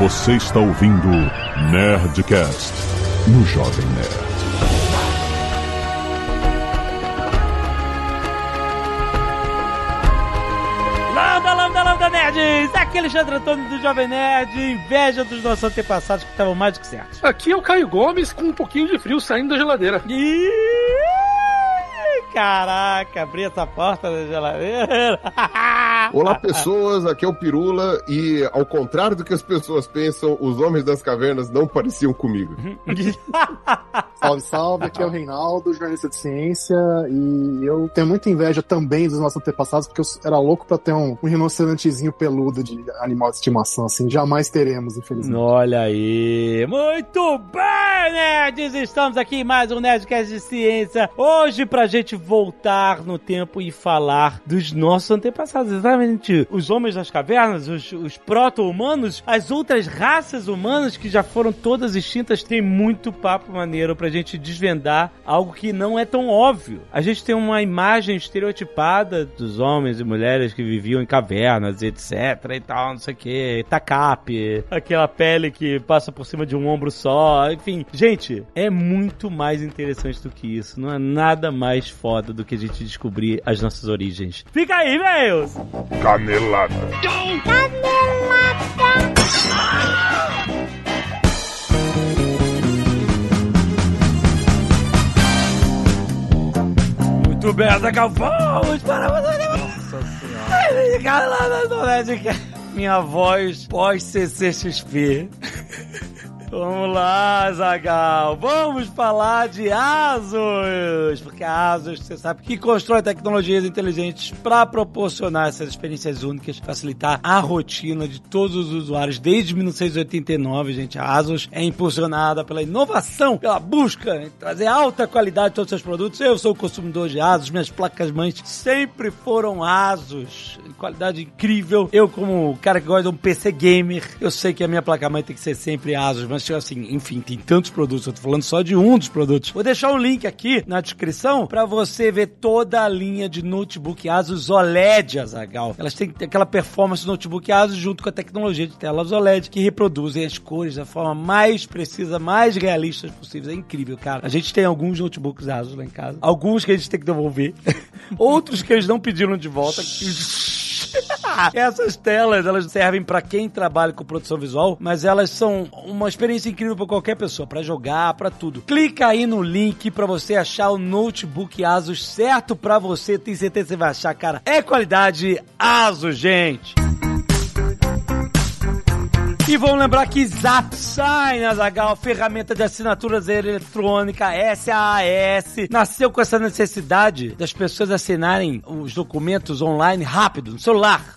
Você está ouvindo Nerdcast no Jovem Nerd. Lambda, lambda, lambda, nerds! Aqui é Alexandre Antônio do Jovem Nerd, inveja dos nossos antepassados que estavam mais do que certos. Aqui é o Caio Gomes com um pouquinho de frio saindo da geladeira. Ih, Caraca, abri essa porta da geladeira. Olá, pessoas, aqui é o Pirula e, ao contrário do que as pessoas pensam, os homens das cavernas não pareciam comigo. Salve, salve, aqui é o Reinaldo, jornalista de ciência, e eu tenho muita inveja também dos nossos antepassados, porque eu era louco pra ter um, um rinocerontezinho peludo de animal de estimação, assim, jamais teremos, infelizmente. Olha aí, muito bem, nerds! Estamos aqui em mais um Nerdcast de Ciência, hoje pra gente voltar no tempo e falar dos nossos antepassados, exatamente. Os homens das cavernas, os, os proto-humanos, as outras raças humanas que já foram todas extintas, tem muito papo maneiro pra gente desvendar algo que não é tão óbvio. A gente tem uma imagem estereotipada dos homens e mulheres que viviam em cavernas, etc e tal, não sei o que, tacape, aquela pele que passa por cima de um ombro só, enfim. Gente, é muito mais interessante do que isso, não é nada mais foda do que a gente descobrir as nossas origens. Fica aí, velhos! Canelada. Muito bem, Azaghal, vamos para Nossa Senhora! Minha voz pós-CCXP. Vamos lá, Zagal. Vamos falar de Asus. Porque a Asus, você sabe, que constrói tecnologias inteligentes para proporcionar essas experiências únicas, facilitar a rotina de todos os usuários. Desde 1989, gente, a Asus é impulsionada pela inovação, pela busca em trazer alta qualidade de todos os seus produtos. Eu sou consumidor de Asus, minhas placas-mães sempre foram Asus. Qualidade incrível. Eu, como cara que gosta de um PC gamer, eu sei que a minha placa-mãe tem que ser sempre Asus, mas assim, enfim, tem tantos produtos, eu tô falando só de um dos produtos. Vou deixar o link aqui na descrição para você ver toda a linha de notebook Asus OLED, Azagal. Elas têm aquela performance do notebook Asus junto com a tecnologia de telas OLED que reproduzem as cores da forma mais precisa, mais realista possível. É incrível, cara. A gente tem alguns notebooks Asus lá em casa, alguns que a gente tem que devolver, outros que eles não pediram de volta. Essas telas, elas servem para quem trabalha com produção visual, mas elas são uma experiência incrível para qualquer pessoa, para jogar, para tudo. Clica aí no link para você achar o notebook Asus certo para você. Tenho certeza que você vai achar, cara. É qualidade Asus, gente. E vamos lembrar que ZapSign, Azagal, ferramenta de assinaturas eletrônica SAS, nasceu com essa necessidade das pessoas assinarem os documentos online rápido, no celular,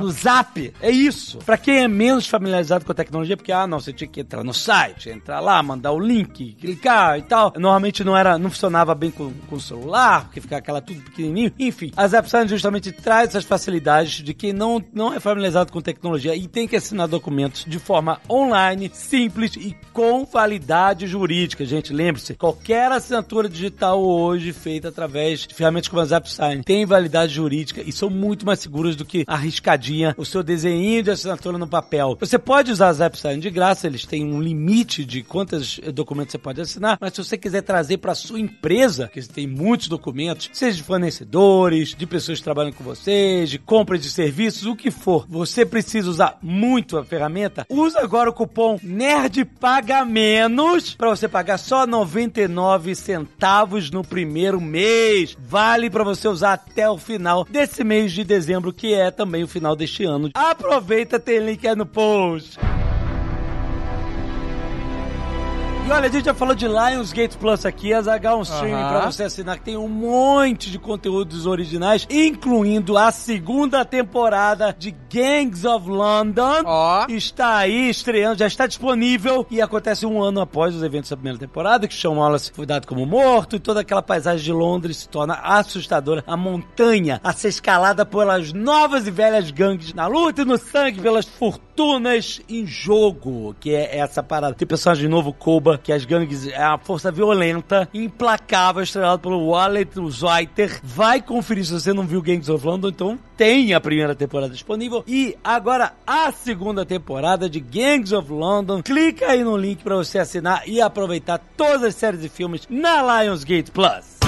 no Zap. É isso. Pra quem é menos familiarizado com a tecnologia, porque, ah, não, você tinha que entrar no site, entrar lá, mandar o link, clicar e tal. Normalmente não era, não funcionava bem com, com o celular, porque ficava aquela tudo pequenininho. Enfim, a ZapSign justamente traz essas facilidades de quem não, não é familiarizado com tecnologia e tem que assinar documentos de forma online, simples e com validade jurídica. Gente, lembre-se, qualquer assinatura digital hoje feita através de ferramentas como a ZapSign tem validade jurídica e são muito mais seguras do que arriscadinha o seu desenho de assinatura no papel. Você pode usar a ZapSign de graça, eles têm um limite de quantos documentos você pode assinar, mas se você quiser trazer para sua empresa, que tem muitos documentos, seja de fornecedores, de pessoas que trabalham com vocês, de compra de serviços, o que for, você precisa usar muito a ferramenta, usa agora o cupom NERD Paga Menos para você pagar só 99 centavos no primeiro mês. Vale para você usar até o final desse mês de dezembro, que é também o final deste ano. Aproveita, tem link aí no post. E olha, a gente já falou de Lionsgate Plus aqui, as H um streaming Aham. pra você assinar, que tem um monte de conteúdos originais, incluindo a segunda temporada de Gangs of London. Ó. Está aí estreando, já está disponível e acontece um ano após os eventos da primeira temporada, que Sean Wallace foi dado como morto e toda aquela paisagem de Londres se torna assustadora. A montanha a ser escalada pelas novas e velhas gangues na luta e no sangue pelas fortunas em jogo, que é essa parada. Tem personagem novo, Koba, que as gangues é uma força violenta, implacável, estrelada pelo Wallet Zweiter. Vai conferir se você não viu Gangs of London, então tem a primeira temporada disponível. E agora a segunda temporada de Gangs of London. Clica aí no link para você assinar e aproveitar todas as séries e filmes na Lionsgate Plus.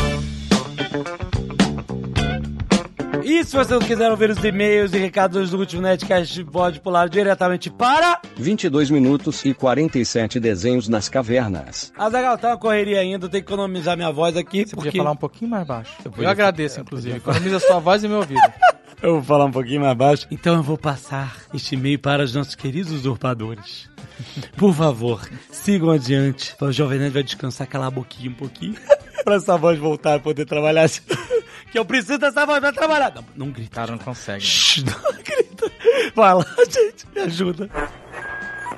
E se você não quiser ouvir os e-mails e recados do último Netcast, pode pular diretamente para 22 minutos e 47 desenhos nas cavernas. Azagal, tá uma correria ainda, tem que economizar minha voz aqui. Você porque... podia falar um pouquinho mais baixo. Eu, podia- agradeço, inclusive. Economiza sua voz e meu ouvido. Eu vou falar um pouquinho mais baixo. Então eu vou passar este e-mail para os nossos queridos usurpadores. Por favor, sigam adiante. O Jovem Nerd vai descansar, calar a boquinha um pouquinho. pra essa voz voltar a poder trabalhar. Que eu preciso dessa voz pra trabalhar. Não, não grita. Cara, não consegue. Shhh, não grita. Vai lá, gente, me ajuda.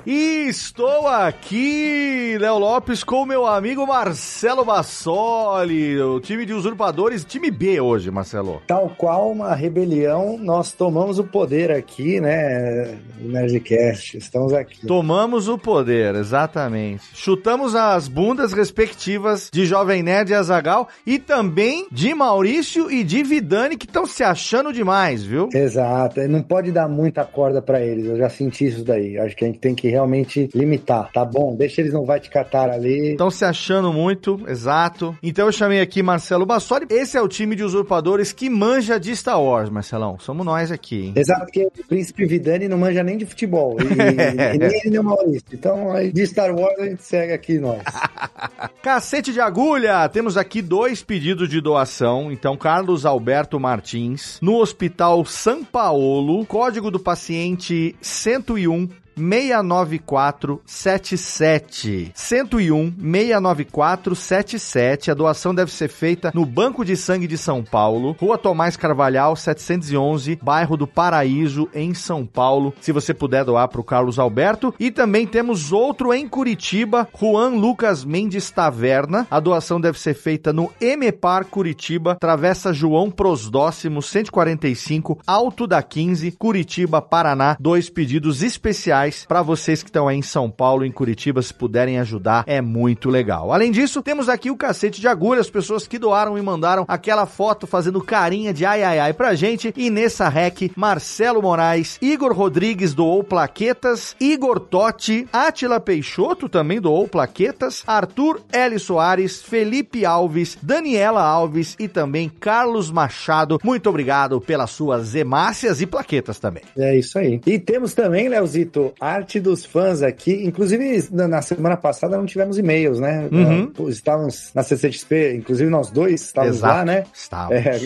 E estou aqui, Léo Lopes, com meu amigo Marcelo Bassoli, o time de usurpadores, time B hoje, Marcelo. Tal qual uma rebelião, nós tomamos o poder aqui, né, Nerdcast. Estamos aqui. Tomamos o poder, exatamente. Chutamos as bundas respectivas de Jovem Nerd e Azagal e também de Maurício e de Vidani, que estão se achando demais, viu? Exato, não pode dar muita corda pra eles, eu já senti isso daí. Acho que a gente tem que realmente limitar, tá bom? Deixa eles não vai te catar ali. Estão se achando muito, exato. Então eu chamei aqui Marcelo Bassoli. Esse é o time de usurpadores que manja de Star Wars, Marcelão. Somos nós aqui, hein? Exato, porque o Príncipe Vidani não manja nem de futebol. E, e nem ele nem o Maurício. Então, aí, de Star Wars a gente segue aqui nós. Cacete de agulha! Temos aqui dois pedidos de doação. Então, Carlos Alberto Martins, no Hospital São Paulo, código do paciente 101 69477. 101 69477. A doação deve ser feita no Banco de Sangue de São Paulo, Rua Tomás Carvalhal, 711, bairro do Paraíso, em São Paulo. Se você puder doar para o Carlos Alberto. E também temos outro em Curitiba, Juan Lucas Mendes Taverna. A doação deve ser feita no Emepar Curitiba, Travessa João Prosdóximo 145, Alto da 15, Curitiba, Paraná. Dois pedidos especiais para vocês que estão aí em São Paulo, em Curitiba, se puderem ajudar, é muito legal. Além disso, temos aqui o cacete de agulha, as pessoas que doaram e mandaram aquela foto fazendo carinha de ai ai ai pra gente. E nessa rec, Marcelo Moraes, Igor Rodrigues doou plaquetas, Igor Totti, Atila Peixoto também doou plaquetas, Arthur L. Soares, Felipe Alves, Daniela Alves e também Carlos Machado. Muito obrigado pelas suas hemácias e plaquetas também. É isso aí. E temos também, Leozito, arte dos fãs aqui. Inclusive, na, na semana passada não tivemos e-mails, né? Uhum. Uh, Estávamos na CCXP, inclusive nós dois estávamos lá, né? Estava. É,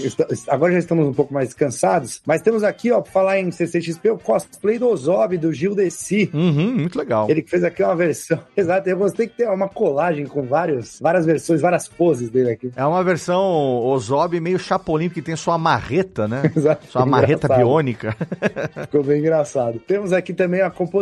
agora já estamos um pouco mais descansados, mas temos aqui, ó, pra falar em CCXP, o cosplay do Ozob, do Gil Desi. Uhum, muito legal. Ele fez aqui uma versão. Exato, eu gostei que tem uma colagem com vários, várias versões, várias poses dele aqui. É uma versão Ozob meio Chapolin, que tem sua marreta, né? Exato. Sua marreta biônica. Ficou bem engraçado. Temos aqui também a composição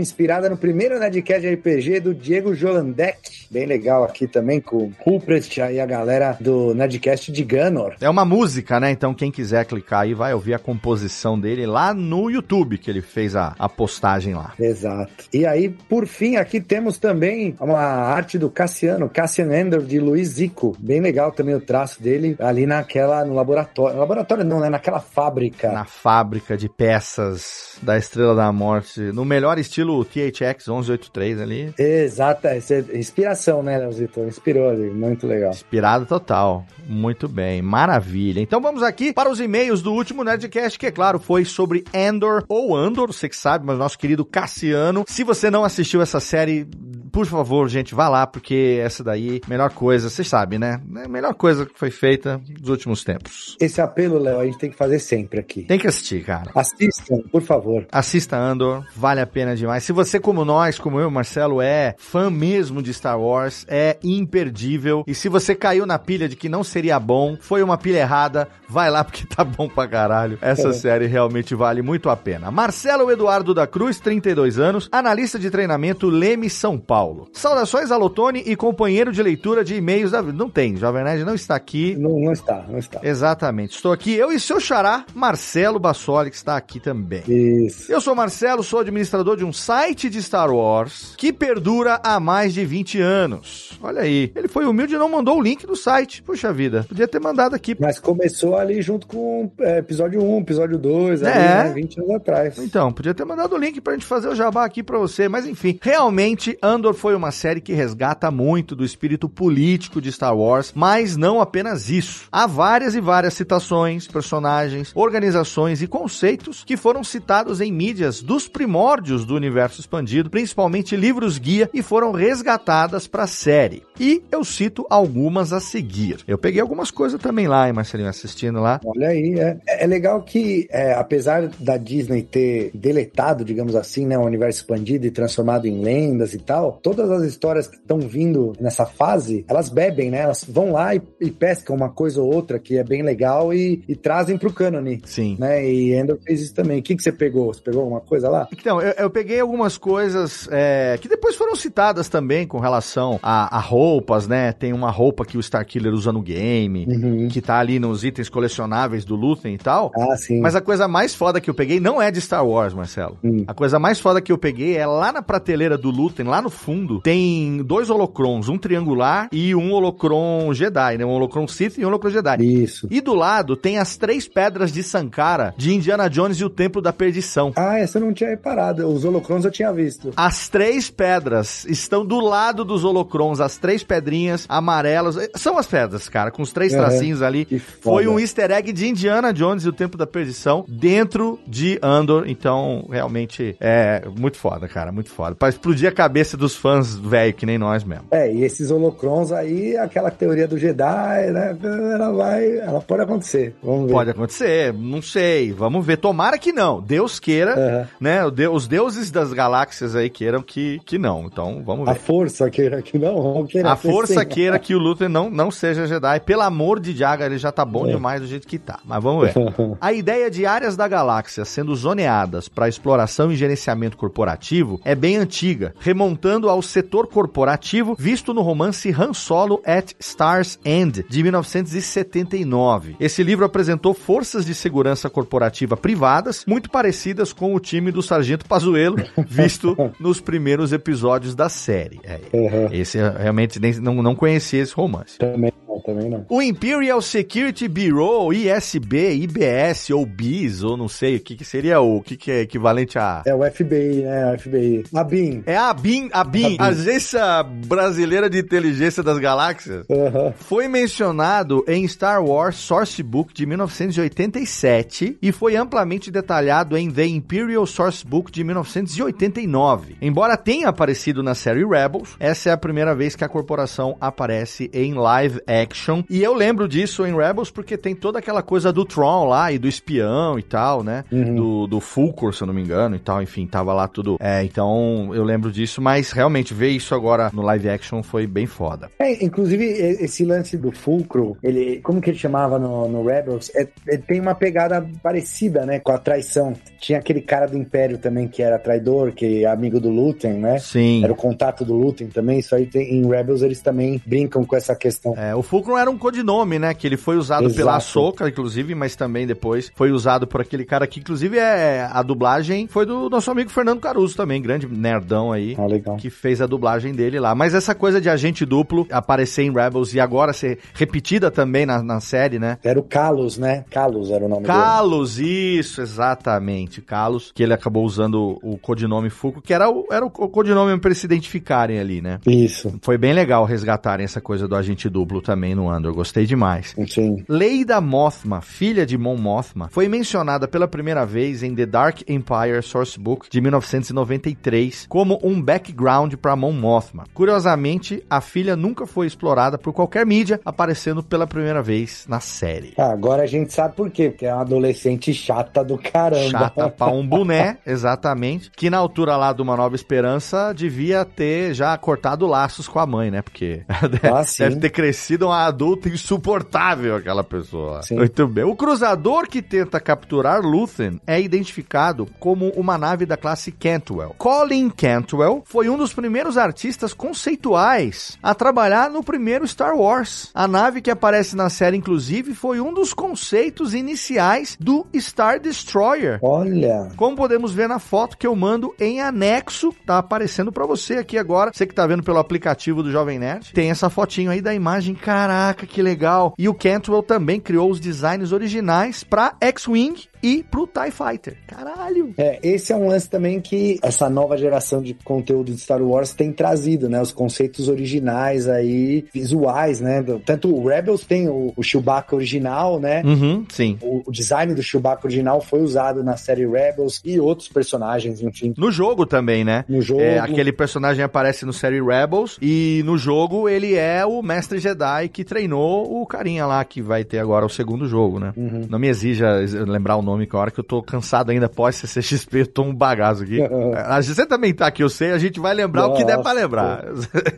inspirada no primeiro Nerdcast RPG do Diego Jolandek. Bem legal aqui também com o Ruprecht e a galera do Nerdcast de Gunor. É uma música, né? Então quem quiser clicar aí vai ouvir a composição dele lá no YouTube, que ele fez a, a postagem lá. Exato. E aí, por fim, aqui temos também uma arte do Cassiano, Cassian Ender, de Luiz Zico. Bem legal também o traço dele ali naquela, no laboratório. Laboratório não, né? Naquela fábrica. Na fábrica de peças da Estrela da Morte, no melhor estilo THX 1183 ali. Exato, é inspiração, né, Leozito? Inspirou ali, muito legal. Inspirado total. Muito bem, maravilha. Então vamos aqui para os e-mails do último Nerdcast, que é claro, foi sobre Andor ou Andor, você que sabe, mas nosso querido Cassiano. Se você não assistiu essa série, por favor, gente, vá lá, porque essa daí, melhor coisa, vocês sabem, né? É a melhor coisa que foi feita nos últimos tempos. Esse apelo, Léo, a gente tem que fazer sempre aqui. Tem que assistir, cara. Assistam, por favor. Assista Andor, vale a pena demais. Se você, como nós, como eu, Marcelo, é fã mesmo de Star Wars, é imperdível. E se você caiu na pilha de que não seria bom, foi uma pilha errada, vai lá porque tá bom pra caralho. Essa É. série realmente vale muito a pena. Marcelo Eduardo da Cruz, 32 anos, analista de treinamento Leme, São Paulo. Saudações a Lotone e companheiro de leitura de e-mails da vida. Não tem, Jovem Nerd não está aqui. Não, não está, não está. Exatamente. Estou aqui, eu e seu xará, Marcelo Bassoli, que está aqui também. Isso. Eu sou Marcelo, sou administrador de um site de Star Wars que perdura há mais de 20 anos. Olha aí. Ele foi humilde e não mandou o link do site. Puxa vida. Podia ter mandado aqui. Mas começou ali junto com é, episódio 1, episódio 2, ali, É. né, 20 anos atrás. Então, podia ter mandado o link pra gente fazer o jabá aqui pra você, mas enfim. Realmente, Andor foi uma série que resgata muito do espírito político de Star Wars, mas não apenas isso. Há várias e várias citações, personagens, organizações e conceitos que foram citados em mídias dos primórdios do universo expandido, principalmente livros guia, e foram resgatadas pra série. E eu cito algumas a seguir. Eu peguei algumas coisas também lá, hein, Marcelinho, assistindo lá. Olha aí, é, é legal que, é, apesar da Disney ter deletado, digamos assim, né, o universo expandido e transformado em lendas e tal, todas as histórias que estão vindo nessa fase, elas bebem, né? Elas vão lá e, e pescam uma coisa ou outra que é bem legal e, e trazem pro cânone, Sim. né? E Endor fez isso também. O que, que você pegou? Você pegou alguma coisa lá? Então, eu, eu peguei algumas coisas é, que depois foram citadas também com relação a, a roupas, né? Tem uma roupa que o Starkiller usa no game, Uhum. que tá ali nos itens colecionáveis do Luthen e tal. Ah, sim. Mas a coisa mais foda que eu peguei não é de Star Wars, Marcelo. Hum. A coisa mais foda que eu peguei é lá na prateleira do Luthen, lá no fundo, tem dois holocrons, um triangular e um holocron Jedi, né? Um holocron Sith e um holocron Jedi. Isso. E do lado tem as três pedras de Sankara de Indiana Jones e o Templo da Perdição. Ah, essa eu não tinha reparado. Os holocrons eu tinha visto. As três pedras estão do lado dos holocrons, as três pedrinhas amarelas. São as pedras, cara, com os três Uhum. tracinhos ali. Foi um easter egg de Indiana Jones e o Tempo da Perdição dentro de Andor. Então, realmente é muito foda, cara, muito foda. Pra explodir a cabeça dos fãs velho, que nem nós mesmo. É, e esses holocrons aí, aquela teoria do Jedi, né? Ela vai. Ela pode acontecer. Vamos ver. Pode acontecer, não sei. Vamos ver. Tomara que não. Deus queira, Aham. né? o de- Os deuses das galáxias aí queiram que, que não. Então, vamos ver. A força queira que não, querer A força sim. queira que o Luther não, não seja Jedi. Pelo amor de Jaga, ele já tá bom É. demais do jeito que tá. Mas vamos ver. A ideia de áreas da galáxia sendo zoneadas para exploração e gerenciamento corporativo é bem antiga, remontando ao setor corporativo visto no romance Han Solo at Star's End, de 1979. Esse livro apresentou forças de segurança corporativa privadas, muito parecidas com o time do Sargento Pazuello, visto nos primeiros episódios da série. É, Uhum. esse eu realmente nem, não, não conhecia esse romance. Também não, também não. O Imperial Security Bureau, ISB, IBS ou BIS, ou não sei o que, que seria o que, que é equivalente a. É o FBI, né? O FBI. A BIM. É a BIM, a BIM, A. Agência Brasileira de Inteligência das Galáxias. Aham. Foi mencionado em Star Wars Sourcebook de 1987 e foi amplamente detalhado em The Imperial Sourcebook de 1989. Embora tenha aparecido na série Rebels, essa é a primeira vez que a corporação aparece em live action. E eu lembro disso em Rebels porque tem toda aquela coisa do Tron lá e do espião e tal, né? Do, do Fulcor, se eu não me engano, e tal. Enfim, tava lá tudo. É, então eu lembro disso, mas realmente ver isso agora no live action foi bem foda. É, inclusive, esse lance do fulcro, ele, como que ele chamava no, no Rebels? É, é- tem uma pegada parecida, né, com a traição. Tinha aquele cara do Império também que era traidor, que é amigo do Luthen, né? Sim. Era o contato do Luthen também. Isso aí tem, em Rebels eles também brincam com essa questão. É, o Fulcrum era um codinome, né? Que ele foi usado Exato. pela Soca, inclusive, mas também depois foi usado por aquele cara que, inclusive, é a dublagem foi do nosso amigo Fernando Caruso também, grande nerdão aí. Ah, legal. Que fez a dublagem dele lá. Mas essa coisa de agente duplo aparecer em Rebels e agora ser repetida também na, na série, né? Era o Kalos, né? Kalos era o nome Kalos, isso, exatamente. Kalos, que ele acabou usando o, codinome Fulcro, que era o, era o codinome pra eles se identificarem ali, né? dele. Isso, Foi bem legal resgatarem essa coisa do agente duplo também no Andor. Gostei demais. sim. Leida Mothma, filha de Mon Mothma, foi mencionada pela primeira vez em The Dark Empire Sourcebook de 1993 como um background para Mon Mothma. Curiosamente, a filha nunca foi explorada por qualquer mídia, aparecendo pela primeira vez na série. Ah, agora a gente sabe por quê, porque é uma adolescente chata do caramba. Chata pra um boné, exatamente. Que na altura lá de Uma Nova Esperança devia ter já cortado laços com a mãe, né? Porque Ah, sim. deve ter crescido uma adulta insuportável aquela pessoa. Sim. Muito bem. O cruzador que tenta capturar Luthen é identificado como uma nave da classe Cantwell. Colin Cantwell foi um dos primeiros artistas conceituais a trabalhar no primeiro Star Wars. A nave que aparece na série, inclusive, foi um dos conceitos iniciais do Star Destroyer. Olha. Como podemos ver na foto que eu mando em anexo, tá aparecendo pra você aqui agora. Você que tá vendo pelo aplicativo do Jovem Nerd, tem essa fotinho aí da imagem. Caraca, que legal. E o Cantwell também criou os designs originais pra X-Wing e pro TIE Fighter. Caralho. É, esse é um lance também que essa nova geração de conteúdo de Star Wars tem trazido, né? Os conceitos originais aí, visuais, né? Tanto o Rebels tem o, o Chewbacca original, né? Uhum, sim. O, o design do Chewbacca original foi usado na série Rebels e outros personagens, enfim, No jogo também, né? no jogo. É, aquele personagem aparece no série Rebels e no jogo ele é o mestre Jedi que treinou o carinha lá que vai ter agora o segundo jogo, né? Uhum. Não me exija lembrar o nome, que a hora que eu tô cansado ainda pós CCXP, eu tô um bagaço aqui. A- Você também tá aqui, eu sei, a gente vai lembrar o que der pra Nossa. lembrar.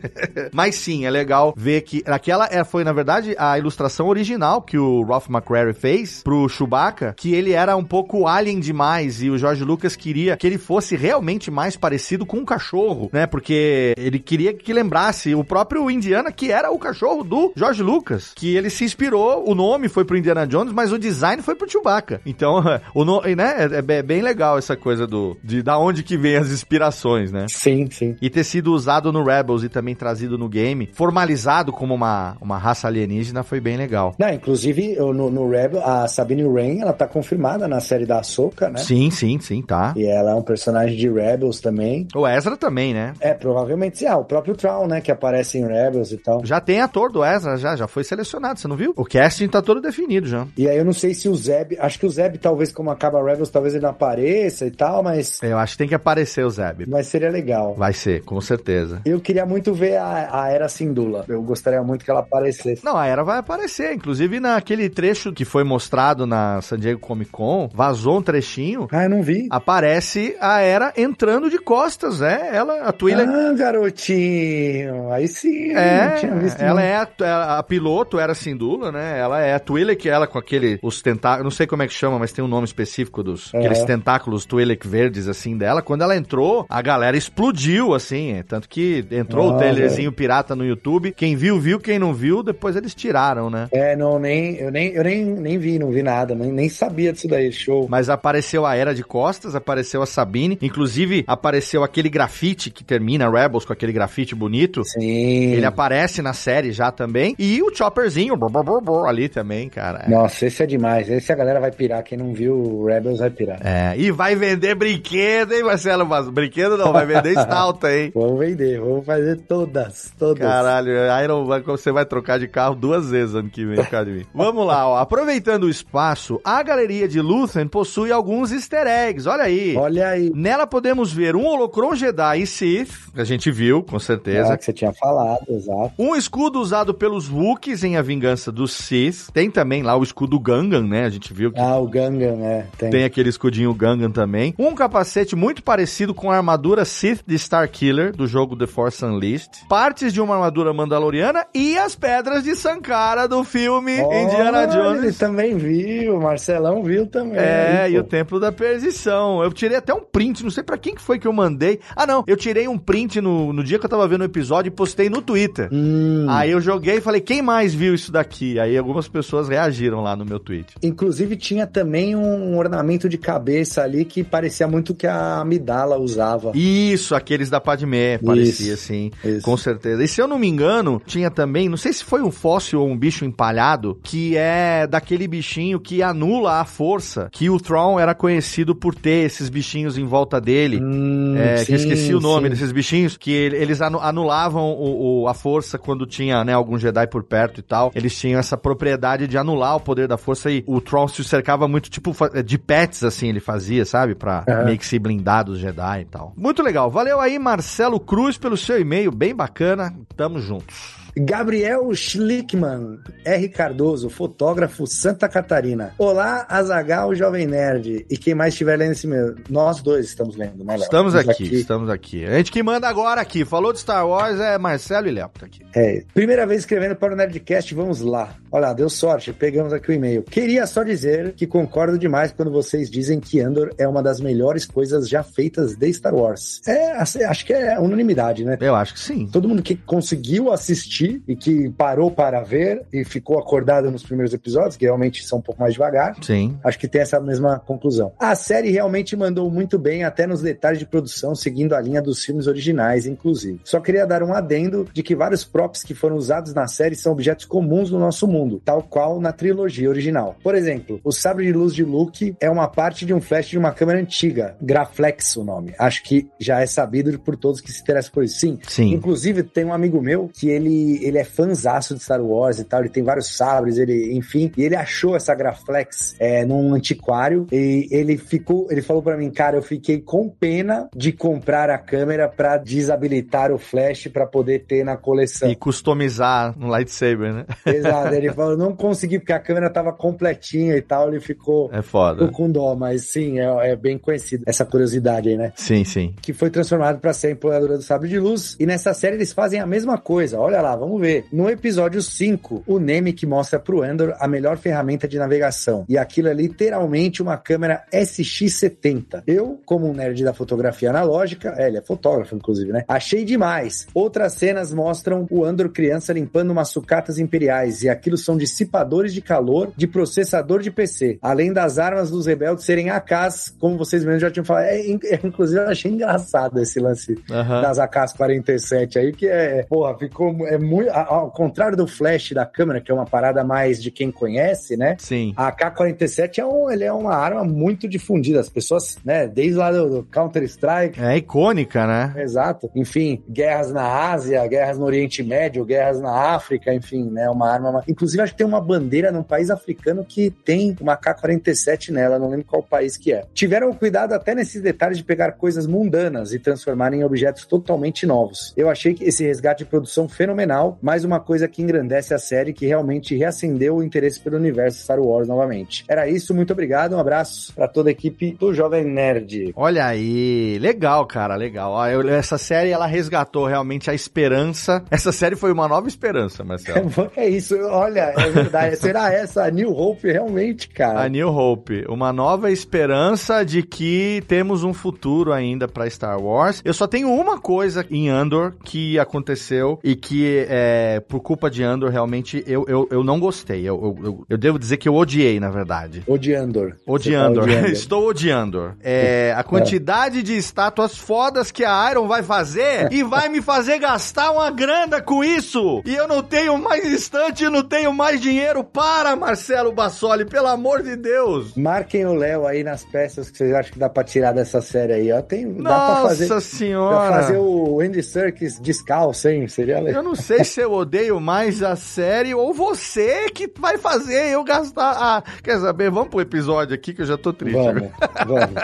Mas sim, é legal ver que aquela é, foi, na verdade, a ilustração original que o Ralph McQuarrie fez pro Chewbacca, que ele era um pouco alien demais e o George Lucas queria que ele fosse realmente mais parecido com um cachorro, né? Porque ele queria que lembrasse o próprio Indiana, que era o cachorro do George Lucas, que ele se inspirou, o nome foi pro Indiana Jones, mas o design foi pro Chewbacca. Então, o no, né, é, é bem- legal essa coisa do de da onde que vem as inspirações, né? Sim, sim. E ter sido usado no Rebels e também trazido no game, formalizado como uma, uma raça alienígena, foi bem legal. Não, inclusive, eu- no, no Rebel, a Sabine Wren, ela tá confirmada na série da Ahsoka, né? Sim, sim, sim, tá. E ela é um personagem de Rebels também. O Ezra também, né? É, provavelmente, sim. Ah, o próprio Traum, né? Que aparece em Rebels e tal. Já tem ator do Ezra, já, já foi selecionado, você não viu? O casting tá todo definido já. E aí eu não sei se o Zeb... Acho que o Zeb, talvez, como acaba Rebels, talvez ele não apareça e tal, mas... Eu acho que tem que aparecer o Zeb. Mas seria legal. Vai ser, com certeza. Eu queria muito ver a, a Era Sindula. Eu gostaria muito que ela aparecesse. Não, a Era vai aparecer. Inclusive, naquele trecho que foi mostrado na San Diego Comic Con, vazou um trechinho. Ah, eu não vi. Aparece a Era entrando de costas, é? Ela, a Twi'lek. Ah, garotinho. Aí sim, É, tinha visto. ela não. é a, a- a piloto, era Sindula, né? Ela é a Twi'lek, ela com aquele, os tentáculos, não sei como é que chama, mas tem um nome específico dos, É. aqueles tentáculos Twi'lek verdes, assim, dela. Quando ela entrou, a galera explodiu, assim, é, tanto que entrou o Ah, trailerzinho pirata no YouTube. Quem viu, viu, quem não viu, depois eles tiraram, né? É, não, nem, eu nem, eu nem, nem vi, não vi nada, nem, nem sabia disso daí, show. Mas apareceu a Era de Costas, apareceu a Sabine, inclusive apareceu aquele grafite que termina Rebels com aquele grafite bonito. Sim. Ele aparece na série já também. E o Chopperzinho brr, brr, brr, brr, ali também, cara. Nossa, esse é demais. Esse a galera vai pirar. Quem não viu o Rebels vai pirar. É, e vai vender brinquedo, hein, Marcelo? Mas brinquedo não, vai vender estalta, hein? Vamos vender, vamos fazer todas, todas. Caralho, Iron Man, você vai trocar de carro duas vezes ano que vem, causa de mim. Vamos lá, ó. Aproveitando o espaço, a galeria de Luthen possui alguns easter eggs, olha aí. Olha aí. Nela podemos ver um holocron Jedi e Sith, que a gente viu, com certeza. Ah, que você tinha falado, exato. Um escudo usado pelos Wookiees em A Vingança dos Sith. Tem também lá o escudo Gangan, né? A gente viu que Ah, o Gangan, né? Tem. tem aquele escudinho Gangan também. Um capacete muito parecido com a armadura Sith de Starkiller, do jogo The Force Unleashed. Partes de uma armadura mandaloriana e as pedras de Sankara do filme Olha, Indiana Ele Jones. também viu, o Marcelão viu também. É, Aí, e o. Templo da Perdição. Eu tirei até um print, não sei pra quem que foi que eu mandei. Ah, não, eu tirei um print no, no dia que eu tava vendo o episódio e postei no Twitter. Hum. Aí eu joguei e falei, quem mais viu isso daqui? Aí algumas pessoas reagiram lá no meu tweet. Inclusive tinha também um ornamento de cabeça ali que parecia muito que a Amidala usava. Isso, aqueles da Padmé, parecia assim, isso. com certeza. E se eu não me engano, tinha também, não sei se foi um fóssil ou um bicho empalhado, que é daquele bichinho que anula a força, que o Thrawn era conhecido por ter esses bichinhos em volta dele. Hum, É, que eu sim, esqueci o nome sim. desses bichinhos, que ele- eles anu- anulavam o, o- a força quando tinha, né, algum Jedi por perto e tal. Eles tinham essa propriedade de anular o poder da força e o Tron se cercava muito, tipo, de pets, assim, ele fazia, sabe? Pra Aham. meio que se blindar dos Jedi e tal. Muito legal. Valeu aí, Marcelo Cruz, pelo seu e-mail, bem bacana. Tamo juntos. Gabriel Schlickman, R. Cardoso, fotógrafo Santa Catarina. Olá, Azagal Jovem Nerd. E quem mais estiver lendo esse meu. Nós dois estamos lendo, né, Léo? Estamos aqui, estamos aqui. A gente que manda agora aqui. Falou de Star Wars é Marcelo e Léo. Tá aqui. É, primeira vez escrevendo para o Nerdcast, vamos lá. Olha, deu sorte, pegamos aqui o e-mail. Queria só dizer que concordo demais quando vocês dizem que Andor é uma das melhores coisas já feitas de Star Wars. É, assim, acho que é unanimidade, né? Eu acho que sim. Todo mundo que conseguiu assistir e que parou para ver e ficou acordado nos primeiros episódios, que realmente são um pouco mais devagar, Sim. acho que tem essa mesma conclusão. A série realmente mandou muito bem, até nos detalhes de produção, seguindo a linha dos filmes originais, inclusive. Só queria dar um adendo de que vários props que foram usados na série são objetos comuns no nosso mundo, tal qual na trilogia original. Por exemplo, o sabre de luz de Luke é uma parte de um flash de uma câmera antiga, Graflex o nome. Acho que já é sabido por todos que se interessam por isso. Sim, Sim. Inclusive, tem um amigo meu que ele, ele é fãzaço de Star Wars e tal, ele tem vários sabres, ele, enfim, e ele achou essa Graflex é, num antiquário e ele ficou, ele falou pra mim, cara, eu fiquei com pena de comprar a câmera pra desabilitar o flash pra poder ter na coleção. E customizar no lightsaber, né? Exato, ele falou, não consegui porque a câmera tava completinha e tal, ele ficou É foda. ficou com dó, mas sim, é, é bem conhecido essa curiosidade aí, né? Sim, sim. que foi transformado para ser a empunhadora do sabre de luz. E nessa série eles fazem a mesma coisa. Olha lá, vamos ver. No episódio 5, o Nemec mostra pro Andor a melhor ferramenta de navegação. E aquilo é literalmente uma câmera SX70. Eu, como um nerd da fotografia analógica, é, ele é fotógrafo, inclusive, né? Achei demais. Outras cenas mostram o Andor criança limpando umas sucatas imperiais. E aquilo são dissipadores de calor de processador de PC. Além das armas dos rebeldes serem AKs, como vocês mesmos já tinham falado. É, é, inclusive, eu achei engraçado esse lance Aham. das AK-47 aí, que é, porra, ficou é muito. Ao contrário do flash da câmera, que é uma parada mais de quem conhece, né? Sim. A AK-47 é, um, ele é uma arma muito difundida. As pessoas, né, desde lá do, do Counter-Strike. É icônica, né? Exato. Enfim, guerras na Ásia, guerras no Oriente Médio, guerras na África, enfim, né? Uma arma. Inclusive, acho que tem uma bandeira num país africano que tem uma AK-47 nela, não lembro qual país que é. Tiveram cuidado até nesses detalhes de pegar coisas mundanas e transformar em objetos totalmente novos. Eu achei que esse resgate de produção fenomenal, mais uma coisa que engrandece a série que realmente reacendeu o interesse pelo universo Star Wars novamente. Era isso, muito obrigado, um abraço para toda a equipe do Jovem Nerd. Olha aí, legal, cara, legal. Ó, eu- essa série, ela resgatou realmente a esperança. Essa série foi uma nova esperança, Marcelo. É isso, olha, é verdade. Será essa a New Hope realmente, cara? A New Hope, uma nova esperança de que temos um futuro ainda pra Star Wars. Eu só tenho uma coisa em Andor que aconteceu e que, é, por culpa de Andor, realmente eu, eu, eu não gostei. Eu, eu, eu- devo dizer que eu odiei, na verdade. Odiandor. Odiando. Você tá odiando. Estou odiando. É, a quantidade de estátuas fodas que a Iron vai fazer e vai me fazer gastar uma grana com isso. E eu não tenho mais instante, não tenho mais dinheiro para, Marcelo Bassoli, pelo amor de Deus. Marquem o Léo aí nas peças que vocês acham que dá pra tirar dessa série aí. Ó, tem, dá pra Nossa fazer, dá senhora. pra fazer o Andy Serkis descalço, hein? Seria legal. Eu não sei se eu odeio mais a série ou você que vai fazer eu gastar. Ah, quer saber? Vamos pro episódio aqui que eu já tô triste. Vamos, vamos.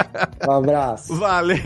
Um abraço. Valeu.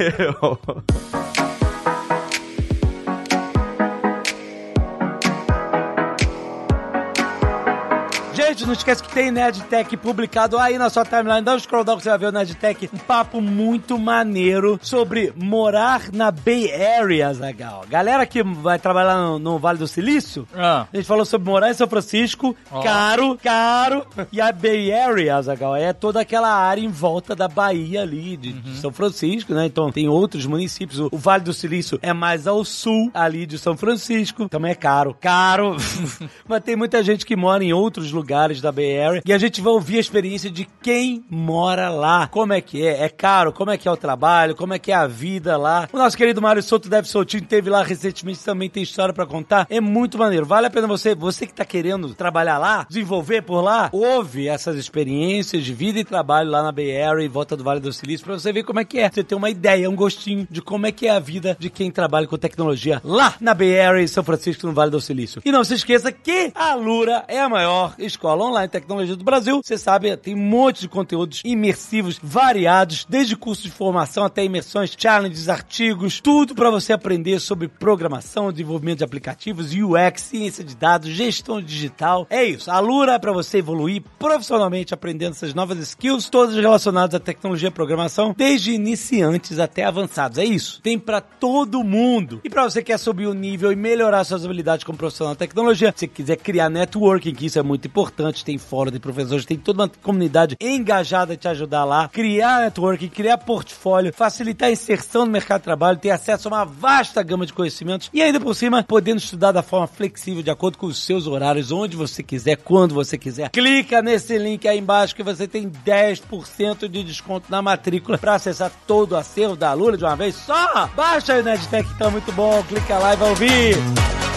Gente, não esquece que tem Nerdtech publicado aí na sua timeline. Dá um scroll down que você vai ver o Nerdtech. Um papo muito maneiro sobre morar na Bay Area, Zagal. Galera que vai trabalhar no, no Vale do Silício, Ah, a gente falou sobre morar em São Francisco, Ó. caro, caro. E a Bay Area, Zagal, é toda aquela área em volta da Bahia ali, de, de São Francisco, né? Então tem outros municípios. O, o Vale do Silício é mais ao sul ali de São Francisco. Também é caro. Caro. Mas tem muita gente que mora em outros lugares da Bay Area. E a gente vai ouvir a experiência de quem mora lá. Como é que é? É caro? Como é que é o trabalho? Como é que é a vida lá? O nosso querido Mário Souto Deve Soutinho teve lá recentemente, também tem história pra contar. É muito maneiro. Vale a pena você, você que tá querendo trabalhar lá, desenvolver por lá, ouve essas experiências de vida e trabalho lá na Bay Area e volta do Vale do Silício pra você ver como é que é. Você ter uma ideia, um gostinho de como é que é a vida de quem trabalha com tecnologia lá na Bay Area e São Francisco no Vale do Silício. E não se esqueça que a Lura é a maior escola Escola Online Tecnologia do Brasil. Você sabe, tem um monte de conteúdos imersivos, variados, desde cursos de formação até imersões, challenges, artigos, tudo para você aprender sobre programação, desenvolvimento de aplicativos, UX, ciência de dados, gestão digital. É isso. A Lura é para você evoluir profissionalmente aprendendo essas novas skills, todas relacionadas à tecnologia e programação, desde iniciantes até avançados. É isso. Tem para todo mundo. E para você que quer subir o nível e melhorar suas habilidades como profissional de tecnologia, se quiser criar networking, que isso é muito importante, tem fórum de professores, tem toda uma comunidade engajada a te ajudar lá, criar networking, criar portfólio, facilitar a inserção no mercado de trabalho, ter acesso a uma vasta gama de conhecimentos e ainda por cima, podendo estudar da forma flexível, de acordo com os seus horários, onde você quiser, quando você quiser. Clica nesse link aí embaixo que você tem 10% de desconto na matrícula para acessar todo o acervo da Lula de uma vez só. Baixa aí o Nedtech tá muito bom, clica lá e vai ouvir.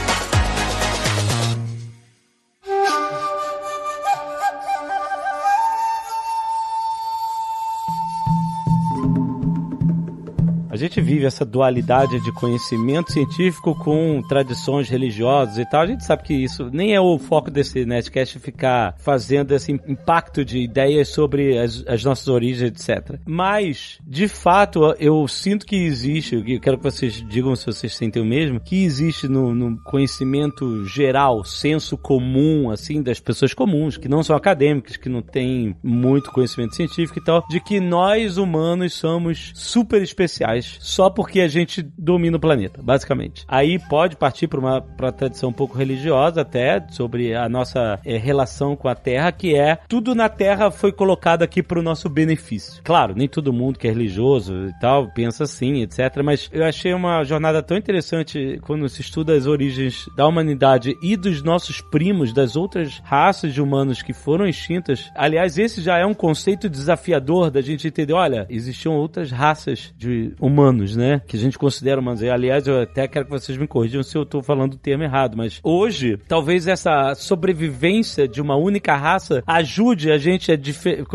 Gente vive essa dualidade de conhecimento científico com tradições religiosas e tal. A gente sabe que isso nem é o foco desse Netcast ficar fazendo esse impacto de ideias sobre as, as nossas origens, etc. Mas, de fato, eu sinto que existe, eu quero que vocês digam se vocês sentem o mesmo, que existe no, no conhecimento geral, senso comum, assim, das pessoas comuns, que não são acadêmicas, que não têm muito conhecimento científico e tal, de que nós humanos somos super especiais só porque a gente domina o planeta, basicamente. Aí pode partir para uma pra tradição um pouco religiosa até, sobre a nossa é, relação com a Terra, que é tudo na Terra foi colocado aqui para o nosso benefício. Claro, nem todo mundo que é religioso e tal pensa assim, etc. Mas eu achei uma jornada tão interessante quando se estuda as origens da humanidade e dos nossos primos, das outras raças de humanos que foram extintas. Aliás, esse já é um conceito desafiador da gente entender. Olha, existiam outras raças de humanos, né? Que a gente considera humanos. Aliás, eu até quero que vocês me corrijam se eu estou falando o termo errado, mas hoje, talvez essa sobrevivência de uma única raça ajude a gente a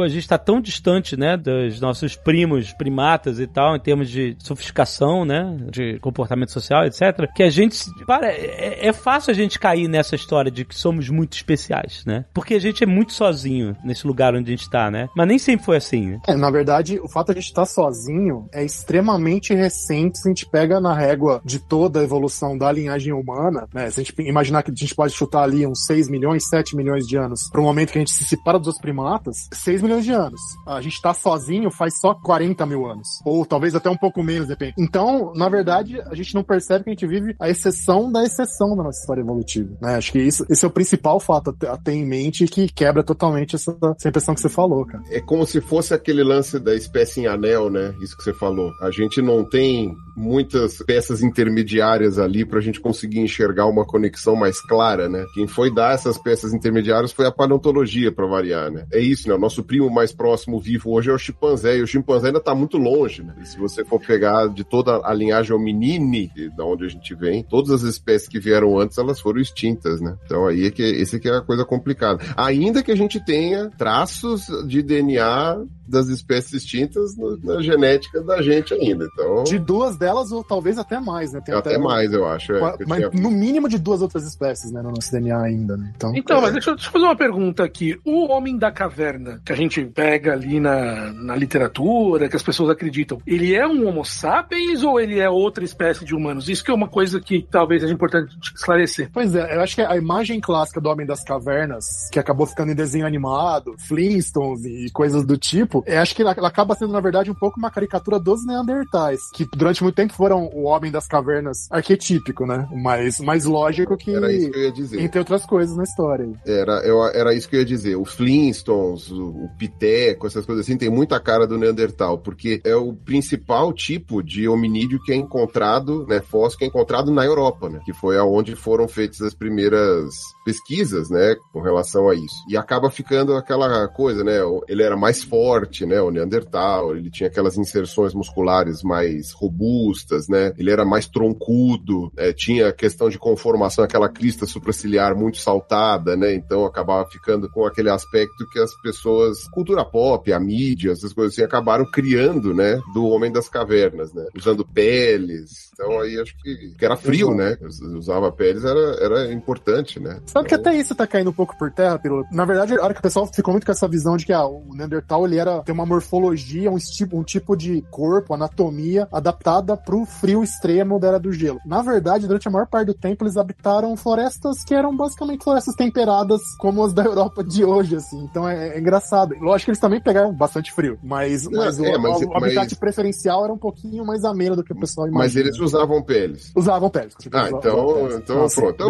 a gente está tão distante, né, dos nossos primos, primatas e tal, em termos de sofisticação, né, de comportamento social, etc, que a gente, para, é, é fácil a gente cair nessa história de que somos muito especiais, né? Porque a gente é muito sozinho nesse lugar onde a gente está, né? Mas nem sempre foi assim, né? É, na verdade, o fato de a gente estar sozinho é extremamente recente se a gente pega na régua de toda a evolução da linhagem humana, né? Se a gente imaginar que a gente pode chutar ali uns 6 milhões, 7 milhões de anos para o momento que a gente se separa dos primatas, 6 milhões de anos. A gente tá sozinho faz só 40 mil anos. Ou talvez até um pouco menos, depende. Então, na verdade, a gente não percebe que a gente vive a exceção da exceção da nossa história evolutiva, né? Acho que isso, esse é o principal fato a ter em mente que quebra totalmente essa, essa impressão que você falou, cara. É como se fosse aquele lance da espécie em anel, né? Isso que você falou. A gente não tem muitas peças intermediárias ali pra gente conseguir enxergar uma conexão mais clara, né? Quem foi dar essas peças intermediárias foi a paleontologia, pra variar, né? É isso, né? O nosso primo mais próximo vivo hoje é o chimpanzé, e o chimpanzé ainda tá muito longe, né? E se você for pegar de toda a linhagem hominine, da onde a gente vem, todas as espécies que vieram antes, elas foram extintas, né? Então aí é que esse que é a coisa complicada. Ainda que a gente tenha traços de DNA das espécies extintas no- na genética da gente ainda. Então, De duas delas, ou talvez até mais, né? Tem até mais, eu acho. é, eu mas tinha- no mínimo de duas outras espécies, né, no nosso DNA ainda, né? Então, Então, mas deixa, eu- deixa eu fazer uma pergunta aqui. O homem da caverna, que a gente pega ali na, na literatura, que as pessoas acreditam, ele é um homo sapiens ou ele é outra espécie de humanos? Isso que é uma coisa que talvez seja importante esclarecer. Pois é, eu acho que a imagem clássica do Homem das Cavernas, que acabou ficando em desenho animado, Flintstones e coisas do tipo, eu acho que ela, ela acaba sendo, na verdade, um pouco uma caricatura dos Neandertais, que durante muito tempo foram o Homem das Cavernas arquetípico, né? Mas mais lógico que. Era isso que eu ia dizer. Entre outras coisas na história. Era, eu, era isso que eu ia dizer. O Flintstones, o, o Piteco, essas coisas assim, tem muita cara do Neandertal, porque é o principal tipo de hominídeo que é encontrado, né, fóssil que é encontrado na Europa, né, que foi aonde foram feitas as primeiras pesquisas, né, com relação a isso. E acaba ficando aquela coisa, né, ele era mais forte, né, o Neandertal, ele tinha aquelas inserções musculares mais robustas, né, ele era mais troncudo, né, tinha a questão de conformação, aquela crista supraciliar muito saltada, né, então acabava ficando com aquele aspecto que as pessoas, cultura pop, a mídia, essas coisas assim, acabaram criando, né, do Homem das Cavernas, né, usando peles, então aí acho que, que era frio, né, usava peles era, era importante, né. Sabe que até isso tá caindo um pouco por terra, Pirulo? Na verdade, a hora que o pessoal ficou muito com essa visão de que ah, o Neandertal ele era, tem uma morfologia, um tipo, um tipo de corpo, anatomia adaptada pro frio extremo da era do gelo. Na verdade, durante a maior parte do tempo, eles habitaram florestas que eram basicamente florestas temperadas, como as da Europa de hoje, assim. Então é, é engraçado. Lógico que eles também pegaram bastante frio, mas, Não, mas, é, o, mas- o habitat mas- preferencial era um pouquinho mais ameno do que o pessoal imagina. Mas eles usavam peles. Usavam peles. com certeza, Ah, usavam então, peles. então pronto. Então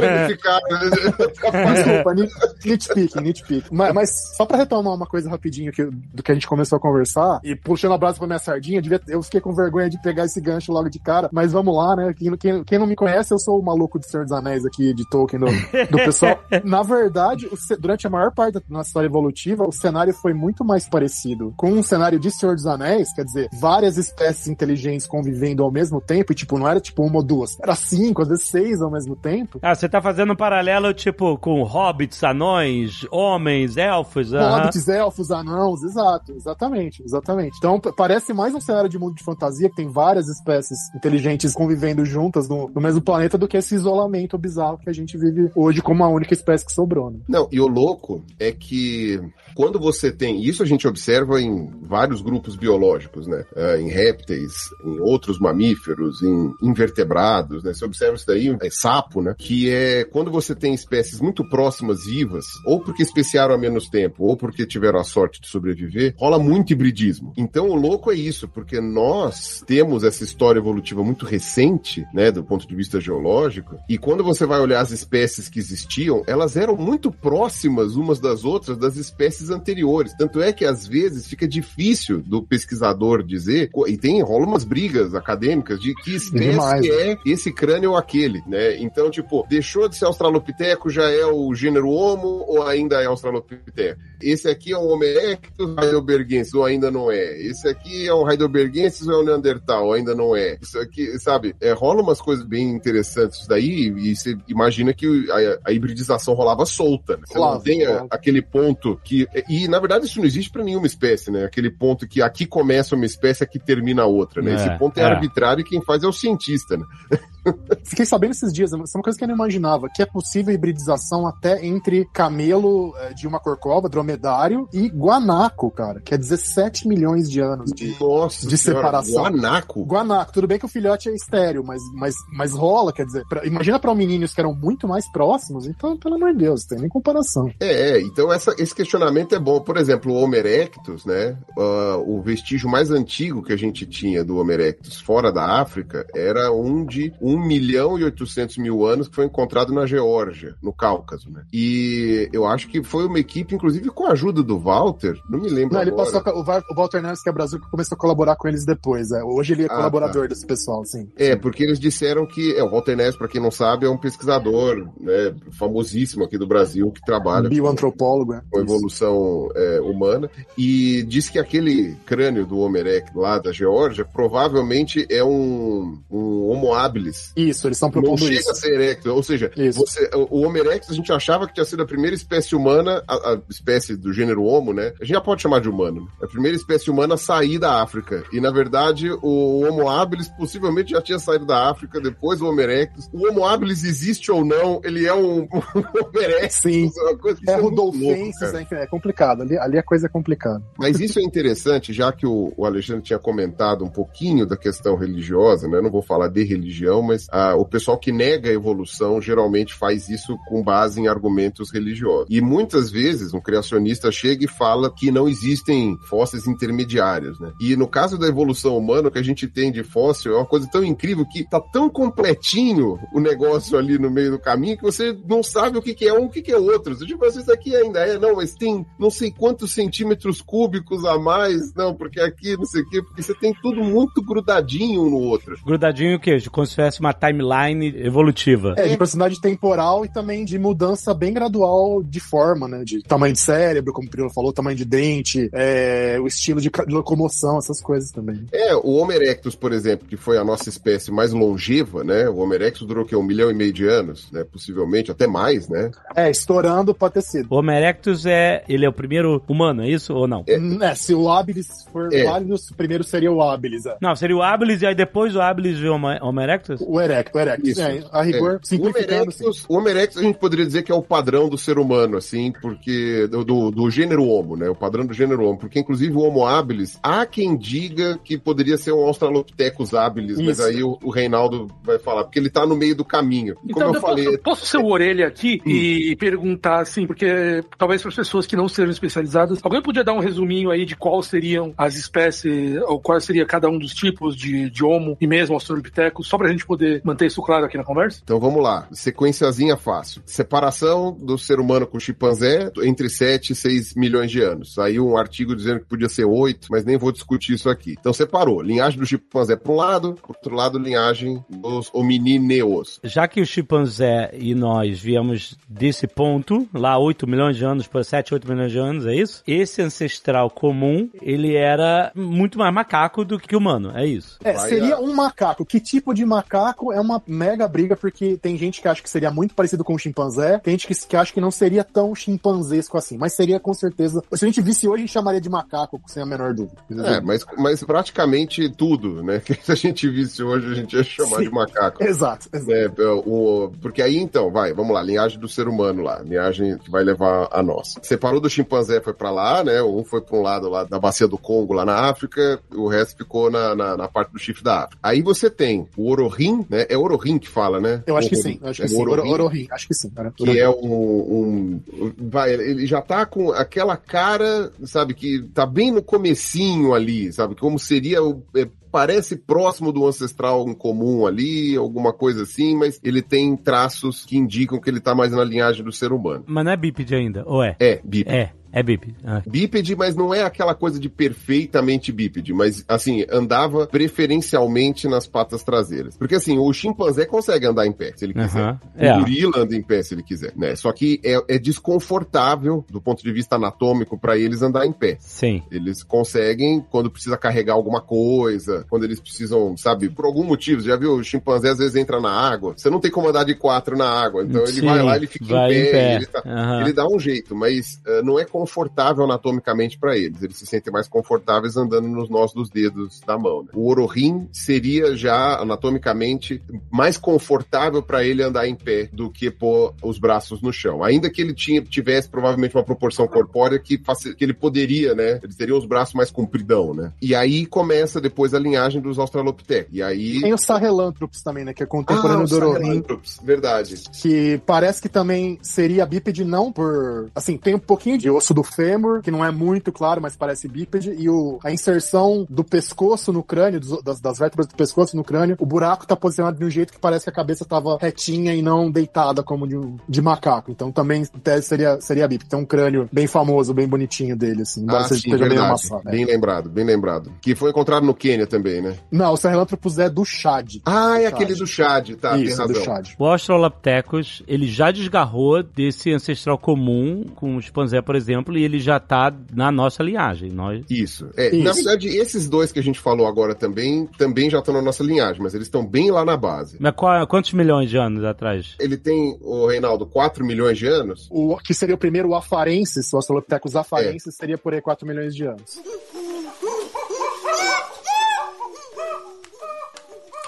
de ficar. Desculpa, nit- nitpicking, nitpicking. Mas, mas só pra retomar uma coisa rapidinho que, do que a gente começou a conversar, e puxando a brasa pra minha sardinha, devia- eu fiquei com vergonha de pegar esse gancho logo de cara, mas vamos lá, né? Quem, quem- quem não me conhece, eu sou o maluco do Senhor dos Anéis aqui, de Tolkien, do, do pessoal. Na verdade, o durante a maior parte da nossa história evolutiva, o cenário foi muito mais parecido com um cenário de Senhor dos Anéis, quer dizer, várias espécies inteligentes convivendo ao mesmo tempo, e tipo, não era tipo uma ou duas, era cinco, às vezes seis ao mesmo tempo. Ah, você tá fazendo um paralelo, tipo, com hobbits, anões, homens, elfos, aham. Hobbits, elfos, anãos, exato, exatamente, exatamente. Então parece mais um cenário de mundo de fantasia que tem várias espécies inteligentes convivendo juntas no, no mesmo planeta do que esse isolamento bizarro que a gente vive hoje como a única espécie que sobrou. Né? Não, e o louco é que quando você tem. Isso a gente observa em vários grupos biológicos, né? Ah, em répteis, em outros mamíferos, em invertebrados, né? Você observa isso daí, é sapo, né? Que é quando você tem espécies muito próximas vivas, ou porque especiaram há menos tempo, ou porque tiveram a sorte de sobreviver, rola muito hibridismo. Então o louco é isso, porque nós temos essa história evolutiva muito recente, né? Do ponto de vista geológico, e quando você vai olhar as espécies que existiam, elas eram muito próximas umas das outras das espécies anteriores. Tanto é que às vezes fica difícil do pesquisador dizer, e tem rola umas brigas acadêmicas de que espécie Demais, né? é esse crânio ou aquele, né? Então, tipo, deixou de ser australopiteco, já é o gênero Homo ou ainda é australopiteco? Esse aqui é um Homo erectus heidelbergensis ou ainda não é? Esse aqui é um heidelbergensis ou é um neandertal? Ainda não é? Isso aqui, sabe? É, rola umas coisas bem interessantes daí e você imagina que a, a hibridização rolava solta. Né? Você Rolava, não tem rolava. aquele ponto que... E, na verdade, isso não existe para nenhuma espécie, né? Aquele ponto que aqui começa uma espécie, aqui termina outra, né? É, Esse ponto é, é. arbitrário e quem faz é o cientista, né? Fiquei sabendo esses dias, isso é uma coisa que eu não imaginava, que é possível hibridização até entre camelo eh, de uma corcova, dromedário, e guanaco, cara, que é 17 milhões de anos de, Nossa de senhora, separação. Guanaco? Guanaco, tudo bem que o filhote é estéreo, mas, mas, mas rola, quer dizer, pra- imagina para hominíneos que eram muito mais próximos, então, pelo amor de Deus, tem nem comparação. É, é, então essa- esse questionamento é bom. Por exemplo, o Homo erectus, né? ah, o vestígio mais antigo que a gente tinha do Homo erectus fora da África era um de 1 milhão e 800 mil anos que foi encontrado na Geórgia, no Cáucaso, né? E eu acho que foi uma equipe, inclusive com a ajuda do Walter, não me lembro Não, ele agora. passou, a- o, o Walter Neves, que é Brasil, que começou a colaborar com eles depois. É. Hoje ele é Ah, colaborador desse pessoal, sim. É, porque eles disseram que é, o Walter Neves, para quem não sabe, é um pesquisador né, famosíssimo aqui do Brasil que trabalha Bioantropólogo, é. com evolução é, humana e diz que aquele crânio do Homo erectus lá da Geórgia provavelmente é um, um Homo habilis. Isso, eles estão Não propondo chega isso. a ser erectus, ou seja, você- o Homo erectus a gente achava que tinha sido a primeira espécie humana, a, a espécie do gênero Homo, né? A gente já pode chamar de humano. né? A primeira espécie humana a sair da África. E na verdade o Homo habilis possivelmente já tinha saído da África depois do Homo erectus. O Homo habilis existe ou não, ele é um, um Homo erectus. Sim. É É é, enfim, é complicado. Ali, ali a coisa é complicada. Mas isso é interessante, já que o, o Alexandre tinha comentado um pouquinho da questão religiosa, né? Eu não vou falar de religião, mas ah, o pessoal que nega a evolução geralmente faz isso com base em argumentos religiosos. E muitas vezes um criacionista chega e fala que não existem fósseis intermediários, né? E no caso da evolução humana, o que a gente tem de fóssil é uma coisa tão incrível que tá tão completinho o negócio ali no meio do caminho que você não sabe o que, que é um o que, que é outro. Você, tipo, isso aqui ainda é, não, mas tem não sei quantos centímetros cúbicos a mais, não, porque aqui não sei o quê, porque você tem tudo muito grudadinho um no outro. Grudadinho o quê? Como se tivesse uma timeline evolutiva. É, de personalidade temporal e também de mudança bem gradual de forma, né? De tamanho de cérebro, como o Pirilo falou, tamanho de dente, é, o estilo de, de locomoção, essas coisas também. É, o Homo erectus, por exemplo, que foi a nossa espécie mais longeva, né? O Homo erectus durou o quê? Um milhão e meio de anos, né? Possivelmente, até mais, né? É, estourando pode ter sido. O Homo erectus é. Ele é o primeiro humano, é isso ou não? É, se o Habilis for É. válido, primeiro seria o Habilis. É. Não, seria o habilis e aí depois o habilis veio o Homo erectus? O Erectus, o Erectus. É, a rigor, É. O simplificando. assim. erectus, o Homo erectus a gente poderia dizer que é o padrão do ser humano, assim, porque do, do, do gênero Homo, né? O padrão do gênero Homo, porque inclusive o Homo habilis, há quem diga que poderia ser um Australopithecus habilis, mas Isso. aí o, o Reinaldo vai falar, porque ele tá no meio do caminho. Então, Como eu eu falei, posso, posso ser o orelha aqui e perguntar assim, porque talvez para as pessoas que não sejam especializadas, alguém podia dar um resuminho aí de qual seriam as espécies, ou qual seria cada um dos tipos de, de homo e mesmo australopithecus, só pra gente poder manter isso claro aqui na conversa? Então vamos lá, sequenciazinha fácil. Separação do ser humano com o chimpanzé entre 7 e 6 milhões de anos. Saiu um artigo dizendo que podia ser 8, mas nem vou discutir isso aqui. Então separou, linhagem do chimpanzé para um lado, por outro lado linhagem dos hominineus. Já que o chimpanzé e nós viemos desse ponto, lá 8 milhões de anos, por 7, 8 milhões de anos, é isso? Esse ancestral comum, ele era muito mais macaco do que humano, é isso? É, seria um macaco. Que tipo de macaco é uma mega briga, porque tem gente que acha que seria muito parecido com um chimpanzé, tem gente que, que acha que não seria tão chimpanzesco assim, mas seria com certeza. Se a gente visse hoje, a gente chamaria de macaco, sem a menor dúvida. É, mas, mas praticamente tudo, né? Que se a gente visse hoje, a gente ia chamar Sim. de macaco. Exato, exato. É, é, o- porque aí então, vai, vamos lá, linhagem do ser humano lá, linhagem que vai levar a nossa. Separou do chimpanzé, foi pra lá, né? Um foi pra um lado lá da bacia do Congo, lá na África, o resto ficou na, na, na parte do chifre da África. Aí você tem o Ororim, né? É Ororim que fala, né? Eu acho que sim, eu acho É que sim. Ororim, Oro- Ororim, acho que sim. cara. que é um, um- vai, ele já tá com aquela cara, sabe, que tá bem no comecinho ali, sabe, como seria o é, parece próximo do ancestral em comum ali, alguma coisa assim, mas ele tem traços que indicam que ele tá mais na linhagem do ser humano. Mas não é bípede ainda, ou é? É, bípede. É, é bípede. Ah. Bípede, mas não é aquela coisa de perfeitamente bípede, mas assim, andava preferencialmente nas patas traseiras. Porque assim, o chimpanzé consegue andar em pé, se ele quiser. Aham. O É. gorila anda em pé se ele quiser, né? Só que é, é desconfortável do ponto de vista anatômico para eles andar em pé. Sim. Eles conseguem quando precisa carregar alguma coisa, quando eles precisam, sabe, por algum motivo. Você já viu o chimpanzé às vezes entra na água. Você não tem como andar de quatro na água, então ele Sim, vai lá, ele fica em pé, em pé. Ele, tá- Aham. ele dá um jeito, mas eh, não é confortável anatomicamente para eles. Eles se sentem mais confortáveis andando nos nós dos dedos da mão. né? O ororim seria já anatomicamente mais confortável para ele andar em pé do que pôr os braços no chão. Ainda que ele tinha, tivesse provavelmente uma proporção corpórea que, que ele poderia, né? Ele teria os braços mais compridão, né? E aí começa depois a linhagem dos Australopithecus. E aí Tem o Sahelanthropus também, né? Que é contemporâneo Ah, do Ororim. Verdade. que parece que também seria bípede não por... Assim, tem um pouquinho de osso do fêmur, que não é muito claro, mas parece bípede, e o, a inserção do pescoço no crânio, dos- das, das vértebras do pescoço no crânio, o buraco tá posicionado de um jeito que parece que a cabeça tava retinha e não deitada como de, de macaco. Então também, tese, seria, seria bípede. Tem um crânio bem famoso, bem bonitinho dele, assim, embora Ah, seja, sim, esteja meio verdade. amassado. né? Bem lembrado, bem lembrado. Que foi encontrado no Quênia também, né? Não, o Sahelanthropus é do Chad. Ah, é Do aquele Chad. do Chad, tá, Isso, tem do razão. Chad. O Australopithecus, ele já desgarrou desse ancestral comum com o chimpanzé, por exemplo, e ele já tá na nossa linhagem. Nós... Isso. É, Isso. Na verdade, esses dois que a gente falou agora também, também já estão na nossa linhagem, mas eles estão bem lá na base. Mas qual- quantos milhões de anos atrás? Ele tem, o Reinaldo, 4 milhões de anos. O que seria o primeiro o afarensis, o Australopithecus afarensis, seria por aí 4 milhões de anos.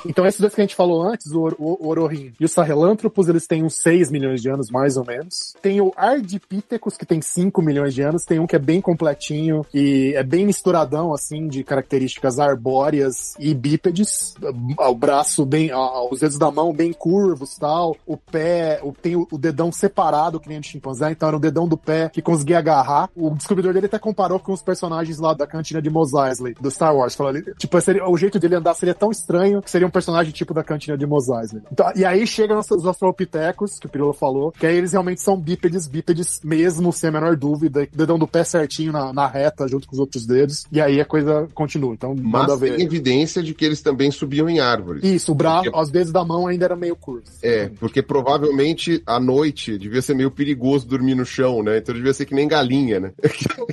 Então, esses dois que a gente falou antes, o, Or- o Ororim e o Sahelanthropus, eles têm uns 6 milhões de anos, mais ou menos. Tem o Ardipithecus, que tem 5 milhões de anos. Tem um que é bem completinho e é bem misturadão, assim, de características arbóreas e bípedes. O braço bem, os dedos da mão bem curvos tal. O pé, tem o, dedão separado, que nem o chimpanzé. Então, era o dedão do pé que conseguia agarrar. O descobridor dele até comparou com os personagens lá da cantina de Mos Eisley, do Star Wars. Falou tipo, seria, o jeito dele andar seria tão estranho que seria um personagem tipo da cantina de Mos Eisley. Então, e aí chegam os Australopithecus, que o Pirilo falou, que aí eles realmente são bípedes, bípedes mesmo, sem a menor dúvida. Dedão do pé certinho na, na reta, junto com os outros dedos. E aí a coisa continua. Então, manda Mas ver. tem evidência de que eles também subiam em árvores. Isso, o braço, Porque- os dedos da mão ainda era meio curto. É, porque provavelmente à noite devia ser meio perigoso dormir no chão, né? Então devia ser que nem galinha, né?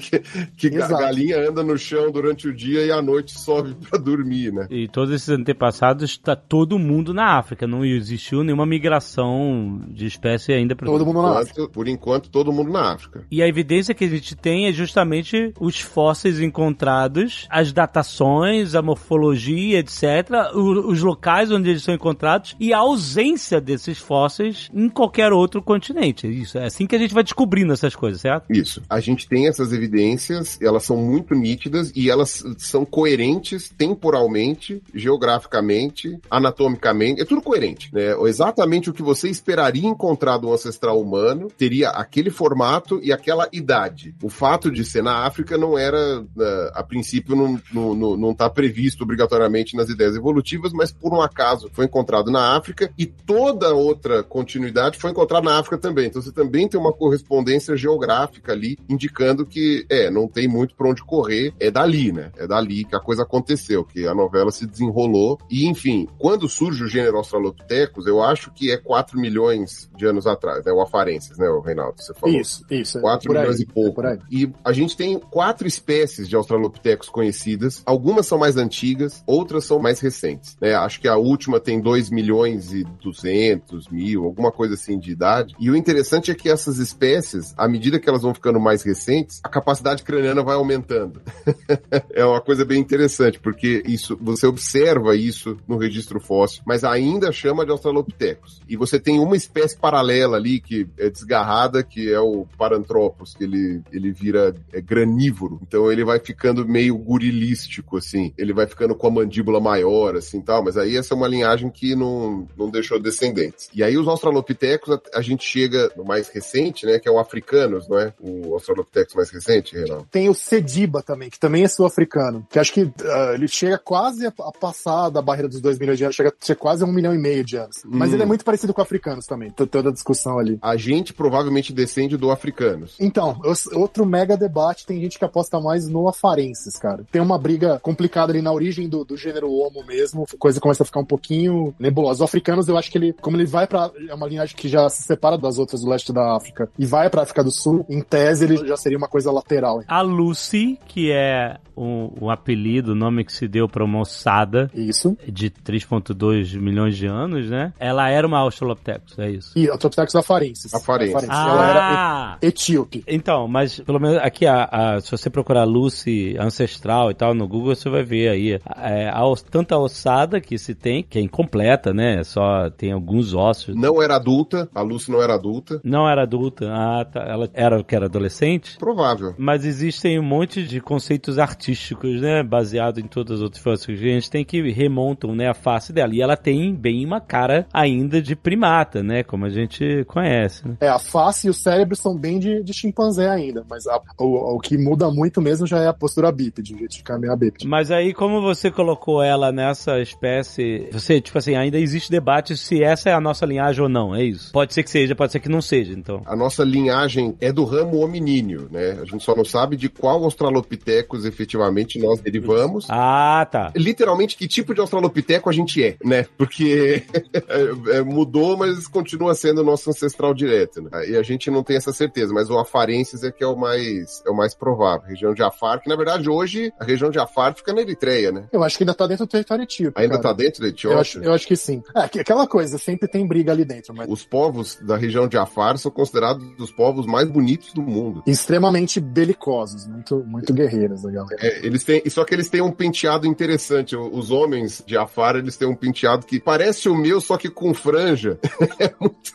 que que galinha anda no chão durante o dia e à noite sobe pra dormir, né? E todos esses antepassados está todo mundo na África. Não existiu nenhuma migração de espécie ainda para Todo mundo na África. Por enquanto, todo mundo na África. E a evidência que a gente tem é justamente os fósseis encontrados, as datações, a morfologia, etc., os locais onde eles são encontrados e a ausência desses fósseis em qualquer outro continente. Isso, é assim que a gente vai descobrindo essas coisas, certo? Isso. A gente tem essas evidências, elas são muito nítidas e elas são coerentes temporalmente, geograficamente, anatomicamente, é tudo coerente, né? Exatamente o que você esperaria encontrar do ancestral humano teria aquele formato e aquela idade. O fato de ser na África não era, né, a princípio, não, não, não, tá previsto obrigatoriamente nas ideias evolutivas, mas por um acaso foi encontrado na África e toda outra continuidade foi encontrada na África também. Então você também tem uma correspondência geográfica ali, indicando que, é, não tem muito pra onde correr, é dali, né? É dali que a coisa aconteceu, que a novela se desenrolou. E, enfim, quando surge o gênero Australopithecus, eu acho que é 4 milhões de anos atrás, né? O Afarenses, né, o Reinaldo? Você falou. Isso, isso. é 4 por aí, milhões e pouco. é aí. E a gente tem quatro espécies de Australopithecus conhecidas. Algumas são mais antigas, outras são mais recentes. né? Acho que a última tem 2 milhões e 200 mil, alguma coisa assim de idade. E o interessante é que essas espécies, à medida que elas vão ficando mais recentes, a capacidade craniana vai aumentando. é uma coisa bem interessante, porque isso você observa isso no registro fóssil, mas ainda chama de Australopithecus. E você tem uma espécie paralela ali que é desgarrada, que é o Paranthropus, que ele, ele vira é, granívoro. Então ele vai ficando meio gurilístico, assim. Ele vai ficando com a mandíbula maior, assim, tal. Mas aí essa é uma linhagem que não, não deixou descendentes. E aí os Australopithecus, a, a gente chega no mais recente, né, que é o Africanos, não é? O Australopithecus mais recente, Renato. Tem o Sediba também, que também é sul-africano. Que acho que ah, ele chega quase a, a passar da barreira dos 2 milhões de anos, chega a ser quase um milhão e meio de anos. Mas Hum. ele é muito parecido com africanos também, toda a discussão ali. A gente provavelmente descende do Africanos. Então, outro mega debate, tem gente que aposta mais no afarenses, cara. Tem uma briga complicada ali na origem do, do gênero homo mesmo, a coisa começa a ficar um pouquinho nebulosa. Os africanos, eu acho que ele, como ele vai pra, é uma linhagem que já se separa das outras do leste da África e vai pra África do Sul, em tese ele já seria uma coisa lateral. A Lucy, que é o, o apelido, o nome que se deu pra uma ossada Isso. de 3,2 milhões de anos, né? Ela era uma Australopithecus, é isso. E Australopithecus afarensis. Afarensis. Ela era Ah! e- etíope. Então, mas pelo menos aqui, a, a- se você procurar Lucy ancestral e tal no Google, você vai ver aí é, a, os- tanto a ossada que se tem, que é incompleta, né? Só tem alguns ossos. Não era adulta, a Lucy não era adulta. Não era adulta, ah, tá. ela era o que era adolescente. Provável. Mas existem um monte de conceitos artísticos, né? Baseado em todas as outras fósseis que a gente tem que remontam, né? A face dela. E ela tem bem uma cara ainda de primata, né? Como a gente conhece, né? É, a face e o cérebro são bem de, de chimpanzé ainda, mas a- o, o que muda muito mesmo já é a postura bípede, o jeito de ficar meio bípede. Mas aí, como você colocou ela nessa espécie, você, tipo assim, ainda existe debate se essa é a nossa linhagem ou não, é isso? Pode ser que seja, pode ser que não seja, então. A nossa linhagem é do ramo hominíneo, né? A gente só não sabe de qual Australopithecus efetivamente nós derivamos. Ah, tá. Literalmente, que tipo de Australopiteco a gente é, né? Porque é, é, mudou, mas continua sendo nosso ancestral direto, né? E a gente não tem essa certeza, mas o Afarensis é que é o mais, é o mais provável. Região de Afar, que na verdade hoje a região de Afar fica na Eritreia, né? Eu acho que ainda tá dentro do território etíope. Ainda cara. tá dentro da Etiópia. Eu acho, eu acho que sim. É, que- aquela coisa, sempre tem briga ali dentro, mas Os povos da região de Afar são considerados os povos mais bonitos do mundo. extremamente belicosos, muito, muito guerreiros, a galera. É, eles têm, só que eles têm um penteado interessante. Os homens de Afar, eles têm um penteado que parece o meu, só que com franja. é, muito,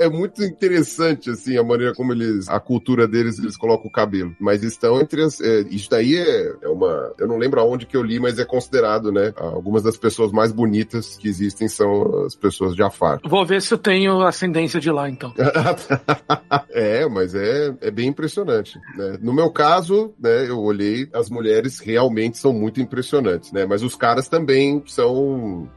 é- é muito interessante, assim, a maneira como eles, a cultura deles, eles colocam o cabelo. Mas estão entre as, é, isso daí é, é uma, eu não lembro aonde que eu li, mas é considerado, né? Algumas das pessoas mais bonitas que existem são as pessoas de Afar. Vou ver se eu tenho ascendência de lá, então. é, mas é, é bem impressionante. Né? No meu caso, né, eu olhei, as mulheres realmente são muito impressionantes, né? Mas os caras também são.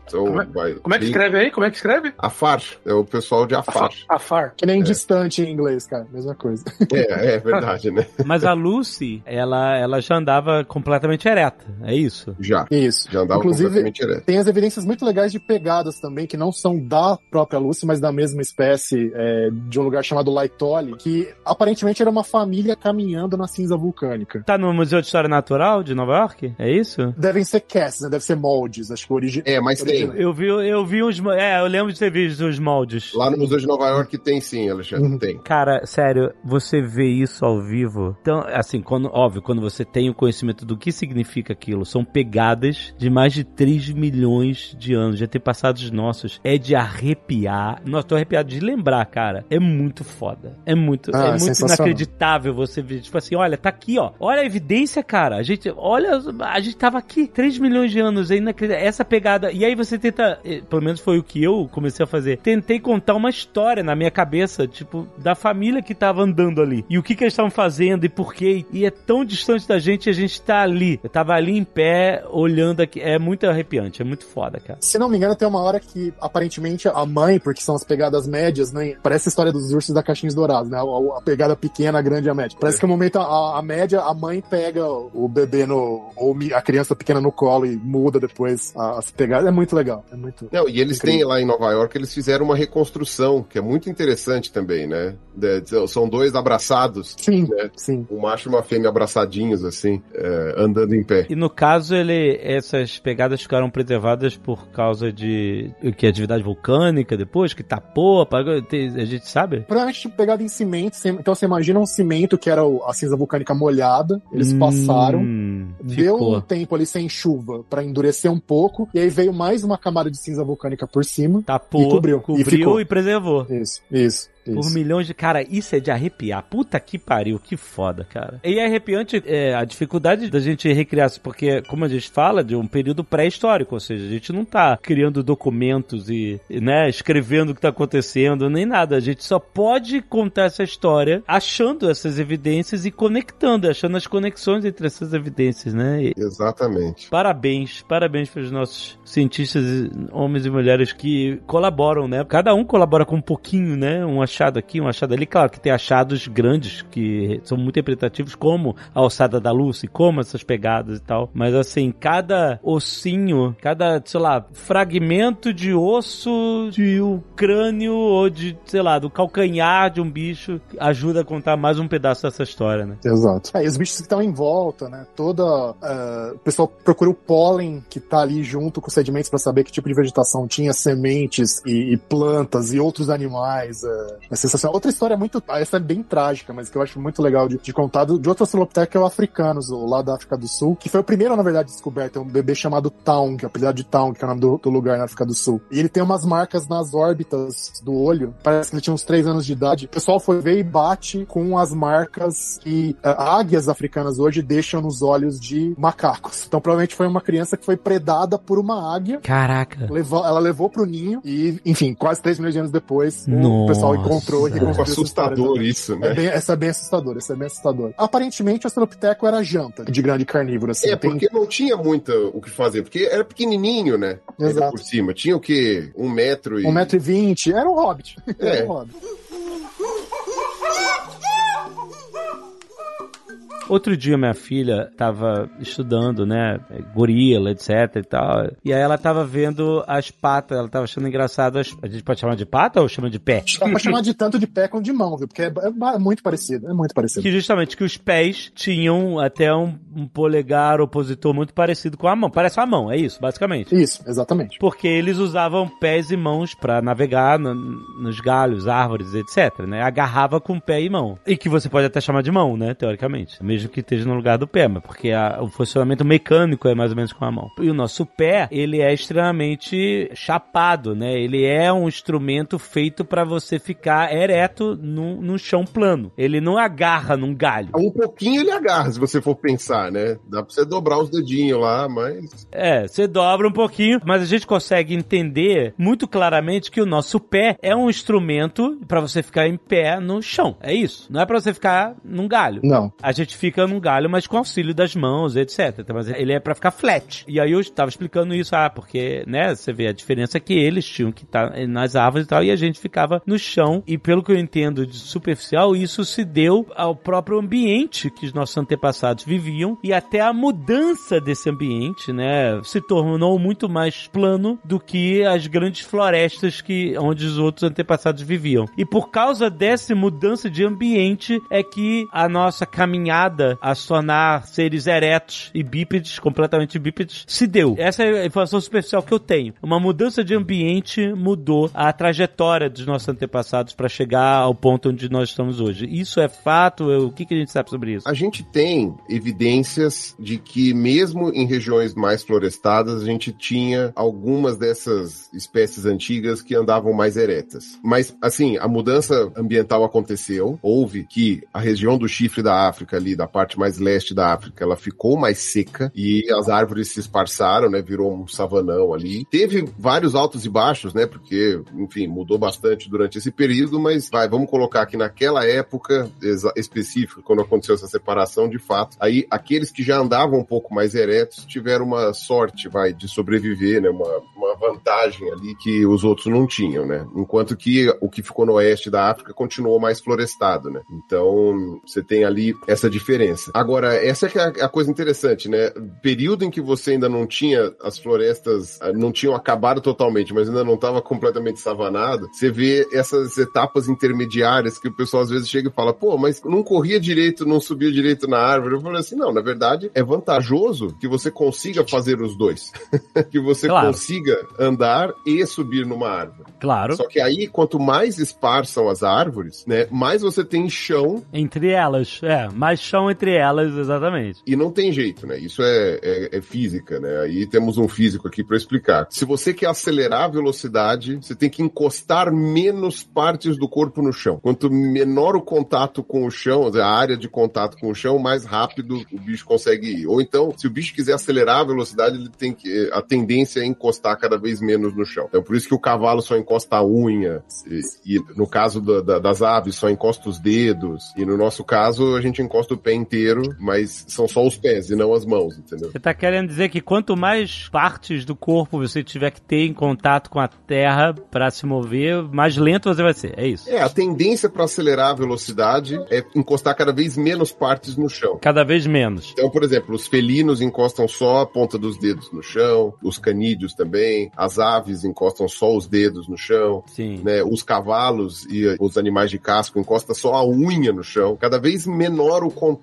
São Como é- vai, Como é que bem- escreve aí? Como é que escreve? Afar, é o pessoal de Afar. Afar. Que nem distante em inglês, cara, mesma coisa. É, é verdade, né? Mas a Lucy, ela, ela já andava completamente ereta, é isso? Já. Isso. Já andava Inclusive, completamente ereto. tem as evidências muito legais de pegadas também, que não são da própria Lucy, mas da mesma espécie, é, de um lugar chamado Laitoli, que aparentemente era uma família caminhando na cinza vulcânica. Tá no Museu de História Natural de Nova York? É isso? Devem ser casts, né? Deve ser moldes. Acho que original. É, mas tem. Eu vi, eu vi uns. É, eu lembro de ter visto os moldes. Lá no Museu de Nova York tem sim, Alexandre, Uhum. tem. Cara, sério, você vê isso ao vivo. Então, assim, quando, óbvio, quando você tem o conhecimento do que significa aquilo, são pegadas de mais de 3 milhões de anos, de antepassados nossos. É de arrepiar. Nossa, tô arrepiado de lembrar, cara. É muito foda. É muito, Ah, é é muito inacreditável você ver. Tipo assim, olha, tá aqui, ó. Olha a evidência, cara. A gente, olha, a gente tava aqui 3 milhões de anos. É inacreditável. Essa pegada. E aí você tenta, eh, pelo menos foi o que eu comecei a fazer. Tentei contar uma história na minha cabeça, tipo, da família que tava andando ali. E o que que eles estavam fazendo e por quê. E é tão distante da gente e a gente tá ali. Eu tava ali em pé, olhando aqui. É muito arrepiante, é muito foda, cara. Se não me engano, tem uma hora que aparentemente a mãe, porque são as pegadas médias, né? Parece a história dos ursos da caixinhas dourados, né? A, a pegada pequena, a grande e a média. Parece que no momento a, a média, a mãe pega o bebê no. ou a criança pequena no colo e muda depois a- as pegadas. É muito legal. É muito. Não, e eles Incrível. têm lá em Nova York, eles fizeram uma reconstrução, que é muito interessante também, né? De- de- são dois abraçados, Sim, né? sim. Um macho e uma fêmea abraçadinhos, assim, é, andando em pé. E no caso, ele, essas pegadas ficaram preservadas por causa de que atividade vulcânica depois, que tapou, apagou, tem- a gente sabe? Provavelmente tipo, pegado em cimento. Então você imagina um cimento que era a cinza vulcânica molhada. Eles passaram. Hum, Deu ficou. um tempo ali sem chuva pra endurecer um pouco, e aí veio mais uma camada de cinza vulcânica por cima. Tapou, E cobriu. cobriu E ficou. e preservou. Isso, isso. Por isso. milhões de. Cara, isso é de arrepiar. Puta que pariu, que foda, cara. E é arrepiante é, a dificuldade da gente recriar isso, porque, como a gente fala, de um período pré-histórico, ou seja, a gente não tá criando documentos e, né, escrevendo o que tá acontecendo, nem nada. A gente só pode contar essa história achando essas evidências e conectando, achando as conexões entre essas evidências, né? E- Exatamente. Parabéns, parabéns para os nossos cientistas, homens e mulheres que colaboram, né? Cada um colabora com um pouquinho, né? Um achado aqui, um achado ali. Claro que tem achados grandes que são muito interpretativos, como a alçada da Lucy, como essas pegadas e tal. Mas assim, cada ossinho, cada, sei lá, fragmento de osso de um crânio ou de, sei lá, do calcanhar de um bicho ajuda a contar mais um pedaço dessa história, né? Exato. É, e os bichos que estão em volta, né? Toda. eh, o pessoal procura o pólen que tá ali junto com os sedimentos para saber que tipo de vegetação tinha, sementes e, e plantas e outros animais. É, é sensacional. Outra história muito. Essa é bem trágica, mas que eu acho muito legal de, de contar do- de outro Australopithecus, que é o africanos, o lá da África do Sul, que foi o primeiro, na verdade, descoberto. É um bebê chamado Town, que é o apelidado de Town, que é o nome do, do lugar na África do Sul. E ele tem umas marcas nas órbitas do olho. Parece que ele tinha uns 3 anos de idade. O pessoal foi ver e bate com as marcas que ah, águias africanas hoje deixam nos olhos de macacos. Então provavelmente foi uma criança que foi predada por uma águia. Caraca. Levou, ela levou pro ninho e, enfim, quase 3 milhões de anos depois, o Nossa. pessoal e Um essa história assustador isso, É né? bem, essa é bem assustador, essa é bem assustador. Aparentemente, o Australopiteco era janta de grande carnívoro, assim. É, Tem- porque não tinha muito o que fazer, porque era pequenininho, né? Ainda Exato. por cima. Tinha o quê? Um metro e... 1,20m, era um hobbit. É. Era um hobbit. Outro dia minha filha tava estudando, né, gorila, etc e tal. E aí ela tava vendo as patas, ela tava achando engraçado as... A gente pode chamar de pata ou chama de pé? Dá pra chamar de tanto de pé quanto de mão, viu? Porque é, é muito parecido, é muito parecido. Que justamente que os pés tinham até um, um polegar opositor muito parecido com a mão. Parece uma mão, é isso, basicamente. Isso, exatamente. Porque eles usavam pés e mãos pra navegar no- nos galhos, árvores, etc, né? Agarrava com pé e mão. E que você pode até chamar de mão, né? Teoricamente. Mesmo que esteja no lugar do pé, mas porque a- o funcionamento mecânico é mais ou menos com a mão. E o nosso pé, ele é extremamente chapado, né? Ele é um instrumento feito pra você ficar ereto no, no chão plano. Ele não agarra num galho. Um pouquinho ele agarra, se você for pensar, né? Dá pra você dobrar os dedinhos lá, mas... É, você dobra um pouquinho, mas a gente consegue entender muito claramente que o nosso pé é um instrumento pra você ficar em pé no chão. É isso. Não é pra você ficar num galho. Não. A gente fica num galho, mas com auxílio das mãos, etc. Mas ele é pra ficar flat. E aí eu estava explicando isso, ah, porque, né, você vê a diferença que eles tinham que estar nas árvores e tal, e a gente ficava no chão. E pelo que eu entendo de superficial, isso se deu ao próprio ambiente que os nossos antepassados viviam e até a mudança desse ambiente, né, se tornou muito mais plano do que as grandes florestas que onde os outros antepassados viviam. E por causa dessa mudança de ambiente é que a nossa caminhada levada a se tornar seres eretos e bípedes, completamente bípedes, se deu. Essa é a informação superficial que eu tenho. Uma mudança de ambiente mudou a trajetória dos nossos antepassados para chegar ao ponto onde nós estamos hoje. Isso é fato? O que, que a gente sabe sobre isso? A gente tem evidências de que, mesmo em regiões mais florestadas, a gente tinha algumas dessas espécies antigas que andavam mais eretas. Mas, assim, a mudança ambiental aconteceu. Houve que a região do chifre da África, ali, da parte mais leste da África, ela ficou mais seca e as árvores se esparçaram, né? Virou um savanão ali. Teve vários altos e baixos, né? Porque, enfim, mudou bastante durante esse período, mas vai, vamos colocar que naquela época específica, quando aconteceu essa separação, de fato, aí aqueles que já andavam um pouco mais eretos tiveram uma sorte, vai, de sobreviver, né? Uma, uma vantagem ali que os outros não tinham, né? Enquanto que o que ficou no oeste da África continuou mais florestado, né? Então, você tem ali essa diferença. Agora, essa é, é a coisa interessante, né? Período em que você ainda não tinha as florestas, ah, não tinham acabado totalmente, mas ainda não estava completamente savanado, você vê essas etapas intermediárias que o pessoal às vezes chega e fala, pô, mas não corria direito, não subia direito na árvore. Eu falei assim, não, na verdade é vantajoso que você consiga fazer os dois. que você claro. consiga andar e subir numa árvore. Claro. Só que aí, quanto mais esparsam as árvores, né, mais você tem chão. Entre elas, é, mais chão entre elas, exatamente. E não tem jeito, né? Isso é, é, é física, né? Aí temos um físico aqui para explicar. Se você quer acelerar a velocidade, você tem que encostar menos partes do corpo no chão. Quanto menor o contato com o chão, a área de contato com o chão, mais rápido o bicho consegue ir. Ou então, se o bicho quiser acelerar a velocidade, ele tem que a tendência é encostar cada vez menos no chão. Então, por isso que o cavalo só encosta a unha, e, e no caso da, da, das aves, só encosta os dedos, e no nosso caso, a gente encosta o pé inteiro, mas são só os pés e não as mãos, entendeu? Você tá querendo dizer que quanto mais partes do corpo você tiver que ter em contato com a terra para se mover, mais lento você vai ser, é isso? É, a tendência para acelerar a velocidade é encostar cada vez menos partes no chão. Cada vez menos. Então, por exemplo, os felinos encostam só a ponta dos dedos no chão, os canídeos também, as aves encostam só os dedos no chão, Sim. né? Os cavalos e os animais de casco encostam só a unha no chão. Cada vez menor o contato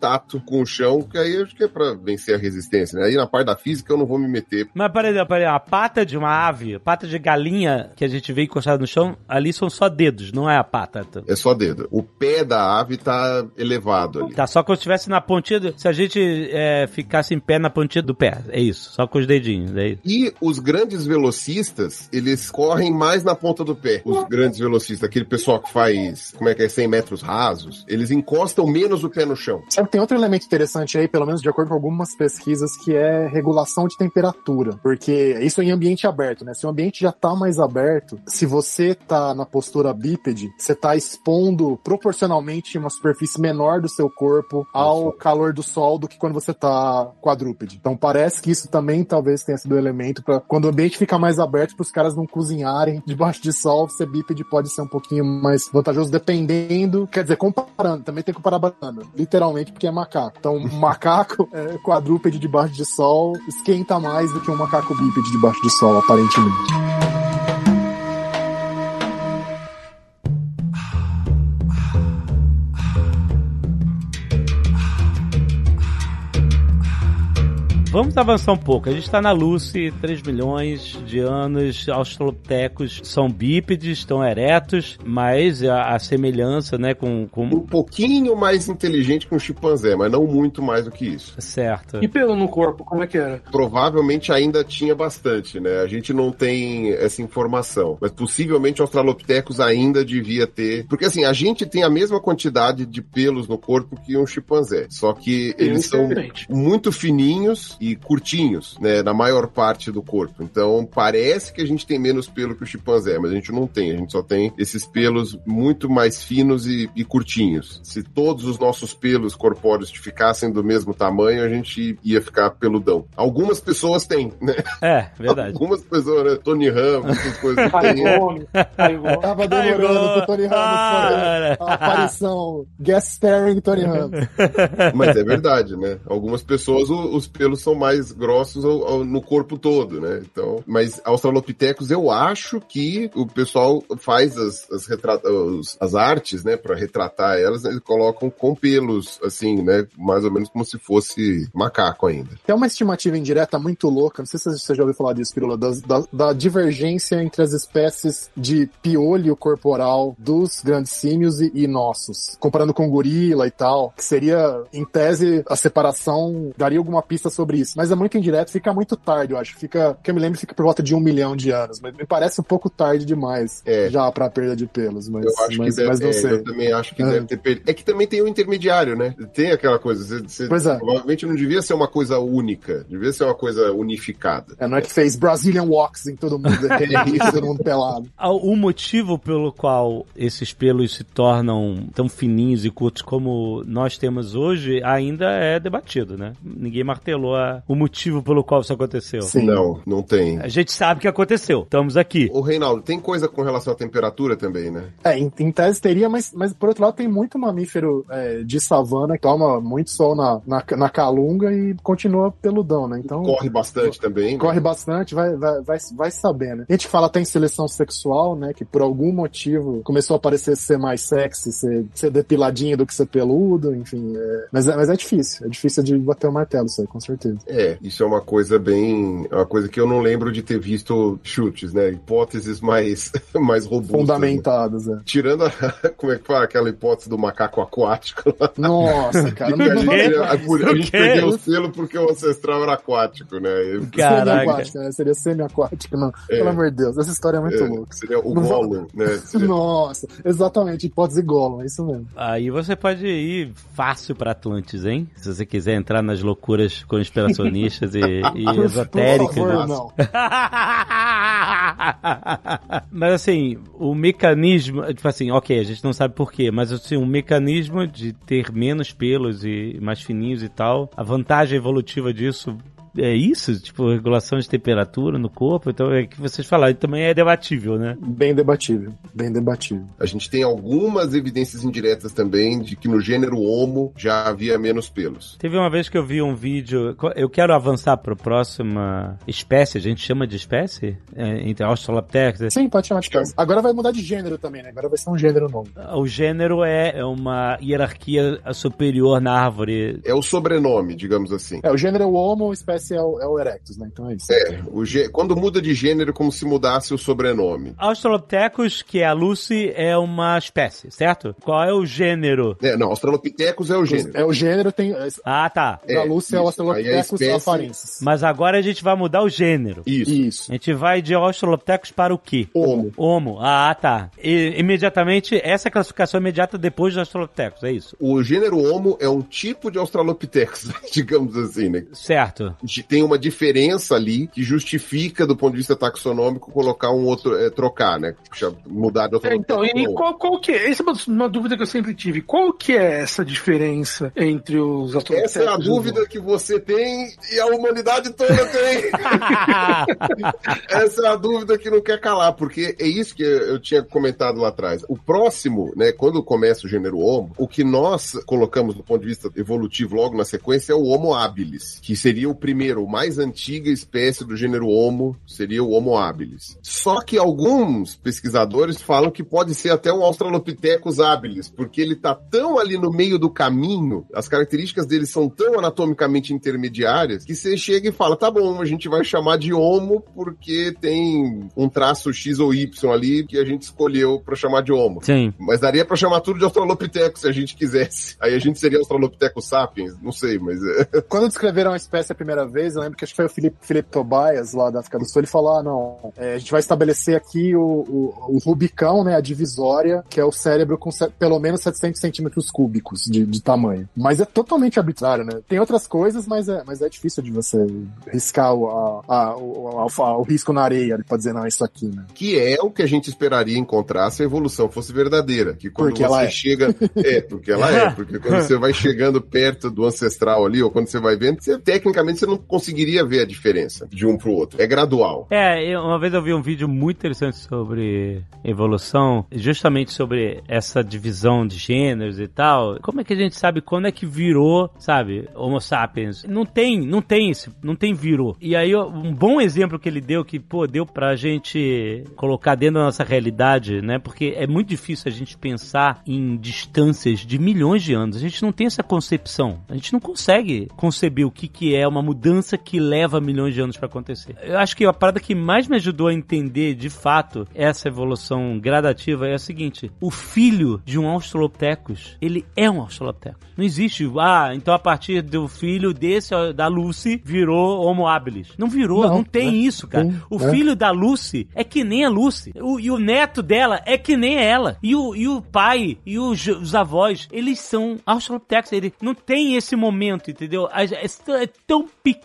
com o chão, que aí acho que é para vencer a resistência, né? Aí na parte da física eu não vou me meter. Mas, por exemplo, a pata de uma ave, a pata de galinha que a gente vê encostada no chão, ali são só dedos, não é a pata. É só dedo. O pé da ave tá elevado ali. Tá, só que eu estivesse na pontinha do... Se a gente é, ficasse em pé na pontinha do pé, é isso. Só com os dedinhos, é isso. E os grandes velocistas, eles correm mais na ponta do pé. Os grandes velocistas, aquele pessoal que faz, como é que é, 100 metros rasos, eles encostam menos o pé no chão. Tem outro elemento interessante aí, pelo menos de acordo com algumas pesquisas, que é regulação de temperatura. Porque isso é em ambiente aberto, né? Se o ambiente já tá mais aberto, se você tá na postura bípede, você tá expondo proporcionalmente uma superfície menor do seu corpo ao calor do sol do que quando você tá quadrúpede. Então parece que isso também talvez tenha sido um elemento para quando o ambiente fica mais aberto para os caras não cozinharem debaixo de sol, ser bípede pode ser um pouquinho mais vantajoso dependendo, quer dizer, comparando, também tem que comparar banana, literalmente porque é macaco. Então, macaco é, quadrúpede debaixo de sol esquenta mais do que um macaco bípede debaixo de sol, aparentemente. Vamos avançar um pouco. A gente está na Lucy, 3 milhões de anos, australopitecos são bípedes, estão eretos, mas a, a semelhança, né, com, com... Um pouquinho mais inteligente que um chimpanzé, mas não muito mais do que isso. Certo. E pelo no corpo, como é que era? Provavelmente ainda tinha bastante, né? A gente não tem essa informação, mas possivelmente australopitecos ainda devia ter, porque assim, a gente tem a mesma quantidade de pelos no corpo que um chimpanzé, só que eles são muito fininhos e curtinhos, né, na maior parte do corpo. Então parece que a gente tem menos pelo que o chimpanzé, mas a gente não tem. A gente só tem esses pelos muito mais finos e, e curtinhos. Se todos os nossos pelos corpóreos ficassem do mesmo tamanho, a gente ia ficar peludão. Algumas pessoas têm, né? É, verdade. Algumas pessoas, né? Tony Ramos, essas coisas. Tava demorando pro Tony Ramos fazer a aparição guest starring Tony Ramos. Mas é verdade, né? Algumas pessoas, os pelos são mais grossos ao- ao- no corpo todo, né? Então, mas Australopithecus eu acho que o pessoal faz as, as, retrata- os- as artes, né, para retratar elas, eles colocam com pelos, assim, né, mais ou menos como se fosse macaco ainda. Tem uma estimativa indireta muito louca, não sei se você já ouviu falar disso, Pirula, das- da, da divergência entre as espécies de piolho corporal dos grandes símios e, e nossos, comparando com gorila e tal, que seria, em tese, a separação daria alguma pista sobre isso, mas é muito indireto, fica muito tarde, eu acho, fica, que eu me lembro, fica por volta de um milhão de anos, mas me parece um pouco tarde demais É. já pra perda de pelos, mas, Eu acho mas, que deve, mas não é, sei. eu também acho que É. deve ter perdido. É que também tem o intermediário, né? Tem aquela coisa. Você, você- Pois é. Provavelmente não devia ser uma coisa única, devia ser uma coisa unificada. É, não é que fez Brazilian Walks em todo mundo, é todo mundo pelado. Ah, O motivo pelo qual esses pelos se tornam tão fininhos e curtos como nós temos hoje ainda é debatido, né? Ninguém martelou a- o motivo pelo qual isso aconteceu. Sim. Não, não tem. A gente sabe que aconteceu. Estamos aqui. Ô, Reinaldo, tem coisa com relação à temperatura também, né? É, em, em tese teria, mas, mas por outro lado tem muito mamífero é, de savana que toma muito sol na, na, na calunga e continua peludão, né? Então Corre bastante também. né? corre bastante, vai, vai, vai, vai saber, né? A gente fala até em seleção sexual, né? Que por algum motivo começou a parecer ser mais sexy, ser, ser depiladinho do que ser peludo, enfim. é- mas, é, mas é difícil, é difícil de bater o martelo, isso aí, com certeza. É, isso é uma coisa bem. É uma coisa que eu não lembro de ter visto chutes, né? Hipóteses mais, mais robustas. né? Fundamentadas, é. Tirando a, como é que fala, aquela hipótese do macaco aquático lá. Nossa, cara. Que a não- gente, não- quê? a, a O gente perdeu o selo porque o ancestral era aquático, né? Caraca. Né? Seria semi-aquático, não. É. Pelo amor de Deus, essa história é muito é, louca. seria o Não Gollum, né? Seria- Nossa, exatamente, hipótese Gollum, é isso mesmo. Aí você pode ir fácil pra Atlantis, hein? Se você quiser entrar nas loucuras conspiracionistas e, e esotéricas. Por favor, não. mas assim, o mecanismo, tipo assim, ok, a gente não sabe porquê, mas assim, o mecanismo de ter menos pelos e mais fininhos e tal, a vantagem evolutiva disso é isso? Tipo, regulação de temperatura no corpo, então é que vocês falaram, e também é debatível, né? Bem debatível, bem debatível. A gente tem algumas evidências indiretas também de que no gênero Homo já havia menos pelos. Teve uma vez que eu vi um vídeo. Eu quero avançar para a próxima espécie, a gente chama de espécie? É, entre Australopithecus. Sim, pode chamar de espécie. Agora vai mudar de gênero também, né? Agora vai ser um gênero novo. O gênero é é uma hierarquia superior na árvore. É o sobrenome, digamos assim. É, o gênero é o Homo, a espécie é o, é o Erectus, né? Então é isso. É, o gê- quando muda de gênero, é como se mudasse o sobrenome. Australopithecus, que é a Lucy, é uma espécie, certo? Qual é o gênero? É, não, Australopithecus é o gênero. É o gênero, tem. Ah, tá. É, da Lúcia é o isso. Australopithecus espécie- afarensis. Mas agora a gente vai mudar o gênero. Isso. Isso. A gente vai de Australopithecus para o quê? Homo. Homo. Ah, tá. E, imediatamente, essa é a classificação imediata depois do Australopithecus, é isso? O gênero Homo é um tipo de Australopithecus, digamos assim, né? Certo. Tem uma diferença ali que justifica, do ponto de vista taxonômico, colocar um outro, é, trocar, né? Mudar de É, então, e qual, qual que é? Essa é uma, uma dúvida que eu sempre tive. Qual que é essa diferença entre os Essa é a dúvida que você tem e a humanidade toda tem. Essa é a dúvida que não quer calar, porque é isso que eu tinha comentado lá atrás. O próximo, né, quando começa o gênero Homo, o que nós colocamos do ponto de vista evolutivo logo na sequência é o Homo habilis, que seria o primeiro, o mais antiga espécie do gênero Homo, seria o Homo habilis. Só que alguns pesquisadores falam que pode ser até um Australopithecus habilis, porque ele tá tão ali no meio do caminho, as características dele são tão anatomicamente intermediárias, que você chega e fala, tá bom, a gente vai chamar de Homo porque tem um traço X ou Y ali que a gente escolheu pra chamar de Homo. Sim. Mas daria pra chamar tudo de Australopithecus se a gente quisesse. Aí a gente seria Australopithecus sapiens, não sei, mas é. Quando descreveram a espécie a primeira vez, eu lembro que acho que foi o Felipe, Felipe Tobias, lá da África do Sul, ele falou: ah, não, é, a gente vai estabelecer aqui o, o, o Rubicão, né, a divisória, que é o cérebro com pelo menos 700 centímetros cúbicos de, de tamanho. Mas é totalmente arbitrário, né? Tem outras coisas, mas é, mas é difícil de você riscar o, a, a- o, a- o risco na areia pra dizer, não, é isso aqui, né? que é o que a gente esperaria encontrar se a evolução fosse verdadeira. Que quando Porque você é. chega. É, porque ela é. Porque quando você vai chegando perto do ancestral ali, ou quando você vai vendo, você, tecnicamente você não não conseguiria ver a diferença de um pro outro. É gradual. É, uma vez eu vi um vídeo muito interessante sobre evolução, justamente sobre essa divisão de gêneros e tal. Como é que a gente sabe quando é que virou, sabe, Homo sapiens? Não tem, não tem esse, não tem virou. E aí um bom exemplo que ele deu que, pô, deu pra gente colocar dentro da nossa realidade, né? Porque é muito difícil a gente pensar em distâncias de milhões de anos. A gente não tem essa concepção. A gente não consegue conceber o que, que é uma mudança que leva milhões de anos pra acontecer. Eu acho que a parada que mais me ajudou a entender de fato essa evolução gradativa é a seguinte: o filho de um Australopithecus, ele é um Australopithecus. Não existe, ah, então a partir do filho desse, da Lucy, virou Homo habilis. Não virou, não, Não, tem né? isso, cara. Tem, o né? filho da Lucy é que nem a Lucy. O- e o neto dela é que nem ela. E o, e o pai e os, os avós, eles são Australopithecus. Ele não tem esse momento, entendeu? É, é tão pequeno,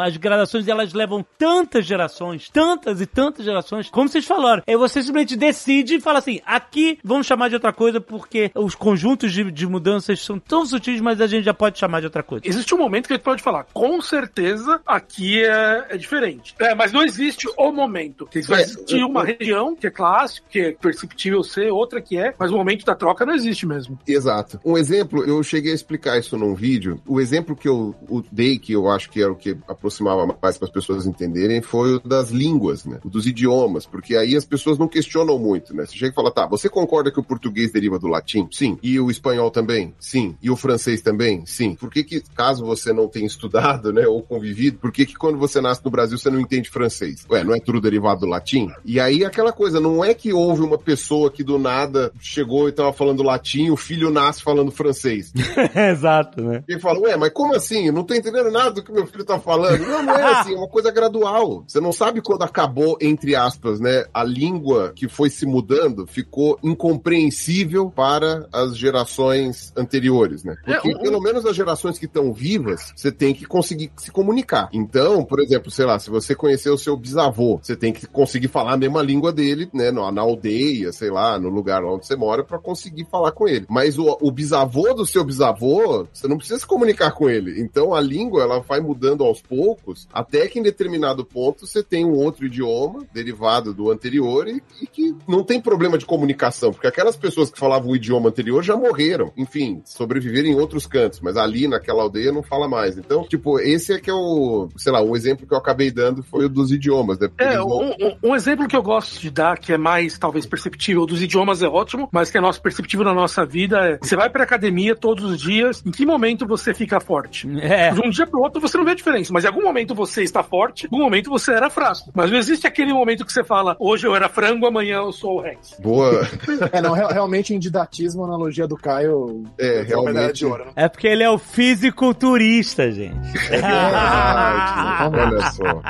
as gradações elas levam tantas gerações, tantas e tantas gerações, como vocês falaram. Aí você simplesmente decide e fala assim: aqui vamos chamar de outra coisa porque os conjuntos de, de mudanças são tão sutis, mas a gente já pode chamar de outra coisa. Existe um momento que a gente pode falar, com certeza aqui é, é diferente. É, mas não existe o momento. Vai É, existir uma região que é clássico, que é perceptível ser, outra que é, mas o momento da troca não existe mesmo. Exato. Um exemplo, eu cheguei a explicar isso num vídeo. O exemplo que eu dei, que eu acho que era o que aproximava mais para as pessoas entenderem, foi o das línguas, né? O dos idiomas, porque aí as pessoas não questionam muito, né? Você chega e fala, tá, você concorda que o português deriva do latim? Sim. E o espanhol também? Sim. E o francês também? Sim. Por que que, caso você não tenha estudado, né, ou convivido, por que que quando você nasce no Brasil você não entende francês? Ué, não é tudo derivado do latim? E aí aquela coisa, não é que houve uma pessoa que do nada chegou e tava falando latim, o filho nasce falando francês. Exato, né? E fala, ué, mas como assim? Eu não tô entendendo nada do que meu filho tá falando. Não, não é assim, é uma coisa gradual. Você não sabe quando acabou, entre aspas, né? A língua que foi se mudando ficou incompreensível para as gerações anteriores, né? Porque É, o- pelo menos as gerações que estão vivas, você tem que conseguir se comunicar. Então, por exemplo, sei lá, se você conhecer o seu bisavô, você tem que conseguir falar a mesma língua dele, né? Na, na aldeia, sei lá, no lugar onde você mora, para conseguir falar com ele. Mas o, o bisavô do seu bisavô, você não precisa se comunicar com ele. Então a língua, ela vai mudando aos poucos, até que em determinado ponto você tem um outro idioma derivado do anterior e, e que não tem problema de comunicação, porque aquelas pessoas que falavam o idioma anterior já morreram. Enfim, sobreviveram em outros cantos, mas ali naquela aldeia não fala mais. Então, tipo, esse é que é o, sei lá, o exemplo que eu acabei dando foi o dos idiomas, né? É, vão- um, um- exemplo que eu gosto de dar, que é mais talvez perceptível dos idiomas é ótimo, mas que é nosso perceptível na nossa vida é: você vai pra academia todos os dias, em que momento você fica forte? É. De um dia pro outro você não vê diferença, mas em algum momento você está forte, em algum momento você era fraco. Mas não existe aquele momento que você fala, hoje eu era frango, amanhã eu sou o Rex. Boa. É, não, real- realmente em didatismo, a analogia do Caio É, é realmente. de ouro. né? É porque ele é o fisiculturista, gente. Ah, olha só.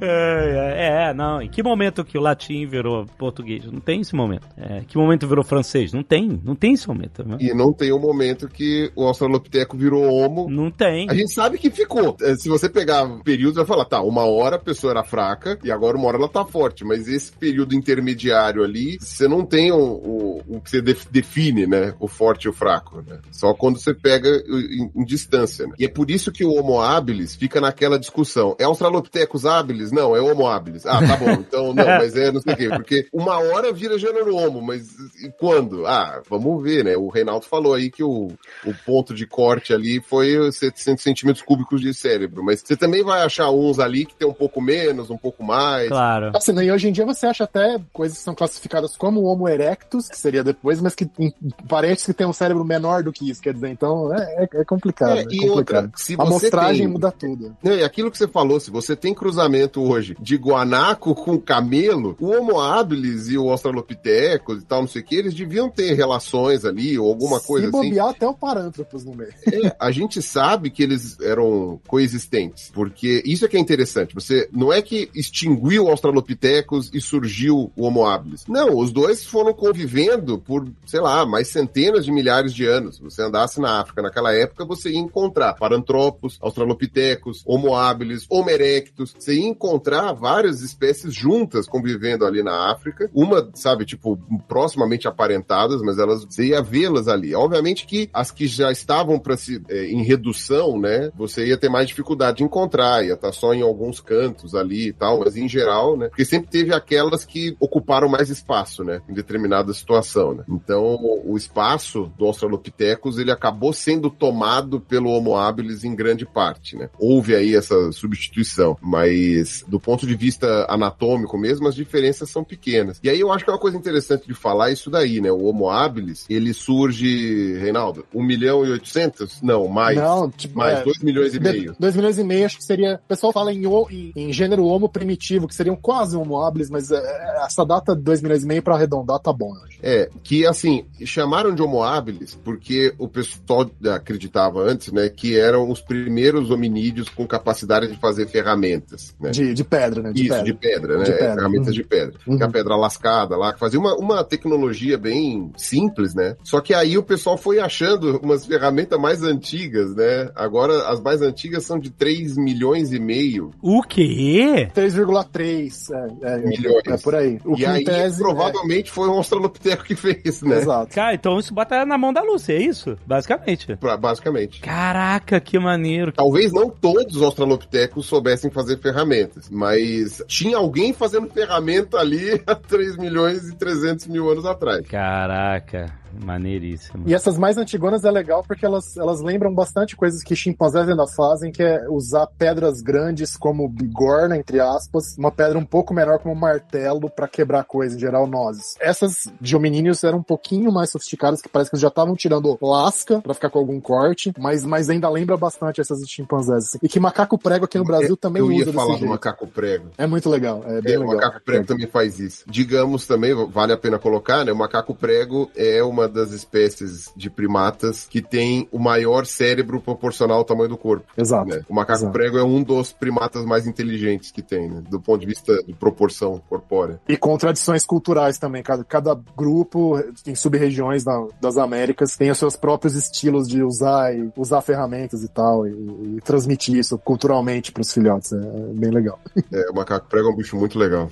É, é, não. Em que momento que o latim virou português? Não tem esse momento. É, que momento virou francês? Não tem. Não tem esse momento. Né? E não tem um momento que o Australopiteco virou homo. Não tem. A gente sabe que ficou. É, Se você pegar períodos, vai falar, tá, uma hora a pessoa era fraca e agora uma hora ela tá forte. Mas esse período intermediário ali, você não tem o, o, o que você def- define, né? O forte e o fraco, né? Só quando você pega em, em distância. né? E é por isso que o Homo habilis fica naquela discussão. É Australopithecus habilis? Não, é Homo habilis. Ah, tá bom. Então, não, mas é não sei o quê. Porque uma hora vira gênero Homo, mas e quando? Ah, vamos ver, né? O Reinaldo falou aí que o, o ponto de corte ali foi 700 centímetros cúbicos de cérebro. Mas você também vai achar uns ali que tem um pouco menos, um pouco mais. Claro. Assim, e hoje em dia você acha até coisas que são classificadas como Homo erectus, que seria depois, mas que em parentes que tem um cérebro menor do que isso, quer dizer, então é, é- é complicado. É, É, e complicado. outra, se A você amostragem tem- muda tudo. Não, e aquilo que você falou, se você tem cruzamento hoje de guanaco com camelo, o Homo habilis e o Australopithecus e tal, não sei o que, eles deviam ter relações ali, ou alguma coisa Se assim. bobear até o parântropos no meio. É, a gente sabe que eles eram coexistentes, porque isso é que é interessante. Você não é que extinguiu o Australopithecus e surgiu o Homo habilis. Não, os dois foram convivendo por, sei lá, mais centenas de milhares de anos. Você andasse na África naquela época, você ia encontrar Paranthropus, Australopithecus, Homo habilis, Homo erectus. Você ia encontrar várias espécies juntas convivendo ali na África. Uma, sabe, tipo, proximamente aparentadas, mas elas você ia vê-las ali. Obviamente que as que já estavam para se é, em redução, né? Você ia ter mais dificuldade de encontrar, ia estar só em alguns cantos ali e tal, mas em geral, né? Porque sempre teve aquelas que ocuparam mais espaço, né? Em determinada situação, né? Então, o espaço do Australopithecus, ele acabou sendo tomado pelo Homo habilis em grande parte, né? Houve aí essa substituição, mas do ponto de vista anatômico mesmo, as diferenças são pequenas. E aí eu acho que é uma coisa interessante de falar isso daí, né? O Homo habilis, ele surge, Reinaldo, 1 milhão e 800? Não, mais. Não, tipo, mais é, 2 milhões e meio. 2 milhões e meio, acho que seria. O pessoal fala em, em, em gênero homo primitivo, que seriam quase homo habilis, mas é, essa data de 2 milhões e meio pra arredondar tá bom, eu acho. É, que assim, chamaram de Homo habilis porque o pessoal acreditava antes, né, que eram os primeiros hominídeos com capacidade de fazer ferramentas, né? De, de pedra, né? De Isso, pedra. de pedra, né? De pedra. Ferramentas Uhum. de pedra. Uhum. É a pedra lascada lá, que fazia uma, uma tecnologia bem simples, né? Só que aí o pessoal foi achando umas ferramentas mais antigas, né? Agora as mais antigas são de 3 milhões e meio. O quê? 3,3 é, é, Milhões. é por aí. O e que aí tese. provavelmente foi um australopiteco que fez, é, né? Exato. Cara, então isso bota na mão da Lúcia, é isso? Basicamente. Pra- basicamente. Caraca, que maneiro. Talvez não todos os australopitecos soubessem fazer ferramentas, mas tinha alguém fazendo ferramenta ali há 3 milhões e 300 mil anos atrás. Caraca, maneiríssimo. E essas mais antigonas é legal porque elas, elas lembram bastante coisas que chimpanzés ainda fazem, que é usar pedras grandes como bigorna, entre aspas, uma pedra um pouco menor como martelo pra quebrar coisa, em geral nozes. Essas de hominíneos eram um pouquinho mais sofisticadas, que parece que já estavam tirando lasca pra ficar com algum corte, mas, mas ainda lembra bastante essas de chimpanzés. assim. E que macaco prego aqui no Brasil também Eu usa ia desse falar do jeito. macaco prego. É muito legal, é bem É, o legal. macaco prego também faz isso. Digamos também, vale a pena colocar, né? O macaco prego é uma das espécies de primatas que tem o maior cérebro proporcional ao tamanho do corpo. Exato. né? O macaco Exato. prego é um dos primatas mais inteligentes que tem, né? Do ponto de vista de proporção corpórea. E com tradições culturais também. Cada, cada grupo em sub-regiões da- das Américas tem os seus próprios estilos de usar e usar ferramentas e tal, e, e transmitir isso culturalmente pros filhotes. É, é bem legal. É, o macaco prego é um bicho muito legal.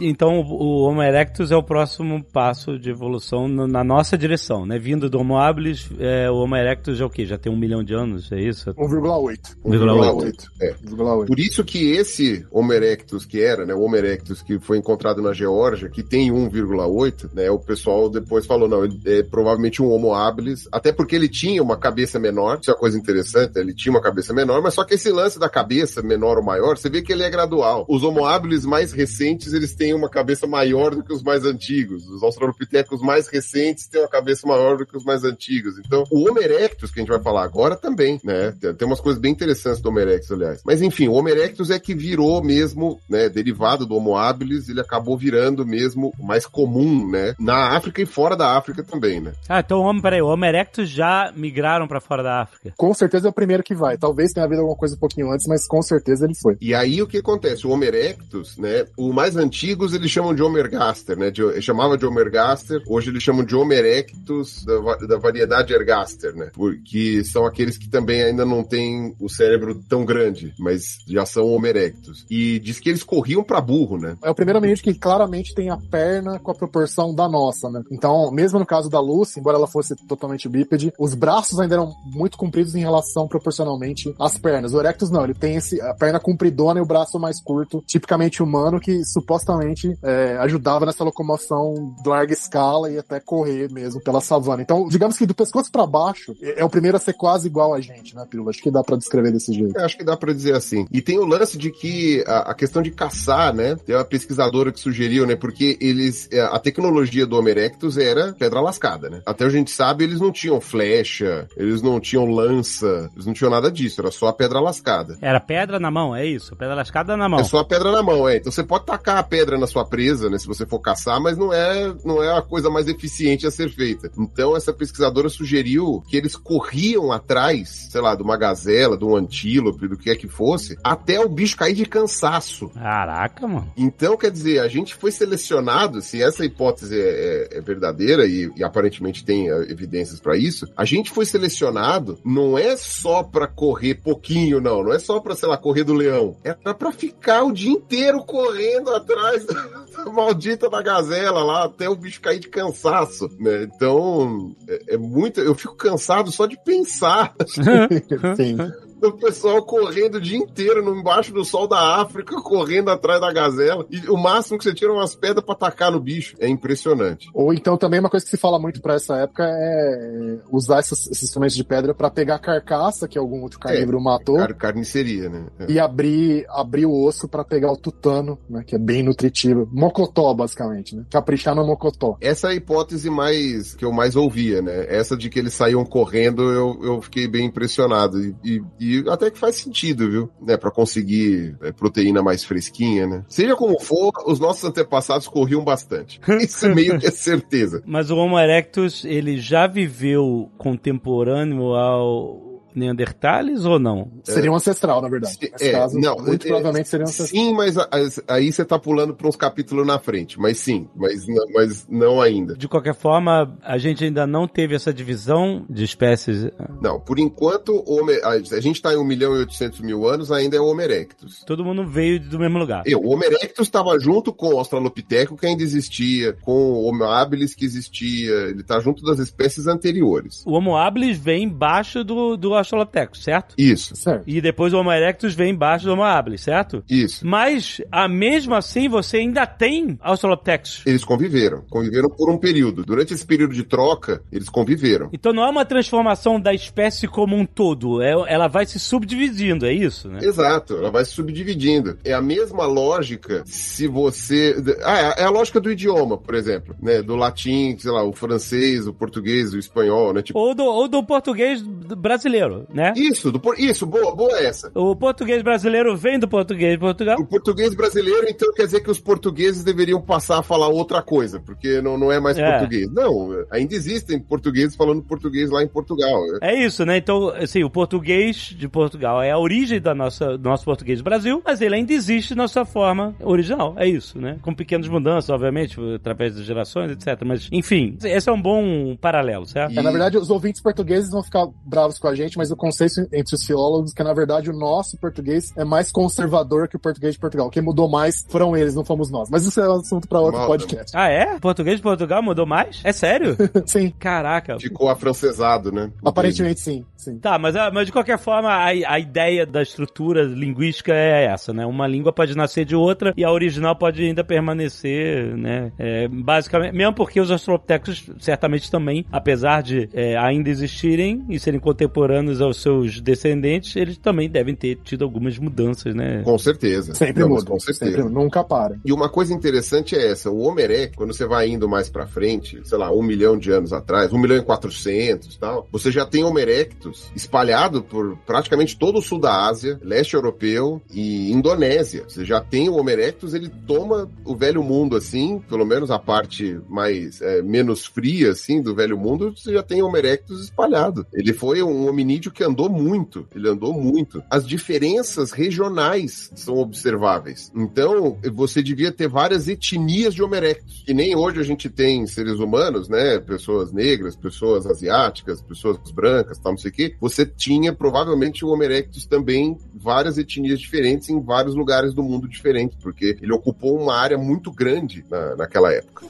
Então o Homo erectus é o próximo passo de evolução na nossa direção, né? Vindo do Homo habilis, é, o Homo erectus é o quê? Já tem um milhão de anos, é isso? 1,8. 1,8. É. 1,8. Por isso que esse Homo erectus que era, né, o Homo erectus que foi encontrado na Geórgia, que tem 1,8, né, o pessoal depois falou, não, ele é provavelmente um Homo habilis, até porque ele tinha uma cabeça menor, isso é uma coisa interessante, ele tinha uma cabeça menor, mas só que esse lance da cabeça menor ou maior, você vê que ele é gradual. Os Homo habilis mais recentes, eles têm uma cabeça maior do que os mais antigos. Os australopithecus mais recentes têm uma cabeça maior do que os mais antigos. Então, o Homo erectus, que a gente vai falar agora, também, né? Tem- umas coisas bem interessantes do Homo erectus, aliás. Mas enfim, o Homo erectus é que virou mesmo, né? Derivado do Homo habilis, ele acabou virando mesmo mais comum, né? Na África e fora da África também, né? Ah, então o Homo, peraí, o Homo erectus já migraram pra fora da África. Com certeza é o primeiro que vai. Talvez tenha havido alguma coisa um pouquinho antes, mas com certeza ele foi. E aí o que acontece? O Homo erectus, né? Os mais antigos eles chamam de Homo ergaster, né? De, chamava de Homo ergaster, hoje eles chamam de Homo erectus da, da variedade ergaster, né? Porque são aqueles que também ainda não têm o cérebro tão grande, mas já são Homo erectus. E diz que eles corriam pra burro, né? É o primeiro hominídeo que claramente tem a perna com a proporção da nossa, né? Então, mesmo no caso da Lucy, embora ela fosse totalmente bípede, os braços ainda eram muito compridos em relação proporcionalmente às pernas. O Erectus não, ele tem esse, a perna compridona e o braço mais curto, tipicamente humano, que supostamente é, ajudava nessa locomoção de larga escala e até correr mesmo pela savana. Então, digamos que do pescoço pra baixo, é é o primeiro a ser quase igual a gente, né, Pirula? Acho que dá pra descrever desse jeito. Eu acho que dá pra dizer assim. E tem o lance de que a, a questão de caçar, né? Tem uma pesquisadora que sugeriu, né? Porque eles. é, A tecnologia do Homo erectus era pedra lascada, né? Até a gente sabe, eles não tinham flecha, eles não tinham lança, eles não tinham nada disso, era só a pedra lascada. Era pedra na mão, é isso? Pedra lascada na mão. É só a pedra na mão, é. Então você pode tacar a pedra na sua presa, né? Se você for caçar, mas não é, não é a coisa mais eficiente a ser feita. Então, essa pesquisadora sugeriu que eles corriam atrás, sei lá, de uma gazela, de um antílope, do que é que fosse, até o bicho cair de cansaço. Caraca, mano. Então, quer dizer, a gente foi selecionado, se essa hipótese é, é- é verdadeira e, e aparentemente tem eh, evidências pra isso, a gente foi selecionado não é só pra correr pouquinho, não, não é só pra, sei lá, correr do leão, é pra, pra ficar o dia inteiro correndo atrás maldita da gazela lá, até o bicho cair de cansaço, né? Então, é, é muito, eu fico cansado só de pensar Sim. Do pessoal correndo o dia inteiro no embaixo do sol da África, correndo atrás da gazela. E o máximo que você tira é umas pedras pra tacar no bicho. É impressionante. Ou então também uma coisa que se fala muito pra essa época é usar essas- esses instrumentos de pedra pra pegar a carcaça que algum outro carnívoro matou Car carniceria, né? É. e abrir, abrir o osso pra pegar o tutano, né, que é bem nutritivo. Mocotó, basicamente, né? Caprichar no mocotó. Essa é a hipótese mais que eu mais ouvia, né? Essa de que eles saíam correndo, eu, eu fiquei bem impressionado. E, e- e até que faz sentido, viu? Né? Pra conseguir é, proteína mais fresquinha, né? Seja como for, os nossos antepassados corriam bastante. Isso é meio que é certeza. Mas o Homo erectus, ele já viveu contemporâneo ao Neandertales ou não? Seria um ancestral, na verdade. Nesse É, caso, não, muito é, provavelmente seria um ancestral. Sim, mas a- aí você tá pulando para uns capítulos na frente. Mas sim, mas, não- mas não ainda. De qualquer forma, a gente ainda não teve essa divisão de espécies. Não, por enquanto, a a gente tá em 1 milhão e 800 mil anos, ainda é o Homo erectus. Todo mundo veio do mesmo lugar. Eu, o Homo erectus estava junto com o Australopiteco, que ainda existia, com o Homo habilis, que existia. Ele tá junto das espécies anteriores. O Homo habilis vem embaixo do, do Australopithecus, certo? Isso, Certo. E depois o Homo erectus vem embaixo do Homo habilis, certo? isso. Mas, a mesmo assim, você ainda tem Australopithecus. Eles conviveram. Conviveram por um período. Durante esse período de troca, eles conviveram. Então não é uma transformação da espécie como um todo, é, ela vai se subdividindo, é isso, né? Exato, ela vai se subdividindo. É a mesma lógica se você. Ah, é a lógica do idioma, por exemplo, né? Do latim, sei lá, o francês, o português, o espanhol, né? Tipo, Ou do, ou do português brasileiro, né? isso, do, isso, boa, boa essa. O português brasileiro vem do português de Portugal. O português brasileiro, então, quer dizer que os portugueses deveriam passar a falar outra coisa, porque não, não é mais É. português. Não, ainda existem portugueses falando português lá em Portugal. É isso, né? Então, assim, o português de Portugal é a origem da nossa, do nosso português do Brasil, mas ele ainda existe na sua forma original. É isso, né? Com pequenas mudanças, obviamente, através das gerações, etc. Mas, enfim, esse é um bom paralelo, certo? É, na verdade, os ouvintes portugueses vão ficar bravos com a gente, mas o consenso entre os filólogos é que, na verdade, o nosso português é mais conservador que o português de Portugal. Quem mudou mais foram eles, não fomos nós. Mas isso é um assunto para outro Mal- podcast. Ah, é? O português de Portugal mudou mais? É sério? Sim, Caraca. Ficou afrancesado, né? aparentemente sim. sim. Tá, mas, ah, mas de qualquer forma, a, a ideia da estrutura linguística é essa, né? Uma língua pode nascer de outra e a original pode ainda permanecer, né? É, basicamente, mesmo porque os australopithecus certamente também, apesar de é, ainda existirem e serem contemporâneos aos seus descendentes, eles também devem ter tido algumas mudanças, né? Com certeza. Sempre Não, mas muda. Com certeza. Sempre, nunca para. E uma coisa interessante é essa, o Homo erectus, quando você vai indo mais pra frente, sei lá, um milhão de anos atrás, um milhão e quatrocentos e tal, você já tem Homo erectus espalhado por praticamente todo o sul da Ásia, leste europeu e Indonésia. Você já tem o Homo erectus, ele toma o velho mundo assim, pelo menos a parte mais, é, menos fria assim do velho mundo, você já tem Homo erectus espalhado. Ele foi um hominídeo que andou muito, ele andou muito. As diferenças regionais são observáveis. Então, você devia ter várias etnias de Homo erectus, que nem hoje a gente tem seres humanos, né, pessoas negras, pessoas asiáticas, pessoas brancas, tal, não sei o quê. Você tinha provavelmente o Homo erectus também várias etnias diferentes em vários lugares do mundo diferentes, porque ele ocupou uma área muito grande na, naquela época.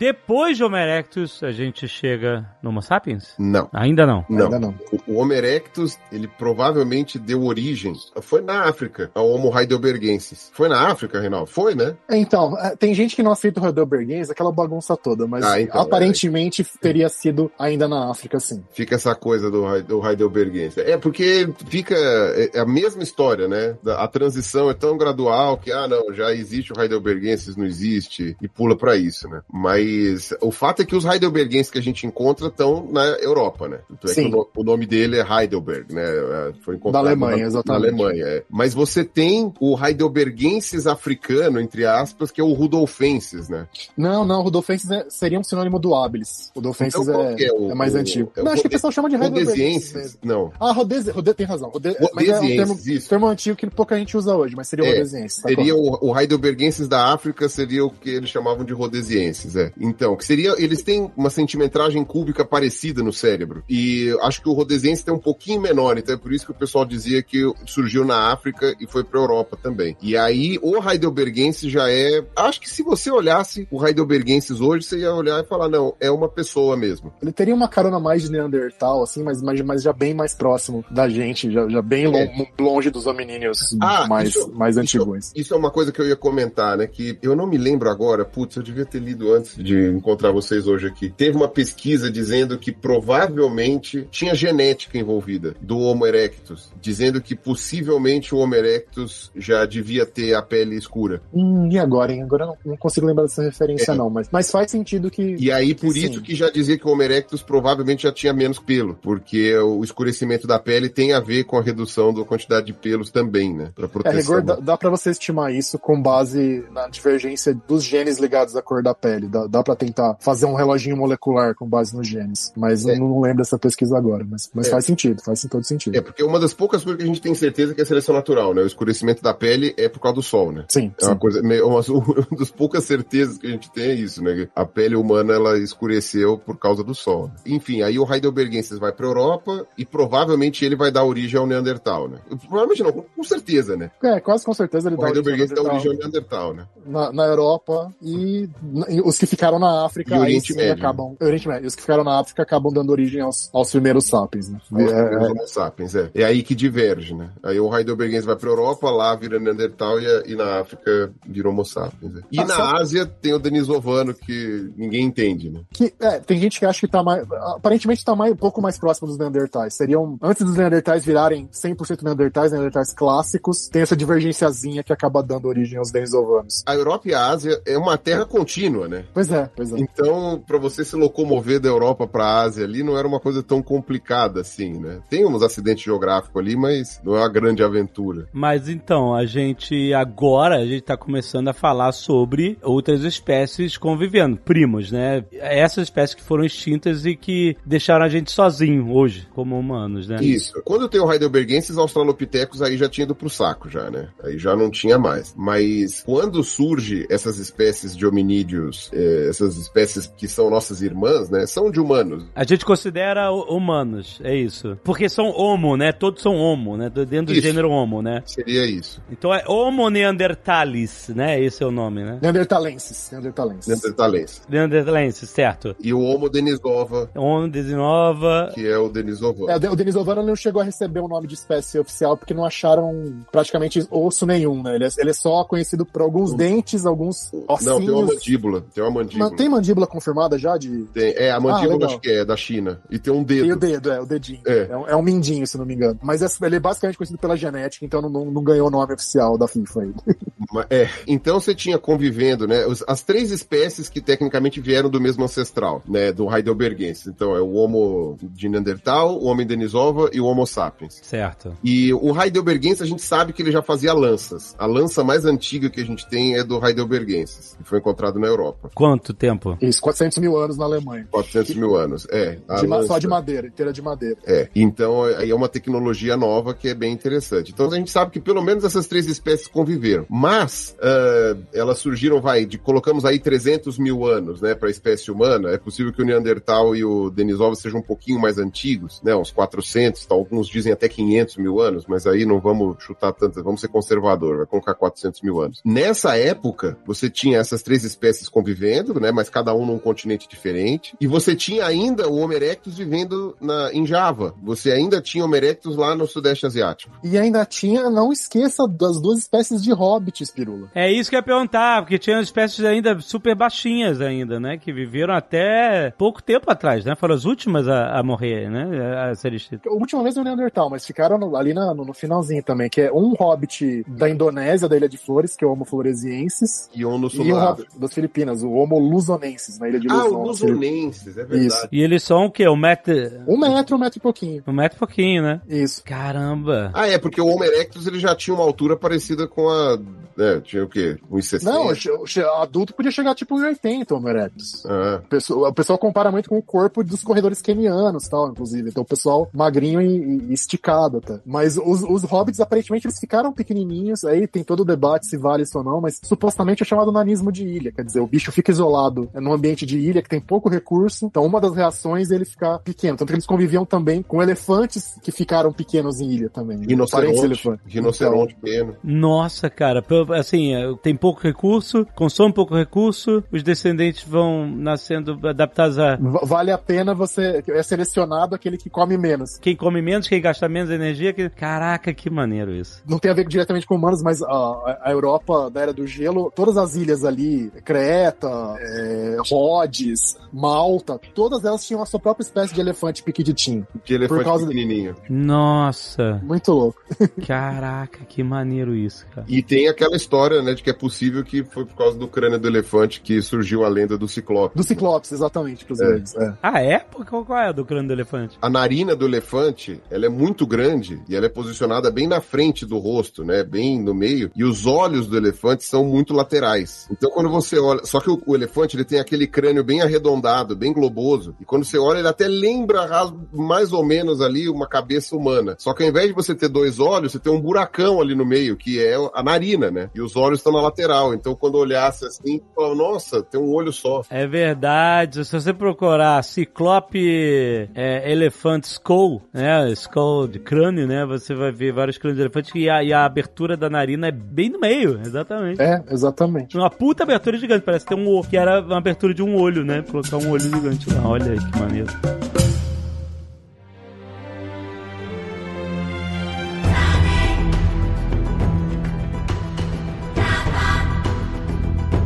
Depois de Homo erectus, a gente chega no Homo sapiens? Não. Ainda não. Não. Ainda não. O, o Homo erectus, ele provavelmente deu origem. Foi na África, ao Homo heidelbergensis. Foi na África, Reinaldo? Foi, né? Então, é, tem gente que não aceita o Heidelbergense, aquela bagunça toda, mas Ah, então, aparentemente teria sido ainda na África, sim. Fica essa coisa do, do heidelbergensis. É porque fica é, é a mesma história, né? A transição é tão gradual que, ah, não, já existe o heidelbergensis, não existe, e pula pra isso, né? Mas Mas o fato é que os heidelbergenses que a gente encontra estão na Europa, né? É que Sim. o, o nome dele é Heidelberg, né? É, Foi encontrado Da Alemanha, na, exatamente. Na Alemanha, é. Mas você tem o heidelbergenses africano, entre aspas, que é o rudolfensis, né? Não, não, Rudolfensis é- seria um sinônimo do habilis. Rudolfensis Então, é, é o- é mais o- antigo. é não, acho que o pessoal chama de mesmo. Não. Ah, Rodese, Rode, tem razão. Rode, mas é um termo, termo antigo que pouca gente usa hoje, mas seria É, tá Seria o, o Heidelbergenses da África, seria o que eles chamavam de Rodesienses, é. Então, que seria, eles têm uma sentimetragem cúbica parecida no cérebro. E acho que o Rodesiense tem um pouquinho menor, então é por isso que o pessoal dizia que surgiu na África e foi pra Europa também. E aí, o Heidelbergense já é. Acho que se você olhasse o Heidelbergenses hoje, você ia olhar e falar, não, é uma pessoa mesmo. Ele teria uma carona mais de Neandertal, assim, mas, mas, mas já bem mais próximo da gente, já, já bem lon- longe dos hominíneos É. Ah, mais, isso- mais isso- antigos. Isso é uma coisa que eu ia comentar, né? Que eu não me lembro agora, putz, eu devia ter lido antes de encontrar vocês hoje aqui. Teve uma pesquisa dizendo que provavelmente tinha genética envolvida do Homo erectus, dizendo que possivelmente o Homo erectus já devia ter a pele escura. Hum, e agora, hein? Agora eu não, não consigo lembrar dessa referência, É. não, mas, mas faz sentido que. E aí, por Sim. isso que já dizia que o Homo erectus provavelmente já tinha menos pelo, porque o escurecimento da pele tem a ver com a redução da quantidade de pelos também, né? Pra É, proteção. rigor, dá, dá pra você estimar isso com base na divergência dos genes ligados à cor da pele. Dá, dá para tentar fazer um reloginho molecular com base nos genes. Mas É. eu não lembro dessa pesquisa agora. Mas, mas É. faz sentido, faz todo sentido. É, porque uma das poucas coisas que a gente tem certeza que é seleção natural, né? O escurecimento da pele é por causa do sol, né? Sim, É sim. uma coisa, meio- uma, uma das poucas certezas que a gente tem é isso, né? A pele humana ela escureceu por causa do sol. Enfim, aí o Heidelbergensis vai para Europa e provavelmente ele vai dar origem ao Neandertal, né? Provavelmente não, com- com certeza, né? É, quase com certeza ele O dá origem ao Heidelbergensis dá origem ao Neandertal Neandertal, né? na, na Europa e, e os que ficaram na África E aí sim Médio. acabam. Oriente Médio. Os que ficaram na África acabam dando origem aos, aos primeiros sapiens, né? Os É, primeiros é, Homo sapiens, é. É aí que diverge, né? Aí o Heidelbergensis vai pra Europa, lá vira Neandertal e, e na África vira Homo sapiens. é. E Ah, na só- Ásia tem o Denisovano, que ninguém entende, né? Que, é, tem gente que acha que tá mais. Aparentemente tá mais, um pouco mais próximo dos Neandertais. Seriam. Antes dos Neandertais virarem 100% Neandertais, Neandertais clássicos, tem essa divergenciazinha que acaba dando origem aos Denisovanos. A Europa e a Ásia é uma terra contínua, né? Pois é, pois é. Então, pra você se locomover da Europa pra Ásia ali, não era uma coisa tão complicada assim, né? Tem uns acidentes geográficos ali, mas não é uma grande aventura. Mas então, a gente agora, a gente tá começando a falar sobre outras espécies convivendo, primos, né? Essas espécies que foram extintas e que deixaram a gente sozinho hoje, como humanos, né? Isso. Quando tem o Heidelbergensis, Australopithecus aí já tinha ido pro saco já, né? Aí já não tinha mais. Mas quando surge essas espécies de hominídeos, eh, essas espécies que são nossas irmãs, né? São de humanos. A gente considera hu- humanos, é isso. Porque são homo, né? Todos são homo, né? Dentro do Isso. gênero homo, né? Seria isso. Então é Homo neanderthalis, né? Esse é o nome, né? Neandertalenses. Neandertalenses. Neandertalenses. Certo. E o Homo denisova, Homo desinova. que é o denisovano. É, o Denisovano não chegou a receber o nome de espécie oficial porque não acharam praticamente osso nenhum, né? Ele é, ele é só conhecido por alguns dentes, alguns ossinhos. Não, tem uma mandíbula. Tem uma mandíbula. Mas tem mandíbula confirmada já de. Tem- é, a mandíbula legal. acho que é da China. E tem um Tem o dedo. dedo, é, o dedinho. É. É, um, é um mindinho, se não me engano. Mas é- ele é basicamente conhecido pela genética, então não, não, não ganhou o nome oficial da FIFA. Ma- É, então você tinha convivendo, né, as três espécies que tecnicamente vieram do mesmo ancestral, né, do Heidelbergensis. Então é o Homo de Neandertal, o Homem Denisova e o Homo sapiens. Certo. E o Heidelbergensis a gente sabe que ele já fazia lanças. A lança mais antiga que a gente tem é do Heidelbergensis, que foi encontrado na Europa. Quanto tempo? Isso, 400 mil anos na Alemanha. 400 mil anos. É, a De lança- só de madeira, inteira de madeira. É, então aí é uma tecnologia nova que é bem interessante. Então a gente sabe que pelo menos essas três espécies conviveram. Mas ah, elas surgiram, vai, de colocamos aí 300 mil anos, né, para a espécie humana. É possível que o Neandertal e o Denisova sejam um pouquinho mais antigos, né, uns 400, tá, alguns dizem até 500 mil anos, mas aí não vamos chutar tanto, vamos ser conservador, vai colocar 400 mil anos. Nessa época, você tinha essas três espécies convivendo, né, mas cada um num continente diferente, e você tinha ainda o Homo erectus vivendo na, em Java. Você ainda tinha Homo erectus lá no Sudeste Asiático. E ainda tinha, não esqueça das duas espécies de hobbit T-espirula. É isso que eu ia perguntar, porque tinha espécies ainda super baixinhas ainda, né? Que viveram até pouco tempo atrás, né? Foram as últimas a, a morrer, né? A ser extintas. A última vez no Neandertal, mas ficaram no- ali na- no, no finalzinho também, que é um hobbit da Indonésia, da Ilha de Flores, que é o Homo floresiensis, E um no e um hobbit das Filipinas, o Homo luzonensis, na Ilha de Ah, Luzon. Filipinas. Luzonenses, é verdade. Isso. E eles são o quê? Um metro. Um metro, um metro e pouquinho. Um metro e pouquinho, né? Isso. Caramba. Ah, é, porque o Homo erectus ele já tinha uma altura parecida com a. Né, tinha o quê? 1,60? Não, adulto podia chegar tipo em 80, Homo erectus. Ah, O pessoal, o pessoal compara muito com o corpo dos corredores kenianos, tal, inclusive. Então, o pessoal magrinho e, e esticado até. Mas os, os hobbits, aparentemente, eles ficaram pequenininhos. Aí tem todo o debate se vale isso ou não, mas supostamente é chamado nanismo de ilha. Quer dizer, o bicho fica isolado num ambiente de ilha que tem pouco recurso. Então, uma das reações é ele ficar pequeno. Tanto que eles conviviam também com elefantes que ficaram pequenos em ilha também. rinoceronte. Rinoceronte pequeno. Nossa, cara, pelo- assim, é, tem pouco recurso, consome pouco recurso, os descendentes vão nascendo adaptados a va- vale a pena você. É selecionado aquele que come menos. quem come menos, quem gasta menos energia. Que... Caraca, que maneiro isso. não tem a ver diretamente com humanos, mas a, a Europa da Era do Gelo, todas as ilhas ali, Creta, é, Rhodes, Malta, todas elas tinham a sua própria espécie de elefante piquititinho. De elefante Por causa- pequenininho. Nossa, Muito louco. caraca, que maneiro isso, cara. E tem aquela história, né, de que é possível que foi por causa do crânio do elefante que surgiu a lenda do ciclope. Do Ciclopes, exatamente, pros É. É. Ah, é? Qual, qual é a do crânio do elefante? A narina do elefante, ela é muito grande e ela é posicionada bem na frente do rosto, né? Bem no meio. E os olhos do elefante são muito laterais. Então quando você olha, só que o, o elefante ele tem aquele crânio bem arredondado, bem globoso. E quando você olha, ele até lembra mais ou menos ali uma cabeça humana. Só que ao invés de você ter dois olhos, você tem um buracão ali no meio, que é a narina, né? E os olhos estão na lateral. Então quando olhasse assim, você fala, nossa, tem um olho só. É verdade. Se você procurar Ciclope é, Elephant Skull, né? Skull de crânio, né? Você vai ver vários crânios de elefante e a, e a abertura da narina é bem no meio, exatamente. É, exatamente. Uma puta abertura gigante, parece ter um o- que era uma abertura de um olho, né? Colocar um olho gigante lá. Olha aí que maneiro.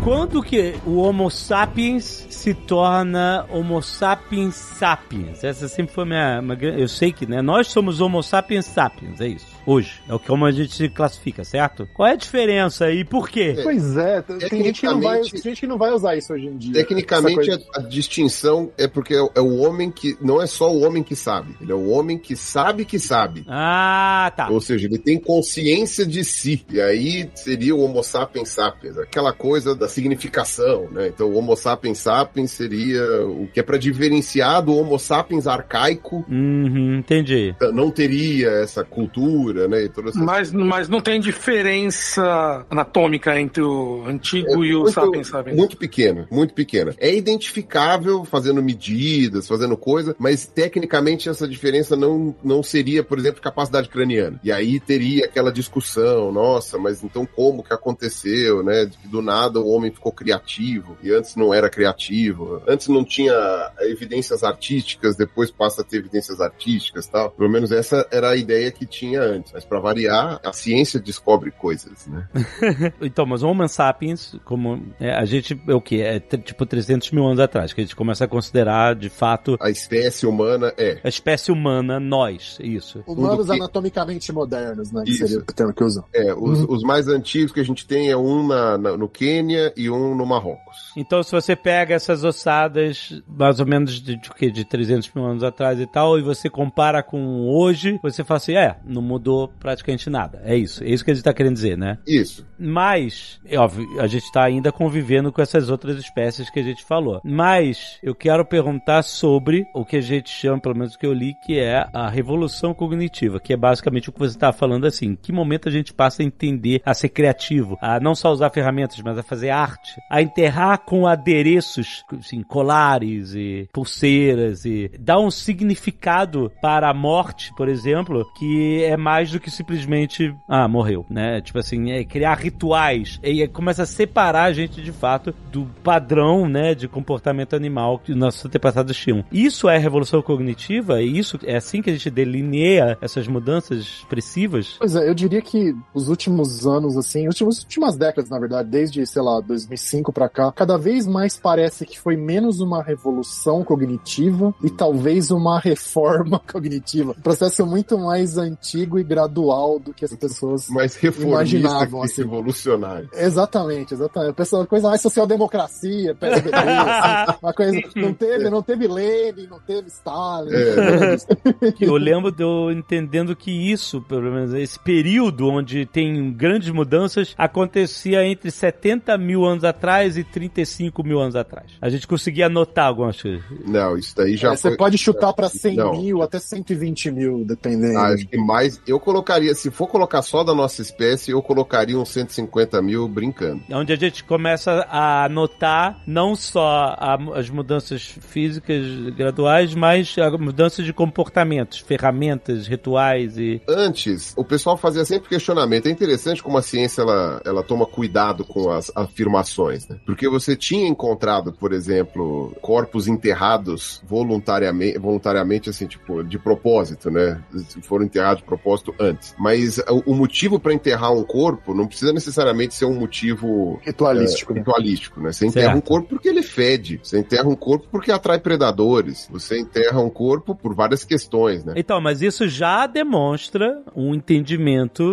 Quando que o Homo sapiens se torna Homo sapiens sapiens? Essa sempre foi minha, eu sei que, né? Nós somos Homo sapiens sapiens, é isso. Hoje é o que como a gente se classifica, certo? Qual é a diferença e por quê? Pois é, tem gente, que não vai, gente que não vai usar isso hoje em dia. Tecnicamente, a, a distinção é porque é, é o homem que. Não é só o homem que sabe. Ele é o homem que sabe que sabe. Ah, tá. Ou seja, ele tem consciência de si. E aí seria o Homo sapiens sapiens, aquela coisa da significação, né? Então, o Homo sapiens sapiens seria o que é para diferenciar do Homo sapiens arcaico. Uhum, entendi. Não teria essa cultura, né? Mas, mas não tem diferença anatômica entre o antigo e o muito, sapiens sapiens. Muito pequena, muito pequena. É identificável fazendo medidas, fazendo coisa, mas tecnicamente essa diferença não, não seria, por exemplo, capacidade craniana. E aí teria aquela discussão, nossa, mas então como que aconteceu, né? De que do nada o homem ficou criativo e antes não era criativo. Antes não tinha evidências artísticas, depois passa a ter evidências artísticas, tal. Pelo menos essa era a ideia que tinha antes. Mas para variar, a ciência descobre coisas, né? Então, mas o Homo sapiens, como é, a gente é o que é tipo 300 mil anos atrás, que a gente começa a considerar de fato A espécie humana é a espécie humana, nós, isso. Humanos que- anatomicamente modernos, né? Que Isso. seria o termo que usam. É, os, os mais antigos que a gente tem é um na, na- no Quênia e um no Marrocos. Então, se você pega essas ossadas, mais ou menos de, de, de 300 mil anos atrás e tal, e você compara com hoje, você fala assim, é, não mudou praticamente nada. É isso. É isso que a gente tá querendo dizer, né? Isso. Mas, é óbvio, a gente tá ainda convivendo com essas outras espécies que a gente falou. Mas, eu quero perguntar sobre o que a gente chama, pelo menos o que eu li, que é a revolução cognitiva, que é basicamente o que você tá falando assim. Em que momento a gente passa a entender, a ser criativo, a não só usar ferramentas, mas a fazer arte, a enterrar com adereços assim, colares e pulseiras e dá um significado para a morte, por exemplo, que é mais do que simplesmente, ah, morreu, né? Tipo assim, é criar rituais e começa a separar a gente de fato do padrão, né, de comportamento animal que nossos antepassados tinham. Isso é revolução cognitiva e isso é assim que a gente delineia essas mudanças expressivas? Pois é, eu diria que os últimos anos, assim, as últimas, décadas, na verdade, desde, sei lá, 2005 pra cá, cada vez mais parece que foi menos uma revolução cognitiva e talvez uma reforma cognitiva. Um processo muito mais antigo e gradual do que as pessoas Mais reformista imaginavam, que assim. revolucionário. Exatamente, exatamente. A pessoa, coisa mais social-democracia, PSDB, assim, uma coisa, não teve, não teve Lenin, não teve Stalin. É. Que eu lembro de eu entendendo que isso, pelo menos esse período onde tem grandes mudanças, acontecia entre 70 mil anos atrás e 35 mil anos atrás. A gente conseguia anotar algumas coisas. Não, isso daí já É, você foi- pode chutar pra 100 Não. mil até 120 mil, dependendo. Ah, Acho que mais. Eu colocaria, se for colocar só da nossa espécie, eu colocaria uns 150 mil brincando. É Onde a gente começa a notar não só a- as mudanças físicas graduais, mas as mudanças de comportamentos, ferramentas, rituais e. Antes, o pessoal fazia sempre questionamento. É interessante como a ciência ela, ela toma cuidado com as afirmações, né? Porque você tinha encontrado, por exemplo, corpos enterrados voluntariamente, voluntariamente assim, tipo, de propósito, né? Foram enterrados de propósito antes. Mas o, motivo para enterrar um corpo não precisa necessariamente ser um motivo Ritualístico, é, ritualístico, né? Você enterra Certo. um corpo porque ele fede. Você enterra um corpo porque atrai predadores. Você enterra um corpo por várias questões, né? Então, mas isso já demonstra um entendimento.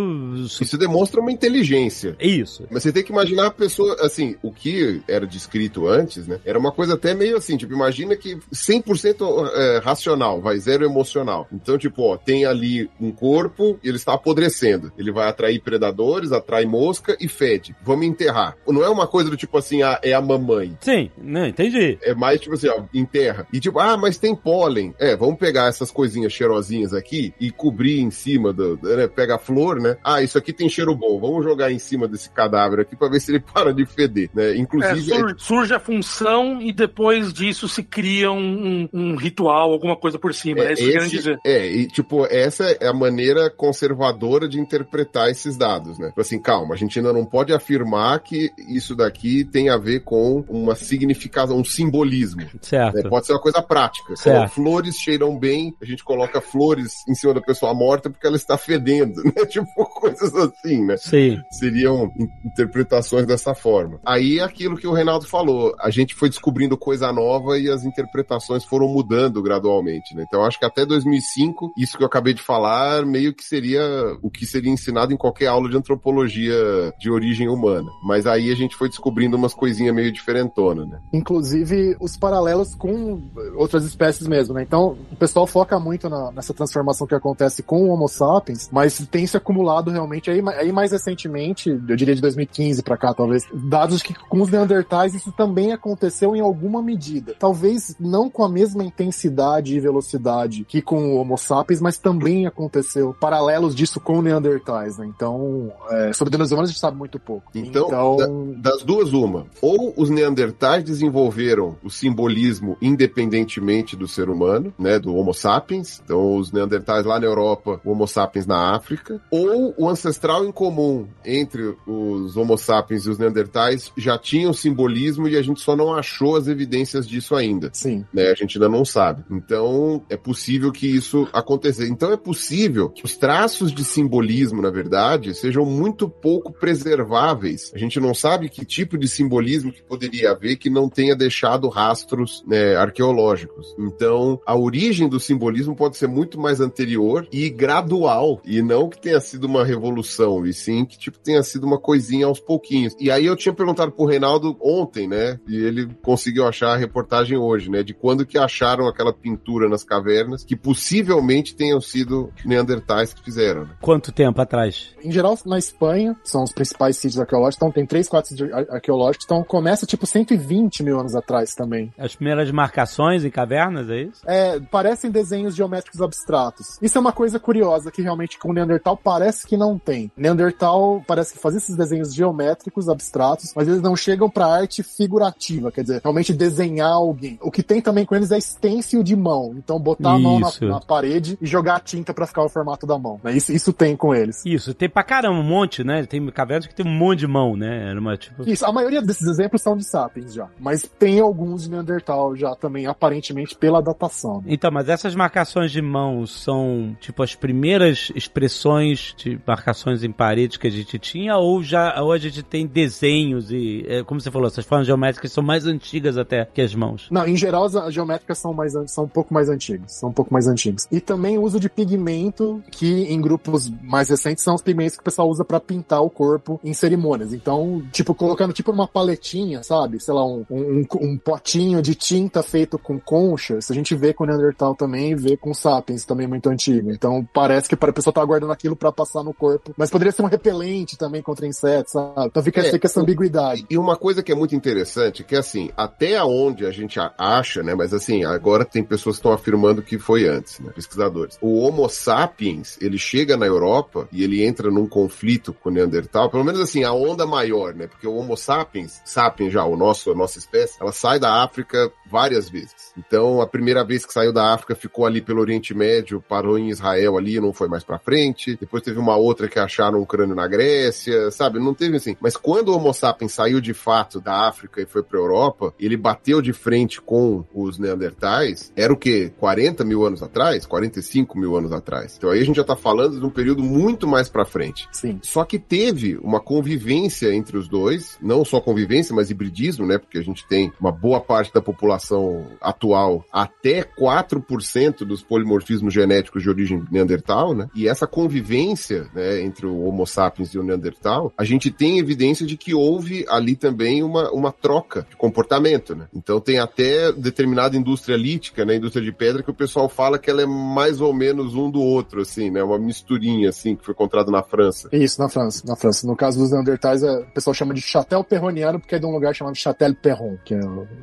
Isso demonstra uma inteligência. Isso. Mas você tem que imaginar a pessoa, assim, o que era descrito antes, né? Era uma coisa até meio assim, tipo, imagina que 100% é, racional, vai zero emocional. Então, tipo, ó, tem ali um corpo e ele está apodrecendo. Ele vai atrair predadores, atrai mosca e fede. Vamos enterrar. Não é uma coisa do tipo assim, ah, é a mamãe. Sim, não, entendi. É mais tipo assim, ó, enterra. E tipo, ah, mas tem pólen. É, vamos pegar essas coisinhas cheirosinhas aqui e cobrir em cima do. Né, pega a flor, né? Ah, isso aqui tem cheiro bom. Vamos jogar em cima desse cadáver aqui pra ver se ele para de feder, né? É, Inclusive. sur- surge a função e depois disso se cria um, um- um ritual, alguma coisa por cima. É, isso que eu quero esse- dizer. é, e tipo, essa é a maneira conservadora de interpretar esses dados, né? Tipo assim, calma, a gente ainda não pode afirmar que isso daqui tem a ver com uma significação, um simbolismo. Certo. né? Pode ser uma coisa prática. Certo. Flores cheiram bem, a gente coloca flores em cima da pessoa morta porque ela está fedendo, né? Tipo, coisas assim, né? Sim. seriam in- interpretações dessa forma. Aí é aquilo que o Reinaldo falou, a gente foi descobrindo coisa nova e as interpretações foram mudando gradualmente, né? Então acho que até 2005, isso que eu acabei de falar, meio que seria o que seria ensinado em qualquer aula de antropologia de origem humana. Mas aí a gente foi descobrindo umas coisinhas meio diferentonas, né? Inclusive os paralelos com outras espécies mesmo, né? Então, o pessoal foca muito na- nessa transformação que acontece com o Homo sapiens, mas tem se acumulado realmente aí, aí mais recentemente, eu diria de 2015 pra cá, talvez, dados que com os neandertais isso também aconteceu em alguma medida. Talvez não com a mesma intensidade e velocidade que com o Homo sapiens, mas também aconteceu paralelos disso com neandertais, né? Então, é, sobre dinossauros a gente sabe muito pouco. Então, Então, Das duas, uma. Ou os neandertais desenvolveram o simbolismo independentemente do ser humano, né? Do Homo sapiens. Então, os neandertais lá na Europa, o Homo sapiens na África. Ou o ancestral em comum entre os Homo sapiens e os neandertais já tinha o simbolismo e a gente só não achou as evidências disso ainda sim. né? A gente ainda não sabe. Então, é possível que isso aconteça. Então, é possível que os traços de simbolismo, na verdade, sejam muito pouco preserváveis. A gente não sabe que tipo de simbolismo que poderia haver que não tenha deixado rastros né, arqueológicos. Então, a origem do simbolismo pode ser muito mais anterior e gradual, e não que tenha sido uma revolução, e sim que tipo tenha sido uma coisinha aos pouquinhos. E aí eu tinha perguntado pro Reinaldo ontem, né? E ele conseguiu achar a reportagem hoje, né? De quando que acharam aquela pintura nas cavernas, que possivelmente tenham sido neandertais que fizeram, né? Quanto tempo atrás? Em geral, na Espanha, são os principais sítios arqueológicos, então tem três, quatro sítios ar- arqueológicos, então começa tipo 120 mil anos atrás também. As primeiras marcações em cavernas, é isso? É, parecem desenhos geométricos abstratos. Isso é uma coisa curiosa que realmente com o Neandertal parece que não tem. Neandertal parece que fazia esses desenhos geométricos abstratos, mas eles não chegam pra arte figurativa, quer dizer, realmente desenhar alguém. O que tem também com eles é stencil de mão. Então botar a mão na, na parede e jogar a tinta pra ficar o formato da mão. né? Isso, isso tem com eles. Isso, tem pra caramba, um monte, né? Tem cavernas que tem um monte de mão, né? Era uma tipo. Isso, a maioria desses exemplos são de sapiens já. Mas tem alguns de Neandertal já também, aparentemente, pela datação. né? Então, mas essas marcações de mão são, tipo, as primeiras expressões de marcações em paredes que a gente tinha, ou já ou a gente tem desenhos e, é, como você falou, essas formas geométricas são mais antigas até que as mãos. Não, em geral as as geométricas são, mais, são um pouco mais antigas. São um pouco mais antigas. E também o uso de pigmento, que em grupos mais recentes são os pigmentos que o pessoal usa pra pintar o corpo em cerimônias. Então, tipo, colocando tipo uma paletinha, sabe? Sei lá, um, um, um potinho de tinta feito com conchas. A gente vê com o Neandertal também e vê com Sapiens também muito antigo. Então parece que para a pessoa tá guardando aquilo pra passar no corpo. Mas poderia ser um repelente também contra insetos, sabe? Então fica, É, essa ambiguidade. E uma coisa que é muito interessante, que é assim, até onde a gente acha, né, mas assim, agora tem pessoas que estão afirmando que foi antes, né, pesquisadores. O Homo sapiens, ele chega na Europa e ele entra num conflito com o Neandertal, pelo menos assim, a onda maior, né, porque o Homo sapiens, sapiens já, o nosso, a nossa espécie, ela sai da África várias vezes. Então, a primeira vez que saiu da África ficou ali pelo Oriente Médio, parou em Israel ali, não foi mais pra frente. Depois teve uma outra que acharam um crânio na Grécia, sabe? Não teve assim. Mas quando o Homo sapiens saiu de fato da África e foi pra Europa, ele bateu de frente com os Neandertais, era o quê? 40 mil anos atrás? 45 mil anos atrás. Então aí a gente já tá falando de um período muito mais pra frente. Sim. Só que teve uma convivência entre os dois, não só convivência, mas hibridismo, né? Porque a gente tem uma boa parte da população atual, até 4% dos polimorfismos genéticos de origem neandertal, né? E essa convivência, né, entre o Homo sapiens e o neandertal, a gente tem evidência de que houve ali também uma, uma troca de comportamento, né? Então tem até determinada indústria lítica, né, indústria de pedra, que o pessoal fala que ela é mais ou menos um do outro, assim, né? Uma misturinha, assim, que foi encontrada na França. Isso, na França. Na França. No caso dos Neandertais, é- o pessoal chama de Châtel Perroniano, porque é de um lugar chamado Châtel Perron, que é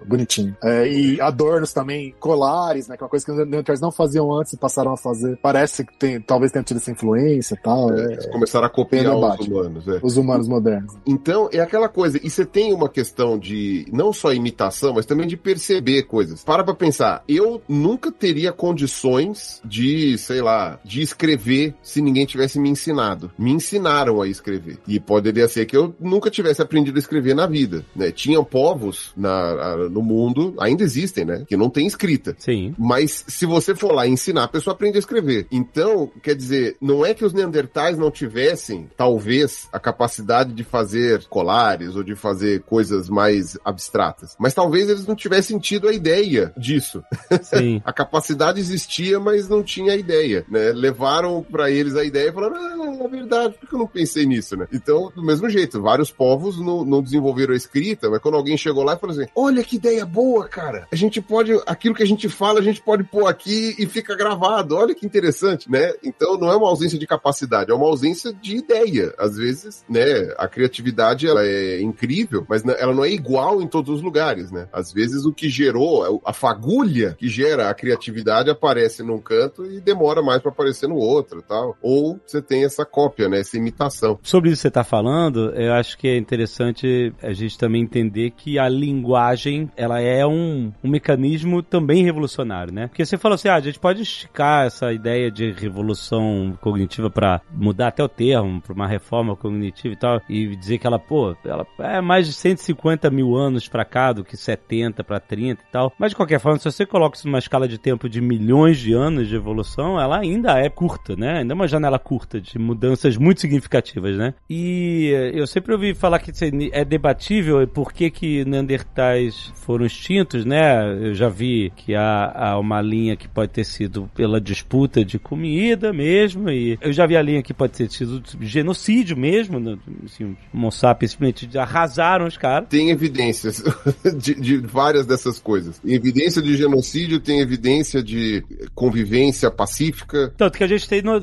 bonitinho. É, e adornos também, colares, né? Que é uma coisa que os Neandertais não faziam antes e passaram a fazer. Parece que tem, talvez tenha tido essa influência e tal. É, é, eles começaram a copiar os humanos, é. os humanos modernos. Então, é aquela coisa, e você tem uma questão de não só imitação, mas também de perceber coisas. Para pra pensar, eu nunca teria condições de, sei lá, de escrever se ninguém tivesse me ensinado. Me ensinaram a escrever. E poderia ser que eu nunca tivesse aprendido a escrever na vida, né? Tinham povos na, no mundo, ainda existem, né? Que não tem escrita. Sim. Mas se você for lá ensinar, a pessoa aprende a escrever. Então, quer dizer, não é que os neandertais não tivessem, talvez, a capacidade de fazer colares ou de fazer coisas mais abstratas. Mas talvez eles não tivessem tido a ideia disso. Sim. A capacidade existia, mas não tinha a ideia, né? Levaram pra eles a ideia e falaram, ah, é verdade, por que eu não pensei nisso, né? Então, do mesmo jeito, vários povos não, não desenvolveram a escrita, mas quando alguém chegou lá e falou assim, olha que ideia boa, cara, a gente pode, aquilo que a gente fala, a gente pode pôr aqui e fica gravado, olha que interessante, né? Então, não é uma ausência de capacidade, é uma ausência de ideia. Às vezes, né, a criatividade, ela é incrível, mas ela não é igual em todos os lugares, né? Às vezes, o que gerou, a fagulha que gera a criatividade aparece num canto e demora mais pra aparecer no outro, tal. Ou você tem essa cópia, né, essa imitação. Sobre isso que você está falando, eu acho que é interessante a gente também entender que a linguagem, ela é um, um mecanismo também revolucionário, né? Porque você falou assim, ah, a gente pode esticar essa ideia de revolução cognitiva para mudar até o termo, para uma reforma cognitiva e tal, e dizer que ela, pô, ela é mais de 150 mil anos para cá do que 70 para 30 e tal. Mas de qualquer forma, se você coloca isso numa escala de tempo de milhões de anos de evolução, ela ainda é curta, né? Ainda é uma janela curta de mudanças muito significativas, né? E eh, eu sempre ouvi falar que é debatível por que que Neandertais foram extintos, né? Eu já vi que há, há uma linha que pode ter sido pela disputa de comida mesmo, e eu já vi a linha que pode ter sido genocídio mesmo, né? assim, Homo sapiens simplesmente arrasaram os caras. Tem evidências de, de várias dessas coisas. Evidência de genocídio, tem evidência de convivência pacífica Tanto que a gente tem no,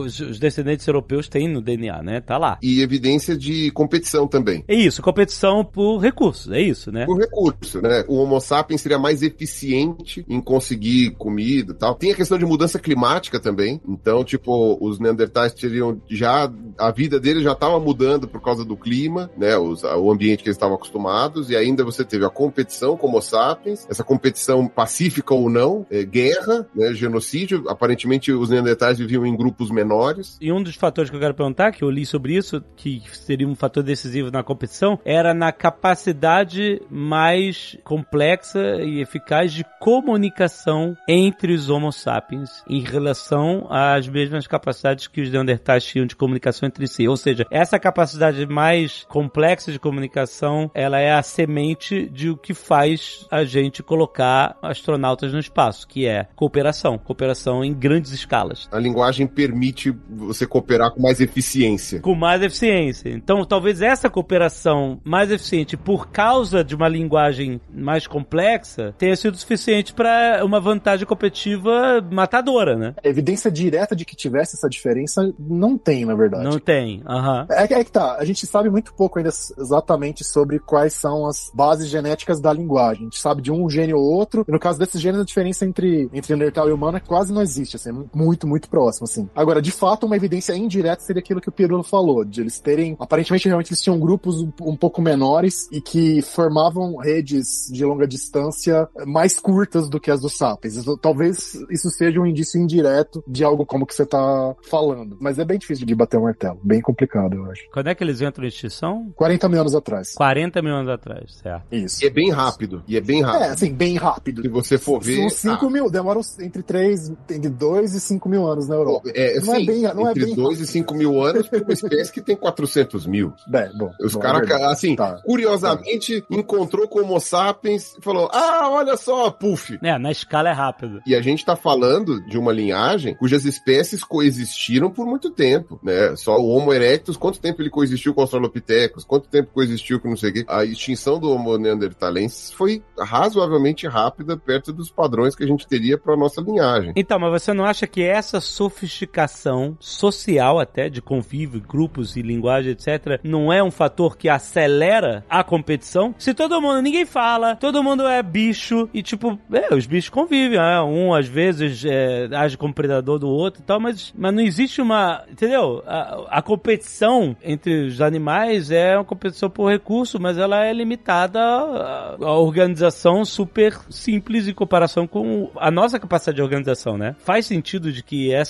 os, os descendentes europeus têm no DNA, né? Tá lá. e evidência de competição também. É isso, competição por recursos, é isso, né? Por recurso, né? O Homo sapiens seria mais eficiente em conseguir comida e tal. Tem a questão de mudança climática também. Então, tipo, os neandertais teriam já. A vida deles já estava mudando por causa do clima, né? Os, o ambiente que eles estavam acostumados. E ainda você teve a competição como sapiens, essa competição pacífica ou não, é, guerra, né, genocídio. Aparentemente os neandertais viviam em grupos menores. E um dos fatores que eu quero perguntar, que eu li sobre isso, que seria um fator decisivo na competição, era na capacidade mais complexa e eficaz de comunicação entre os Homo sapiens em relação às mesmas capacidades que os neandertais tinham de comunicação entre si. Ou seja, essa capacidade mais complexa de comunicação, ela é a semente de o que faz a gente colocar astronautas no espaço, que é cooperação, cooperação em grandes escalas. A linguagem permite você cooperar com mais eficiência. Com mais eficiência. Então, talvez essa cooperação mais eficiente por causa de uma linguagem mais complexa tenha sido suficiente para uma vantagem competitiva matadora, né? A evidência direta de que tivesse essa diferença não tem, na verdade. Não tem. Aham. É, que- é que tá, a gente sabe muito pouco ainda exatamente sobre quais são as bases genéticas da linguagem. A gente sabe de um gene ou outro, e no caso desses genes, a diferença entre, entre Neandertal e humano é quase não existe, assim, é muito, muito próximo, assim. Agora, de fato, uma evidência indireta seria aquilo que o Pirulo falou, de eles terem, aparentemente, realmente, eles tinham grupos um, um pouco menores e que formavam redes de longa distância mais curtas do que as dos sapiens. Isso- talvez isso seja um indício indireto de algo como que você tá falando. Mas é bem difícil de bater um martelo, bem complicado, eu acho. Quando é que eles entram em extinção? 40 mil anos atrás. 40 mil anos atrás, certo. Isso. E é bem rápido. E é bem É, rápido. assim, bem rápido. Se você for ver. Uns 5 mil, demoram entre 3, entre 2 e 5 mil anos na Europa. É, Não é assim, bem- não é entre bem 2 e 5 mil anos para uma espécie que tem 400 mil. É, bom. Os é caras, verdade. assim, Tá. curiosamente, encontrou com Homo sapiens e falou: Ah, olha só, puf. É, na escala é rápido. E a gente tá falando de uma linhagem cujas espécies coexistiram por muito tempo, né? Só o Homo erectus, quanto tempo ele coexistiu com os Australopithecus? Quanto tempo coexistiu com não sei o quê? A extinção do Homo neanderthalensis foi razoavelmente rápida perto dos padrões que a gente teria para nossa linhagem. Então, mas você não acha que essa sofisticação social até de convívio, grupos e linguagem, etc, não é um fator que acelera a competição? Se todo mundo, ninguém fala, todo mundo é bicho e tipo, é, os bichos convivem, é, um às vezes é, age como predador do outro e tal, mas, mas não existe uma, entendeu? A, a competição entre os animais é uma competição por recurso, mas ela é limitada a, a organização super simples em comparação com a nossa capacidade de organização, né? Faz sentido de que essa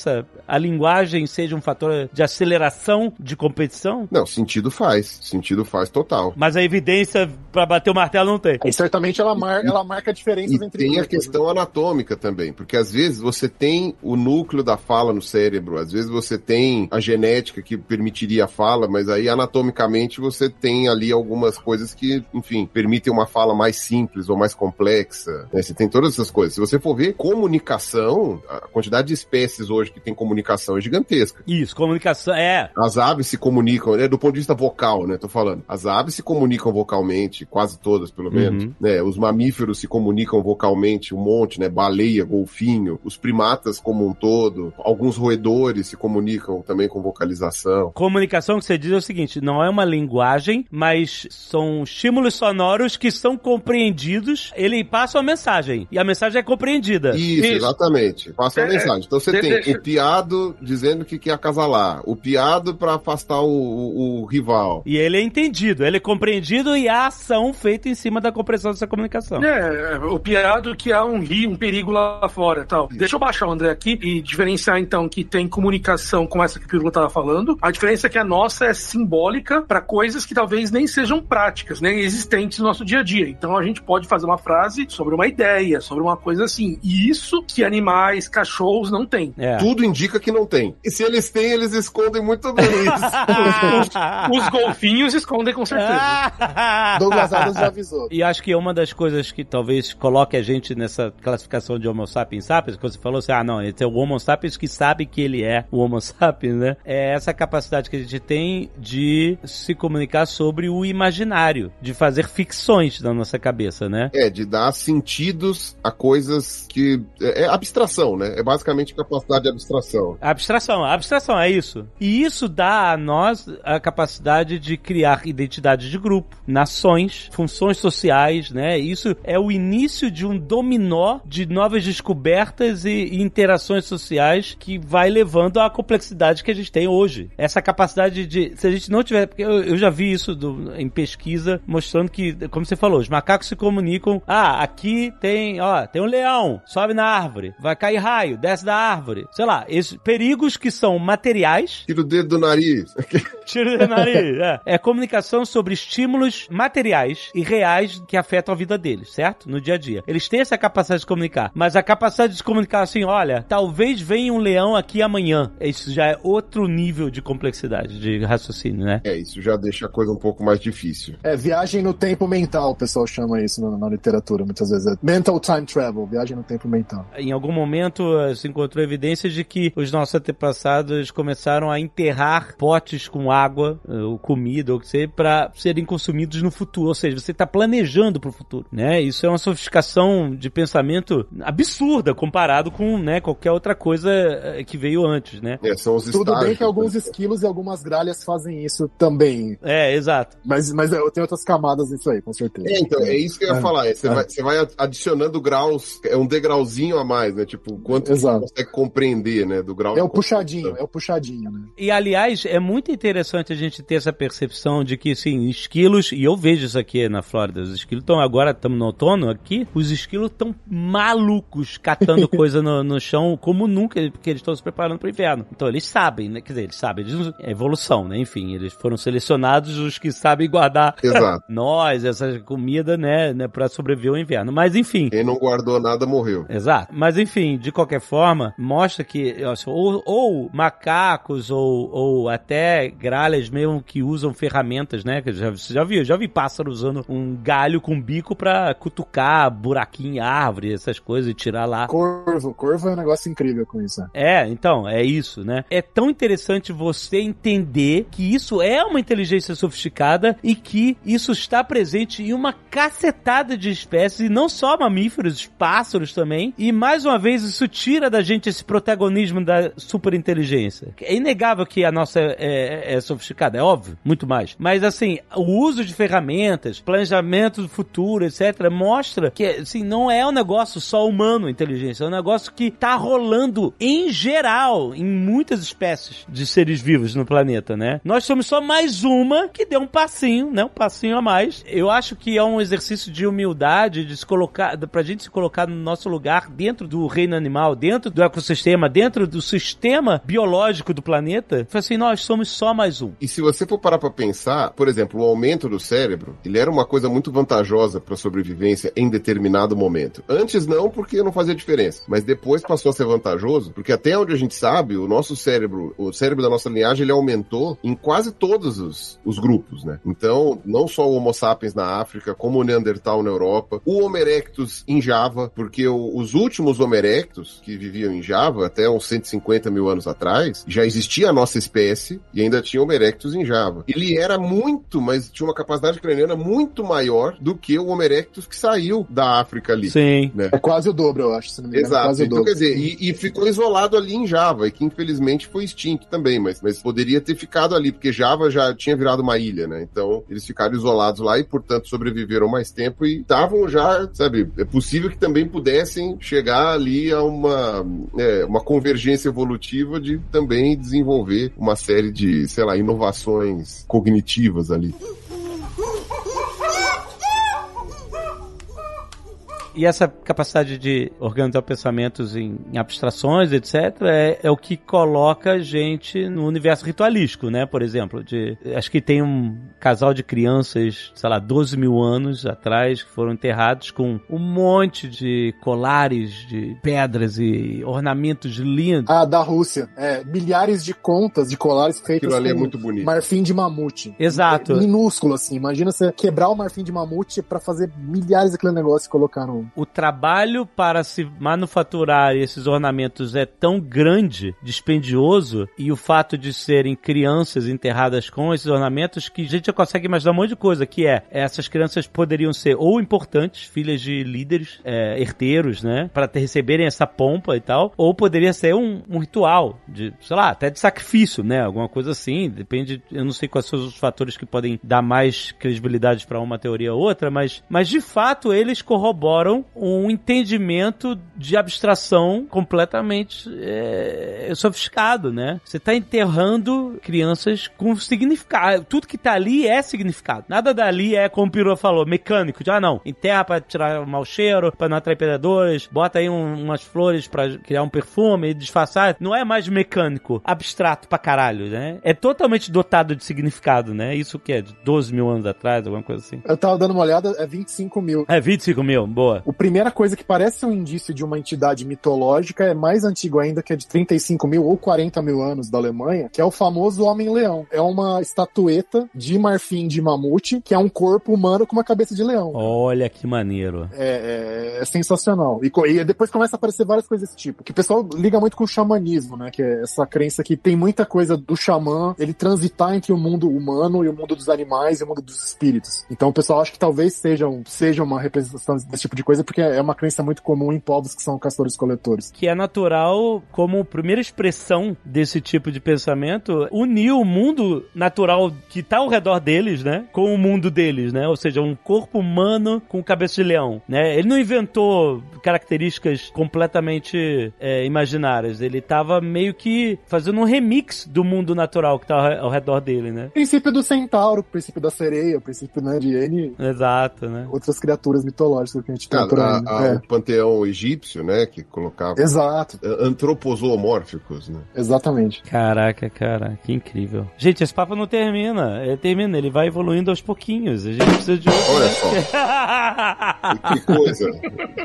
a linguagem seja um fator de aceleração de competição? Não, sentido faz. Sentido faz total. Mas a evidência pra bater o martelo não tem. E certamente ela, mar, ela marca diferenças E entre tem a grupos, questão anatômica também, porque às vezes você tem o núcleo da fala no cérebro, às vezes você tem a genética que permitiria a fala, mas aí anatomicamente você tem ali algumas coisas que, enfim, permitem uma fala mais simples ou mais complexa. né? Você tem todas essas coisas. Se você for ver comunicação, a quantidade de espécies hoje que tem comunicação é gigantesca. Isso, comunicação é. As aves se comunicam, né, do ponto de vista vocal, né, tô falando. As aves se comunicam vocalmente, quase todas, pelo menos, Uhum. né? Os mamíferos se comunicam vocalmente, um monte, né? Baleia, golfinho, os primatas como um todo, alguns roedores se comunicam também com vocalização. Comunicação que você diz é o seguinte, não é uma linguagem, mas são estímulos sonoros que são compreendidos, ele passa uma mensagem, e a mensagem é compreendida. Isso, Isso. exatamente. Passa a É, mensagem. Então você de- tem o piado dizendo que quer acasalar, o piado para afastar o, o- o rival. E ele é entendido, ele é compreendido e a ação feita em cima da compreensão dessa comunicação. É, o piado que há um rio, um perigo lá fora tal. Deixa eu baixar o André aqui e diferenciar então que tem comunicação com essa que o Pirula estava falando. A diferença é que a nossa é simbólica para coisas que talvez nem sejam práticas, nem existentes no nosso dia a dia. Então a gente pode fazer uma frase sobre uma ideia, sobre uma coisa assim. E isso que animais, cachorros não têm. É. Tudo indica que não tem. E se eles têm, eles escondem muito bem isso. Os golfinhos escondem com certeza. Douglas Adams já avisou. E acho que uma das coisas que talvez coloque a gente nessa classificação de Homo sapiens sapiens, que você falou assim, ah não, esse é o Homo sapiens que sabe que ele é o Homo sapiens, né? É essa capacidade que a gente tem de se comunicar sobre o imaginário, de fazer ficções na nossa cabeça, né? É, de dar sentidos a coisas que. É, é abstração, né? É basicamente capacidade de abstração. Abstração, abstração, é isso. E isso dá a nós a capacidade de criar identidade de grupo, nações, funções sociais, né? Isso é o início de um dominó de novas descobertas e, e interações sociais que vai levando à complexidade que a gente tem hoje. Essa capacidade de, se a gente não tiver, porque eu, eu já vi isso do- em pesquisa mostrando que, como você falou, os macacos se comunicam. Ah, aqui tem, ó, tem um leão, sobe na árvore, vai cair raio, desce da árvore. Sei lá, esses perigos que são materiais. Tira o dedo do nariz. Tira do nariz. É. é comunicação sobre estímulos materiais e reais que afetam a vida deles, certo? No dia a dia. Eles têm essa capacidade de comunicar, mas a capacidade de se comunicar assim, olha, talvez venha um leão aqui amanhã. Isso já é outro nível de complexidade de raciocínio, né? É, isso já deixa a coisa um pouco mais difícil. É, viagem no tempo mental, o pessoal chama isso na, na literatura, muitas vezes. É mental time travel, viagem no tempo mental. Em algum momento eh, se encontrou evidências de que os nossos antepassados começaram a enterrar potes com água, eh, ou comida, ou o que seja, para serem consumidos no futuro. Ou seja, você está planejando para o futuro, né? Isso é uma sofisticação de pensamento absurda comparado com, né, qualquer outra coisa eh, que veio antes, né? É, são os Tudo bem estágios, que alguns né? esquilos e algumas gralhas fazem isso também. É, exato. Mas, mas eu tenho outras camadas nisso aí, com certeza. É, então, é isso que eu ia É, falar. é, Você, é. vai, você vai adicionando graus, é um degrauzinho a mais, né? Tipo, quanto Exato. você consegue compreender, né? Do grau É o puxadinho, é o puxadinho, né? E aliás, é muito interessante a gente ter essa percepção de que, sim, esquilos, e eu vejo isso aqui na Flórida, os esquilos estão agora, estamos no outono aqui, os esquilos estão malucos catando coisa no, no chão como nunca, porque eles estão se preparando para o inverno. Então eles sabem, né? Quer dizer, eles sabem, eles, não- é evolução, né? Enfim, eles foram selecionados os que sabem guardar Exato. nós, essa comida, né, né para sobreviver ao inverno. Mas enfim, Quem não guardou nada morreu. Exato. Mas enfim, de qualquer forma, mostra que ou, ou macacos ou, ou até gralhas mesmo que usam ferramentas, né? Que já, você já viu? Já vi pássaro usando um galho com bico pra cutucar buraquinho em árvore, essas coisas e tirar lá. Corvo, corvo é um negócio incrível com isso. né? É, então, é isso, né? É tão interessante você entender que isso é uma inteligência sofisticada e que isso está presente em uma cacetada de espécies, e não só mamíferos, pássaros também. E mais uma vez, isso tira da gente esse protagonismo da superinteligência. É inegável que a nossa é, é- é sofisticada, é óbvio, muito mais. Mas assim, o uso de ferramentas, planejamento do futuro, etc., mostra que assim, não é um negócio só humano, inteligência, é um negócio que tá rolando em geral em muitas espécies de seres vivos no planeta, né? Nós somos só mais uma que deu um passinho, né? Um passinho a mais. Eu acho que é um exercício de humildade, de se colocar, pra gente se colocar no nosso lugar dentro do reino animal, dentro do ecossistema, dentro do sistema biológico do planeta. Foi assim, nós somos só mais um. E se você for parar pra pensar, por exemplo, o aumento do cérebro, ele era uma coisa muito vantajosa pra sobrevivência em determinado momento. Antes não, porque não fazia diferença, mas depois passou a ser vantajoso, porque até onde a gente sabe, o nosso cérebro, o cérebro da nossa linhagem, ele aumentou em quase todos os, os grupos, né? Então, não só o Homo sapiens na África, como o Neandertal na Europa, o Homo erectus em Java, porque o- os últimos Homo erectus que viviam em Java, até uns 150 mil anos atrás, já existia a nossa espécie e ainda tinha Homo erectus em Java. Ele era muito, mas tinha uma capacidade craniana muito maior do que o Homo erectus que saiu da África ali. Sim. Né? É quase o dobro, eu acho, se não me engano. é Exato. O Então, dobro. quer dizer, e, e ficou isolado ali em Java, e que infelizmente foi extinto também, mas, mas poderia ter ficado ali, porque Java já tinha virado uma ilha, né? Então, eles ficaram isolados lá e, portanto, sobreviveram mais tempo e estavam já, sabe, é possível que também pudessem chegar ali a uma, é, uma convergência evolutiva de também desenvolver uma série de, sei lá, inovações cognitivas ali. E essa capacidade de organizar pensamentos em, em abstrações, etc., é, é o que coloca a gente no universo ritualístico, né? Por exemplo, de, acho que tem um casal de crianças, sei lá, 12 mil anos atrás, que foram enterrados com um monte de colares de pedras e ornamentos lindos. Ah, da Rússia. É, milhares de contas de colares feitos Aquilo ali é com muito bonito. marfim de mamute. Exato. É minúsculo, assim. Imagina você quebrar o marfim de mamute pra fazer milhares daquele negócio e colocar no... o trabalho para se manufaturar esses ornamentos é tão grande, dispendioso, e o fato de serem crianças enterradas com esses ornamentos que a gente já consegue imaginar um monte de coisa, que é, essas crianças poderiam ser ou importantes, filhas de líderes, é, herdeiros, né, para receberem essa pompa e tal, ou poderia ser um, um ritual de, sei lá, até de sacrifício, né, alguma coisa assim, depende, eu não sei quais são os fatores que podem dar mais credibilidade para uma teoria ou outra, mas, mas de fato eles corroboram tiveram um entendimento de abstração completamente é, sofisticado, né? Você tá enterrando crianças com significado. Tudo que tá ali é significado. Nada dali é, como o Pirou falou, mecânico. De, ah, não, enterra pra tirar o mau cheiro, pra não atrair predadores, bota aí um- umas flores pra criar um perfume e disfarçar. Não é mais mecânico, abstrato pra caralho, né? É totalmente dotado de significado, né? Isso que é de 12 mil anos atrás, alguma coisa assim. Eu tava dando uma olhada, é 25 mil. É 25 mil, boa. A primeira coisa que parece um indício de uma entidade mitológica é mais antigo ainda, que é de 35 mil ou 40 mil anos da Alemanha, que é o famoso Homem-Leão. É uma estatueta de marfim de mamute, que é um corpo humano com uma cabeça de leão. Olha que maneiro. É, é- é sensacional. E, e depois começa a aparecer várias coisas desse tipo. Que o pessoal liga muito com o xamanismo, né? Que é essa crença que tem muita coisa do xamã, ele transitar entre o mundo humano e o mundo dos animais e o mundo dos espíritos. Então o pessoal acha que talvez seja, um- seja uma representação desse tipo de coisa, porque é uma crença muito comum em povos que são castores-coletores. que é natural, como primeira expressão desse tipo de pensamento, unir o mundo natural que tá ao redor deles, né, com o mundo deles, né? Ou seja, um corpo humano com cabeça de leão, né? Ele não inventou características completamente é, imaginárias. Ele tava meio que fazendo um remix do mundo natural que tá ao, redor dele, né? Princípio do centauro, princípio da sereia, princípio né, de N Exato, né? outras criaturas mitológicas que a gente tem. A- né? a- É. O panteão egípcio, né? Que colocava Exato, antropozoomórficos, né? exatamente. Caraca, cara, que incrível. Gente, esse papo não termina. Ele termina, ele vai evoluindo aos pouquinhos. A gente precisa de outro. Olha só. Que coisa.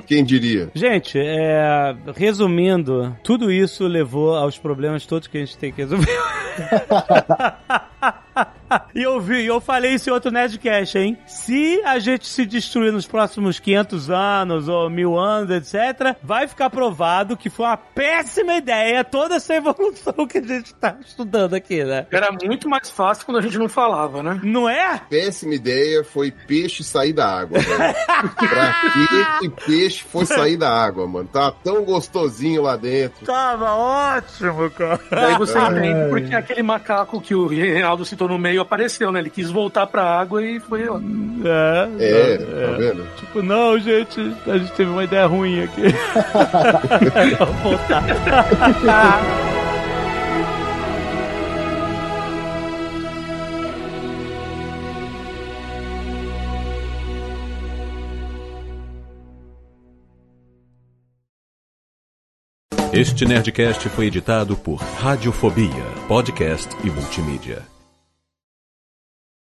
Quem diria? Gente, é, resumindo, tudo isso levou aos problemas todos que a gente tem que resolver. E eu vi, eu falei isso em outro Nerdcast, hein? Se a gente se destruir nos próximos 500 anos ou mil anos, etc., vai ficar provado que foi uma péssima ideia toda essa evolução que a gente tá estudando aqui, né? Era muito mais fácil quando a gente não falava, né? Não é? Péssima ideia foi peixe sair da água. Mano. pra que peixe foi sair da água, mano? Tá tão gostosinho lá dentro. Tava ótimo, cara. Daí você entende porque aquele macaco que o Reinaldo citou no meio apareceu, né? Ele quis voltar pra água e foi lá. É, É, é. tá vendo? Tipo, não, gente, a gente teve uma ideia ruim aqui. Vamos voltar. Este Nerdcast foi editado por Radiofobia, podcast e multimídia.